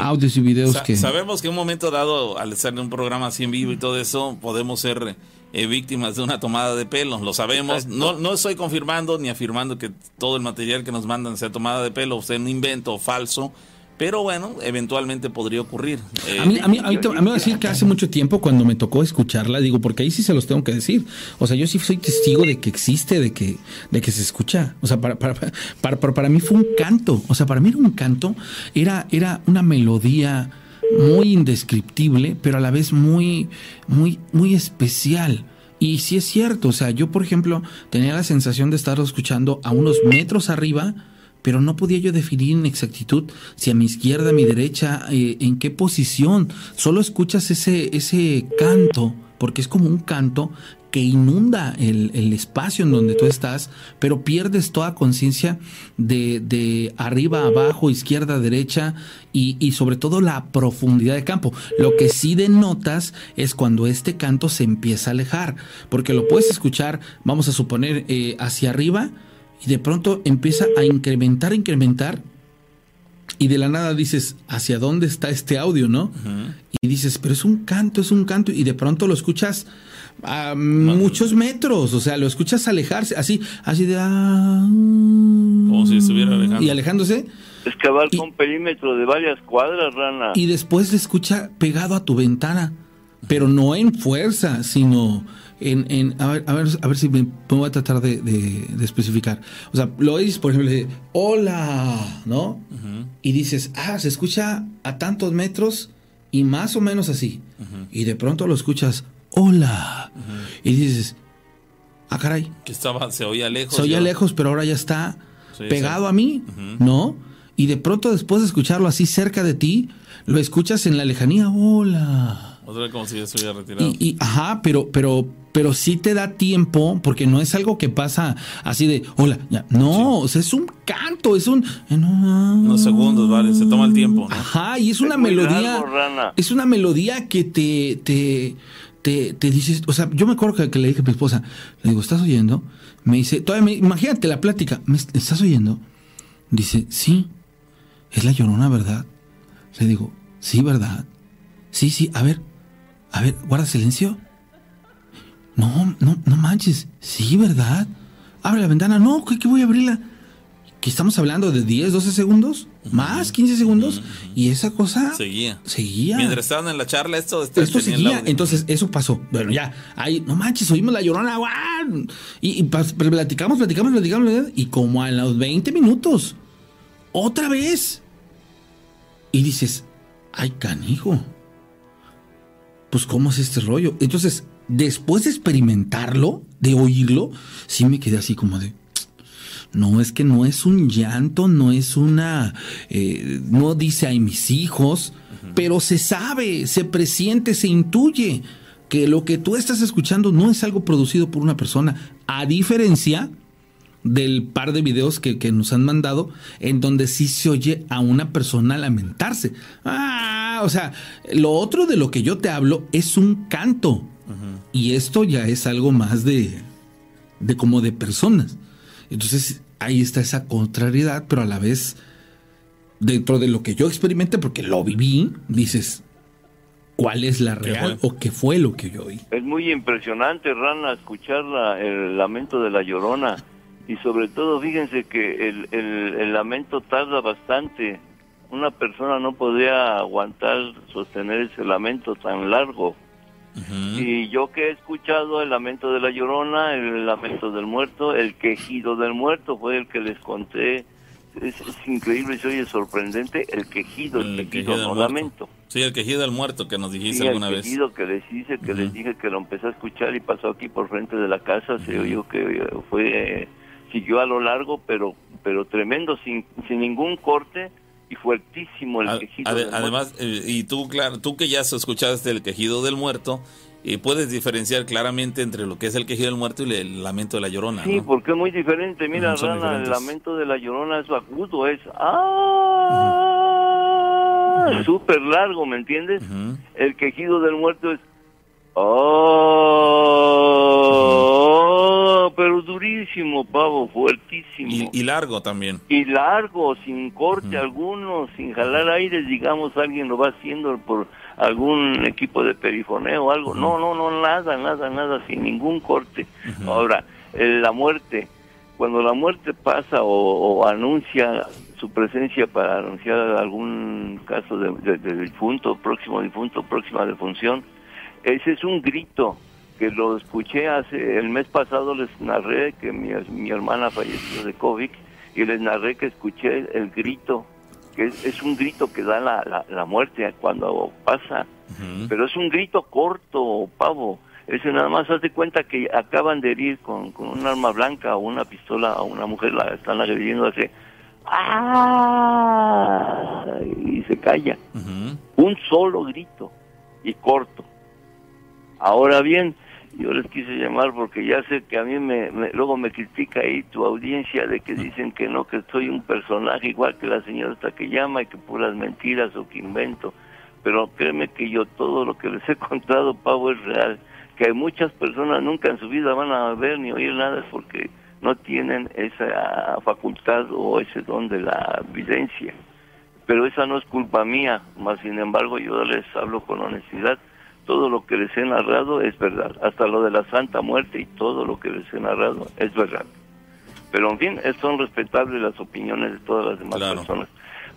audios y videos que... Sabemos que en un momento dado, al estar en un programa así en vivo y todo eso, podemos ser eh, víctimas de una tomada de pelo, lo sabemos. No, no estoy confirmando ni afirmando que todo el material que nos mandan sea tomada de pelo, o sea un invento falso. Pero bueno, eventualmente podría ocurrir. a mí, a mí, a mí, a mí a decir que hace mucho tiempo cuando me tocó escucharla, digo, porque ahí sí se los tengo que decir. O sea, yo sí soy testigo de que existe, de que, de que se escucha. O sea, para, para, para, para, mí fue un canto. O sea, para mí era un canto, era, era una melodía muy indescriptible, pero a la vez muy, muy, muy especial. Y sí es cierto, o sea, yo por ejemplo tenía la sensación de estarlo escuchando a unos metros arriba pero no podía yo definir en exactitud si a mi izquierda, a mi derecha, eh, en qué posición. Solo escuchas ese, ese canto, porque es como un canto que inunda el, espacio en donde tú estás, pero pierdes toda conciencia de, de, arriba, abajo, izquierda, derecha y, y, sobre todo la profundidad de campo. Lo que sí denotas es cuando este canto se empieza a alejar, porque lo puedes escuchar, vamos a suponer, eh, hacia arriba, y de pronto empieza a incrementar, incrementar y de la nada dices, ¿hacia dónde está este audio, no? Y dices, pero es un canto, es un canto y de pronto lo escuchas a muchos metros, o sea, lo escuchas alejarse, así, así de... Ah, Como si estuviera alejando. Y alejándose. Excavar con perímetro de varias cuadras, rana. Y después le escucha pegado a tu ventana, pero no en fuerza, sino en, a, ver, a, ver, a ver si me, voy a tratar de, especificar. O sea, lo oís, por ejemplo, de hola, ¿no? Y dices, ah, se escucha a tantos metros y más o menos así. Y de pronto lo escuchas, hola. Y dices, ah, caray. Que estaba, se oía lejos. Se oía lejos, pero ahora ya está pegado a mí, ¿no? Y de pronto después de escucharlo así cerca de ti, lo escuchas en la lejanía, hola. Otra vez como si ya se hubiera retirado. Y, ajá, pero, pero, pero sí te da tiempo, porque no es algo que pasa así de, hola, ya. No, o sea, es un canto, es un. Unos segundos, vale, se toma el tiempo. Ajá, y es una melodía. es una melodía que te, te, te, te, dices, o sea, yo me acuerdo que, le dije a mi esposa, le digo, ¿estás oyendo? Me dice, todavía me, imagínate la plática, ¿me estás oyendo? Dice, sí, es la llorona, ¿verdad? Le digo, sí, ¿verdad? Sí, sí, a ver, a ver, guarda silencio. No, no, no manches. Sí, ¿verdad? Abre la ventana. No, ¿qué, voy a abrirla? Que estamos hablando de 10, 12 segundos, más 15 segundos, y esa cosa seguía. Seguía. Mientras estaban en la charla, esto, esto, seguía. Entonces, eso pasó. Bueno, ya, ahí, no manches, oímos la llorona, y, y, platicamos, platicamos, platicamos, y como a los 20 minutos, otra vez. Y dices, ay, canijo pues ¿cómo es este rollo? Entonces, después de experimentarlo, de oírlo, sí me quedé así como de, no, es que no es un llanto, no es una, eh, no dice a mis hijos, pero se sabe, se presiente, se intuye que lo que tú estás escuchando no es algo producido por una persona, a diferencia del par de videos que, que, nos han mandado en donde sí se oye a una persona lamentarse. Ah, o sea, lo otro de lo que yo te hablo es un canto. Y esto ya es algo más de, de como de personas. Entonces ahí está esa contrariedad, pero a la vez, dentro de lo que yo experimenté, porque lo viví, dices, ¿cuál es la real o qué fue lo que yo oí? Es muy impresionante, Rana, escuchar el lamento de la llorona y sobre todo fíjense que el, el, lamento tarda bastante. Una persona no podría aguantar sostener ese lamento tan largo. Y yo que he escuchado el lamento de la llorona, el lamento del muerto, el quejido del muerto, fue el que les conté. Es, increíble, y oye sorprendente el quejido, el, quejido, no lamento. Sí, el quejido del muerto que nos dijiste alguna vez. El quejido que les hice, que les dije que lo empecé a escuchar y pasó aquí por frente de la casa, se oyó que fue, siguió a lo largo, pero, pero tremendo, sin, sin ningún corte y fuertísimo el quejido. además, eh, y tú, claro, tú que ya escuchaste el quejido del muerto, y puedes diferenciar claramente entre lo que es el quejido del muerto y el lamento de la llorona. Sí, porque es muy diferente. Mira, Rana, el lamento de la llorona es agudo, es ¡ah! súper largo, ¿me entiendes? El quejido del muerto es ¡Oh! Pero durísimo, pavo, fuertísimo. Y, largo también. Y largo, sin corte alguno, sin jalar aires, digamos, alguien lo va haciendo por algún equipo de perifoneo o algo. No, no, no, nada, nada, nada, sin ningún corte. Ahora, la muerte, cuando la muerte pasa o, anuncia su presencia para anunciar algún caso de, de difunto, próximo difunto, próxima defunción, ese es un grito que lo escuché hace el mes pasado les narré que mi, mi hermana falleció de COVID y les narré que escuché el grito que es, un grito que da la, la, muerte cuando pasa. Pero es un grito corto pavo. Ese nada más haz de cuenta que acaban de herir con, con un arma blanca o una pistola a una mujer la están agrediendo hace ¡Ah! y se calla. Un solo grito y corto. Ahora bien, yo les quise llamar porque ya sé que a mí me, luego me critica ahí tu audiencia de que dicen que no, que soy un personaje igual que la señora hasta que llama y que puras mentiras o que invento. Pero créeme que yo todo lo que les he *laughs* contado, Pavo, es real. Que hay muchas personas nunca en su vida van a ver ni oír nada porque no tienen esa facultad o ese don de la evidencia. Pero esa no es culpa mía, más sin embargo yo les hablo con honestidad todo lo que les he narrado es verdad, hasta lo de la Santa Muerte y todo lo que les he narrado es verdad. Pero en fin, son respetables las opiniones de todas las demás personas.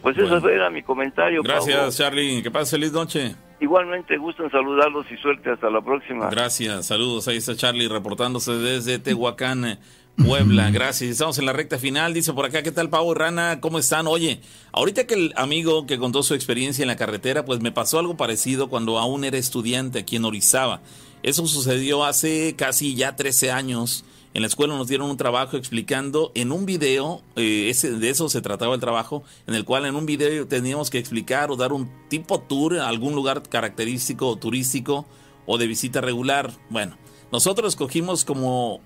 Pues eso era mi comentario. Gracias, Charlie. Que pases feliz noche. Igualmente, gusto en saludarlos y suerte. Hasta la próxima. Gracias, saludos. Ahí está Charlie reportándose desde Tehuacán. Puebla, gracias. Estamos en la recta final. Dice por acá, ¿qué tal, Pavo Rana? ¿Cómo están? Oye, ahorita que el amigo que contó su experiencia en la carretera, pues me pasó algo parecido cuando aún era estudiante aquí en Orizaba. Eso sucedió hace casi ya 13 años. En la escuela nos dieron un trabajo explicando en un video, eh, ese, de eso se trataba el trabajo, en el cual en un video teníamos que explicar o dar un tipo tour a algún lugar característico turístico o de visita regular. Bueno, nosotros escogimos como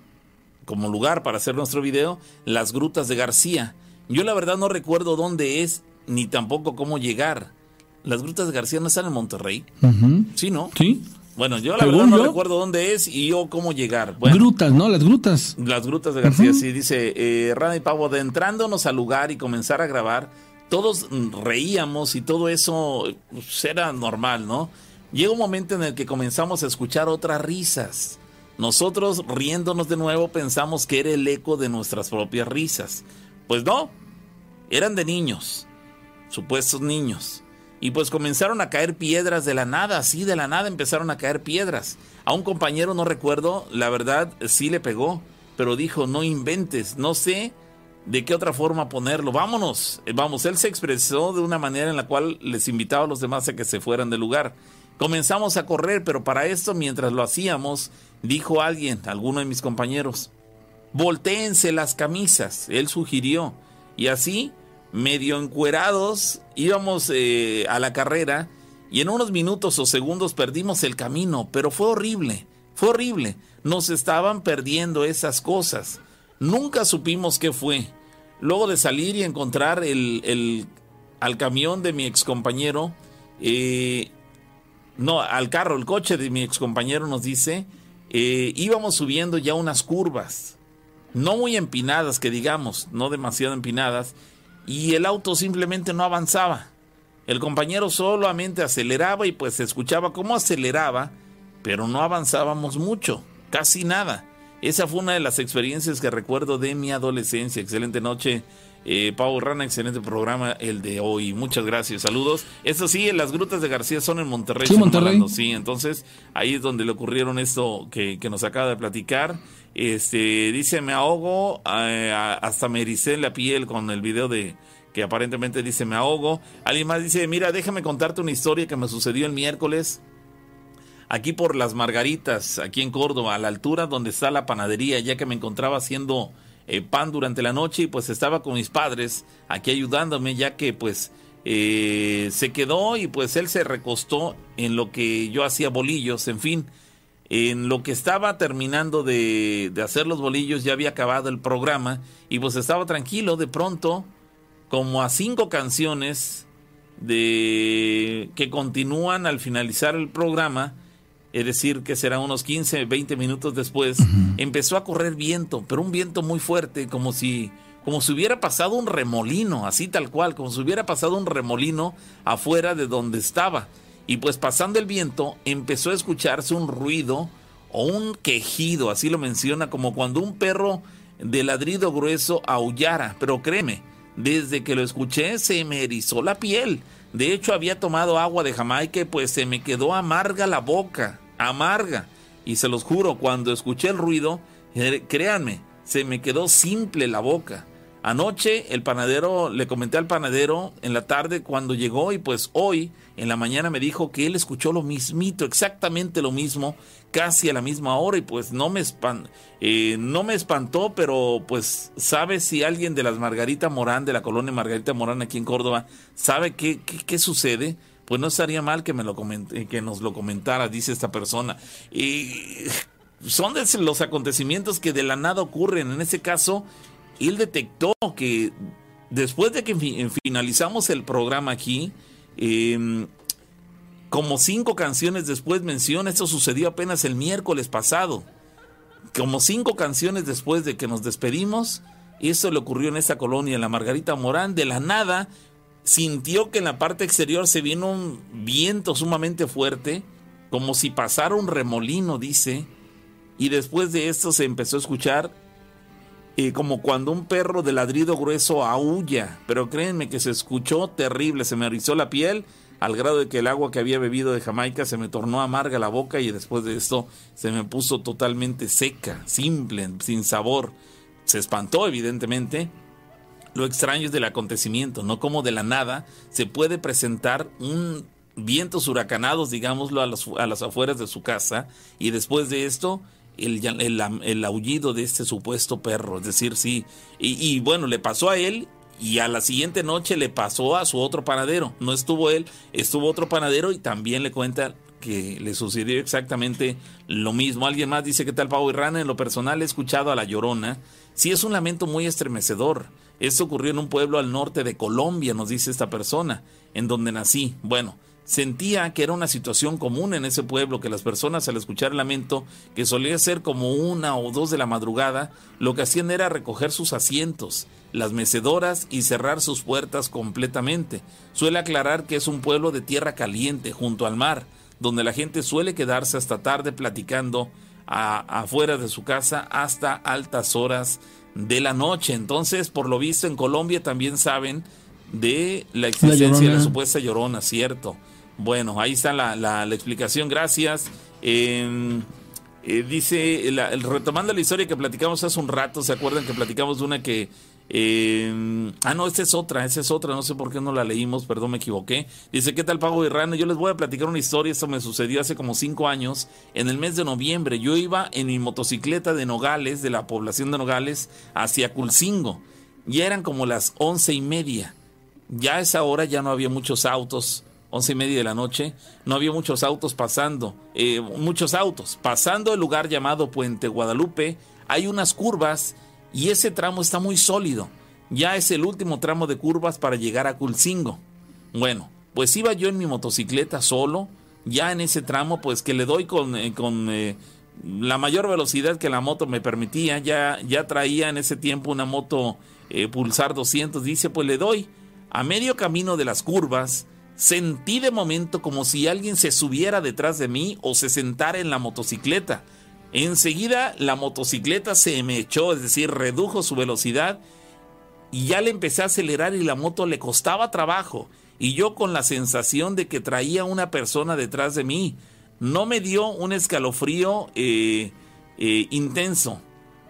como lugar para hacer nuestro video, las grutas de García. Yo la verdad no recuerdo dónde es, ni tampoco cómo llegar. Las grutas de García no están en Monterrey. Sí, ¿no? Sí. Bueno, yo la verdad no recuerdo dónde es y yo cómo llegar. grutas, ¿no? Las grutas. Las grutas de García, sí. Dice eh, Rana y Pavo, adentrándonos al lugar y comenzar a grabar, todos reíamos y todo eso pues, era normal, ¿no? Llega un momento en el que comenzamos a escuchar otras risas. Nosotros, riéndonos de nuevo, pensamos que era el eco de nuestras propias risas. Pues no, eran de niños, supuestos niños. Y pues comenzaron a caer piedras de la nada, así de la nada empezaron a caer piedras. A un compañero, no recuerdo, la verdad sí le pegó, pero dijo, no inventes, no sé de qué otra forma ponerlo, vámonos. Eh, vamos, él se expresó de una manera en la cual les invitaba a los demás a que se fueran del lugar. Comenzamos a correr, pero para esto, mientras lo hacíamos, dijo alguien, alguno de mis compañeros, voltéense las camisas, él sugirió, y así, medio encuerados, íbamos eh, a la carrera y en unos minutos o segundos perdimos el camino, pero fue horrible, fue horrible, nos estaban perdiendo esas cosas, nunca supimos qué fue. Luego de salir y encontrar el, al camión de mi excompañero, eh, no, al carro, el coche de mi excompañero nos dice eh, íbamos subiendo ya unas curvas, no muy empinadas, que digamos, no demasiado empinadas, y el auto simplemente no avanzaba. El compañero solamente aceleraba y pues se escuchaba cómo aceleraba, pero no avanzábamos mucho, casi nada. Esa fue una de las experiencias que recuerdo de mi adolescencia. Excelente noche, Eh, Pau Rana, excelente programa el de hoy. Muchas gracias, saludos. Eso sí, las grutas de García son en Monterrey. Sí, Monterrey. Sí, entonces ahí es donde le ocurrieron esto que, que nos acaba de platicar. Este, dice, me ahogo, eh, hasta me ericé la piel con el video de que aparentemente dice, me ahogo. Alguien más dice, mira, déjame contarte una historia que me sucedió el miércoles aquí por las Margaritas, aquí en Córdoba, a la altura donde está la panadería, ya que me encontraba haciendo eh, pan durante la noche y pues estaba con mis padres aquí ayudándome ya que pues eh, se quedó y pues él se recostó en lo que yo hacía bolillos, en fin, en lo que estaba terminando de, de hacer los bolillos ya había acabado el programa y pues estaba tranquilo, de pronto, como a cinco canciones de que continúan al finalizar el programa, es decir, que será unos 15, 20 minutos después, empezó a correr viento, pero un viento muy fuerte, como si, como si hubiera pasado un remolino, así tal cual, como si hubiera pasado un remolino afuera de donde estaba. Y pues pasando el viento, empezó a escucharse un ruido o un quejido, así lo menciona, como cuando un perro de ladrido grueso aullara, pero créeme, desde que lo escuché se me erizó la piel. De hecho, había tomado agua de Jamaica pues se me quedó amarga la boca, amarga. Y se los juro, cuando escuché el ruido, eh, créanme, se me quedó simple la boca. Anoche el panadero, le comenté al panadero en la tarde cuando llegó y pues hoy en la mañana me dijo que él escuchó lo mismito, exactamente lo mismo, casi a la misma hora y pues no me, eh, no me espantó, pero pues sabe si alguien de las Margarita Morán, de la colonia Margarita Morán aquí en Córdoba, sabe qué, qué, sucede, pues no estaría mal que, me lo comente, que nos lo comentara, dice esta persona. Y son los acontecimientos que de la nada ocurren. En ese caso, él detectó que después de que finalizamos el programa aquí, em, como cinco canciones después menciona, esto sucedió apenas el miércoles pasado, como cinco canciones después de que nos despedimos, eso le ocurrió en esta colonia, en la Margarita Morán, de la nada sintió que en la parte exterior se vino un viento sumamente fuerte, como si pasara un remolino, dice, y después de esto se empezó a escuchar como cuando un perro de ladrido grueso aúlla, pero créanme que se escuchó terrible, se me erizó la piel al grado de que el agua que había bebido de Jamaica se me tornó amarga la boca y después de esto se me puso totalmente seca, simple, sin sabor. Se espantó evidentemente. Lo extraño es del acontecimiento, no como de la nada se puede presentar un vientos huracanados, digámoslo, a, a las afueras de su casa y después de esto el, aullido de este supuesto perro. Es decir, sí. Y, bueno, le pasó a él y a la siguiente noche le pasó a su otro panadero. No estuvo él, estuvo otro panadero y también le cuenta que le sucedió exactamente lo mismo. Alguien más dice que tal Pau y. En lo personal he escuchado a la llorona. Sí, es un lamento muy estremecedor. Esto ocurrió en un pueblo al norte de Colombia, nos dice esta persona, en donde nací. Bueno, Sentía que era una situación común en ese pueblo, que las personas al escuchar el lamento, que solía ser como una o dos de la madrugada, lo que hacían era recoger sus asientos, las mecedoras y cerrar sus puertas completamente. Suele aclarar que es un pueblo de tierra caliente, junto al mar, donde la gente suele quedarse hasta tarde platicando afuera de su casa hasta altas horas de la noche. Entonces, por lo visto, en Colombia también saben de la existencia de la supuesta llorona, ¿cierto? Bueno, ahí está la, la, explicación, gracias. Em, eh, dice, retomando la historia que platicamos hace un rato, ¿se acuerdan que platicamos de una que... Em, ah, no, esta es otra, esa es otra, no sé por qué no la leímos, perdón, me equivoqué. Dice, ¿qué tal Pago Irrano? Yo les voy a platicar una historia, esto me sucedió hace como cinco años, en el mes de noviembre. Yo iba en mi motocicleta de Nogales, de la población de Nogales, hacia Culcingo. Ya eran como las once y media. Ya a esa hora ya no había muchos autos once y media de la noche, no había muchos autos pasando, eh, muchos autos. Pasando el lugar llamado Puente Guadalupe, hay unas curvas y ese tramo está muy sólido. Ya es el último tramo de curvas para llegar a Culcingo. Bueno, pues iba yo en mi motocicleta solo, ya en ese tramo, pues que le doy con, eh, con eh, la mayor velocidad que la moto me permitía. Ya, ya traía en ese tiempo una moto Pulsar 200, dice, pues le doy. A medio camino de las curvas, Sentí de momento como si alguien se subiera detrás de mí o se sentara en la motocicleta. Enseguida la motocicleta se me echó, es decir, redujo su velocidad y ya le empecé a acelerar y la moto le costaba trabajo. Y yo con la sensación de que traía una persona detrás de mí. No me dio un escalofrío eh, eh, intenso.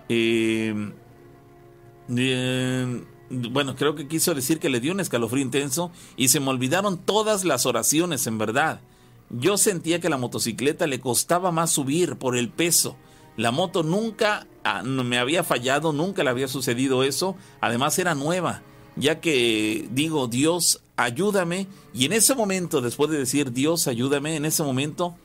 Eh, bueno, creo que quiso decir que le dio un escalofrío intenso y se me olvidaron todas las oraciones, en verdad. Yo sentía que la motocicleta le costaba más subir por el peso. La moto nunca ah, me había fallado, nunca le había sucedido eso. Además era nueva, ya que digo, Dios, ayúdame. Y en ese momento, después de decir, Dios, ayúdame, en ese momento,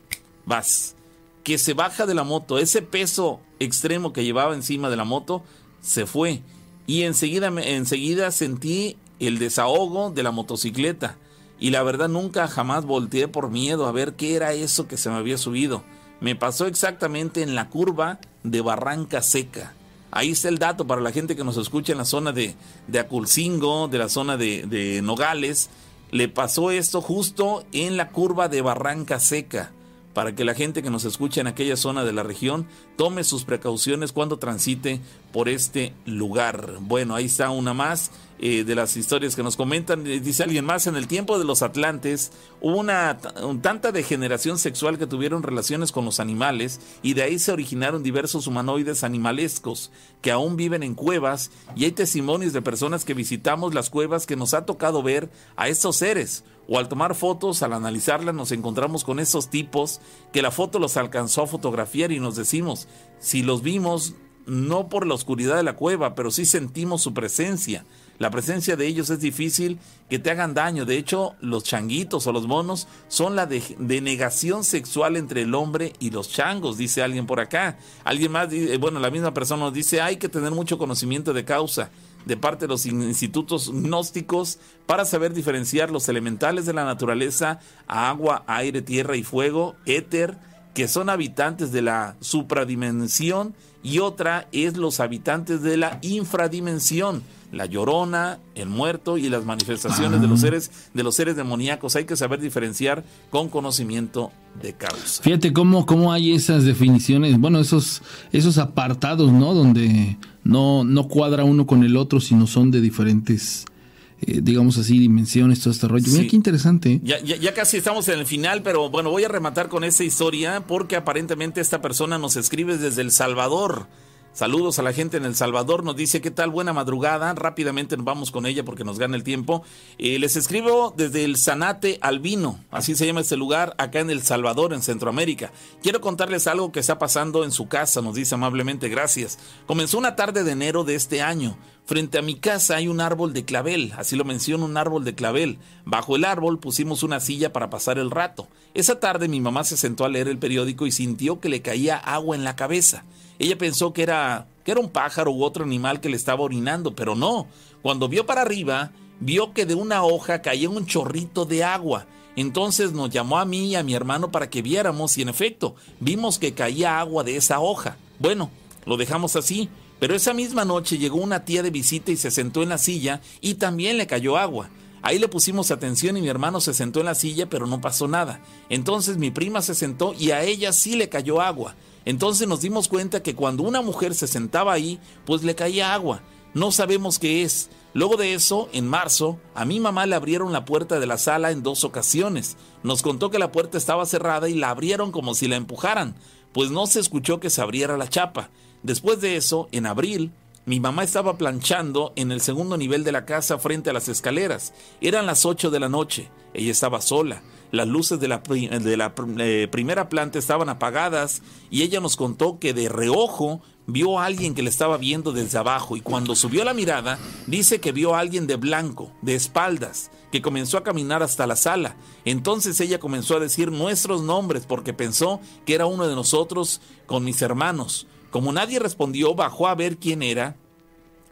vas. Que se baja de la moto, ese peso extremo que llevaba encima de la moto, se fue. Y enseguida, enseguida sentí el desahogo de la motocicleta. Y la verdad nunca jamás volteé por miedo a ver qué era eso que se me había subido. Me pasó exactamente en la curva de Barranca Seca. Ahí está el dato para la gente que nos escucha en la zona de, de Aculcingo, de la zona de, de Nogales. Le pasó esto justo en la curva de Barranca Seca para que la gente que nos escucha en aquella zona de la región tome sus precauciones cuando transite por este lugar. Bueno, ahí está una más eh, de las historias que nos comentan. Eh, dice alguien más, en el tiempo de los Atlantes hubo una tanta degeneración sexual que tuvieron relaciones con los animales y de ahí se originaron diversos humanoides animalescos que aún viven en cuevas y hay testimonios de personas que visitamos las cuevas que nos ha tocado ver a estos seres o al tomar fotos, al analizarlas, nos encontramos con esos tipos que la foto los alcanzó a fotografiar y nos decimos, si los vimos no por la oscuridad de la cueva, pero sí sentimos su presencia. La presencia de ellos es difícil que te hagan daño. De hecho, los changuitos o los monos son la denegación sexual entre el hombre y los changos, dice alguien por acá. Alguien más, bueno, la misma persona nos dice, hay que tener mucho conocimiento de causa de parte de los institutos gnósticos para saber diferenciar los elementales de la naturaleza, agua, aire, tierra y fuego, éter, que son habitantes de la supradimensión, y otra es los habitantes de la infradimensión, la llorona, el muerto y las manifestaciones de los seres de los seres demoníacos. Hay que saber diferenciar con conocimiento de causa. Fíjate cómo, cómo hay esas definiciones, bueno, esos, esos apartados, ¿no? Donde no, no cuadra uno con el otro, sino son de diferentes eh, digamos así, dimensiones, todo este rollo. Mira qué interesante. ¿eh? Ya, ya, ya, casi estamos en el final, pero bueno, voy a rematar con esta historia porque aparentemente esta persona nos escribe desde El Salvador. Saludos a la gente en El Salvador. Nos dice, ¿qué tal? Buena madrugada. Rápidamente nos vamos con ella porque nos gana el tiempo. Eh, les escribo desde el Zanate Albino, así se llama este lugar, acá en El Salvador, en Centroamérica. Quiero contarles algo que está pasando en su casa, nos dice amablemente, gracias. Comenzó una tarde de enero de este año. Frente a mi casa hay un árbol de clavel, así lo menciono, un árbol de clavel. Bajo el árbol pusimos una silla para pasar el rato. Esa tarde mi mamá se sentó a leer el periódico y sintió que le caía agua en la cabeza. Ella pensó que era, que era un pájaro u otro animal que le estaba orinando, pero no. Cuando vio para arriba, vio que de una hoja caía un chorrito de agua. Entonces nos llamó a mí y a mi hermano para que viéramos y en efecto vimos que caía agua de esa hoja. Bueno, lo dejamos así, pero esa misma noche llegó una tía de visita y se sentó en la silla y también le cayó agua. Ahí le pusimos atención y mi hermano se sentó en la silla pero no pasó nada. Entonces mi prima se sentó y a ella sí le cayó agua. Entonces nos dimos cuenta que cuando una mujer se sentaba ahí, pues le caía agua. No sabemos qué es. Luego de eso, en marzo, a mi mamá le abrieron la puerta de la sala en dos ocasiones. Nos contó que la puerta estaba cerrada y la abrieron como si la empujaran, pues no se escuchó que se abriera la chapa. Después de eso, en abril, mi mamá estaba planchando en el segundo nivel de la casa frente a las escaleras. Eran las 8 de la noche. Ella estaba sola las luces de la, eh, primera planta estaban apagadas y ella nos contó que de reojo vio a alguien que le estaba viendo desde abajo y cuando subió la mirada dice que vio a alguien de blanco, de espaldas, que comenzó a caminar hasta la sala. Entonces ella comenzó a decir nuestros nombres porque pensó que era uno de nosotros con mis hermanos. Como nadie respondió, bajó a ver quién era,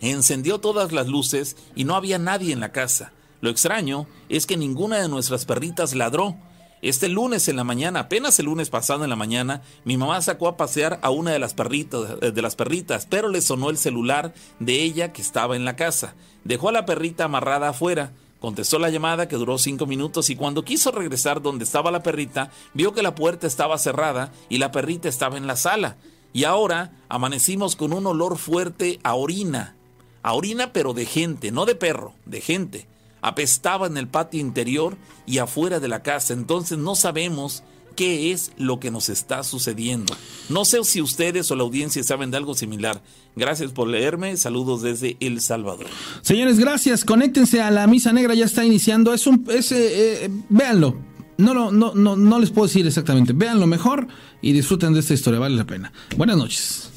encendió todas las luces y no había nadie en la casa. Lo extraño es que ninguna de nuestras perritas ladró. Este lunes en la mañana, apenas el lunes pasado en la mañana, mi mamá sacó a pasear a una de las perritas, eh, de las perritas, pero le sonó el celular de ella que estaba en la casa. Dejó a la perrita amarrada afuera. Contestó la llamada que duró cinco minutos y cuando quiso regresar donde estaba la perrita, vio que la puerta estaba cerrada y la perrita estaba en la sala. Y ahora amanecimos con un olor fuerte a orina a orina, pero de gente, no de perro, de gente. Apestaba en el patio interior y afuera de la casa, entonces no sabemos qué es lo que nos está sucediendo. No sé si ustedes o la audiencia saben de algo similar. Gracias por leerme. Saludos desde El Salvador. Señores, gracias. Conéctense a la Misa Negra, ya está iniciando. Es un, es, eh, eh, véanlo. No, no, no, no, no les puedo decir exactamente. Véanlo mejor y disfruten de esta historia. Vale la pena. Buenas noches.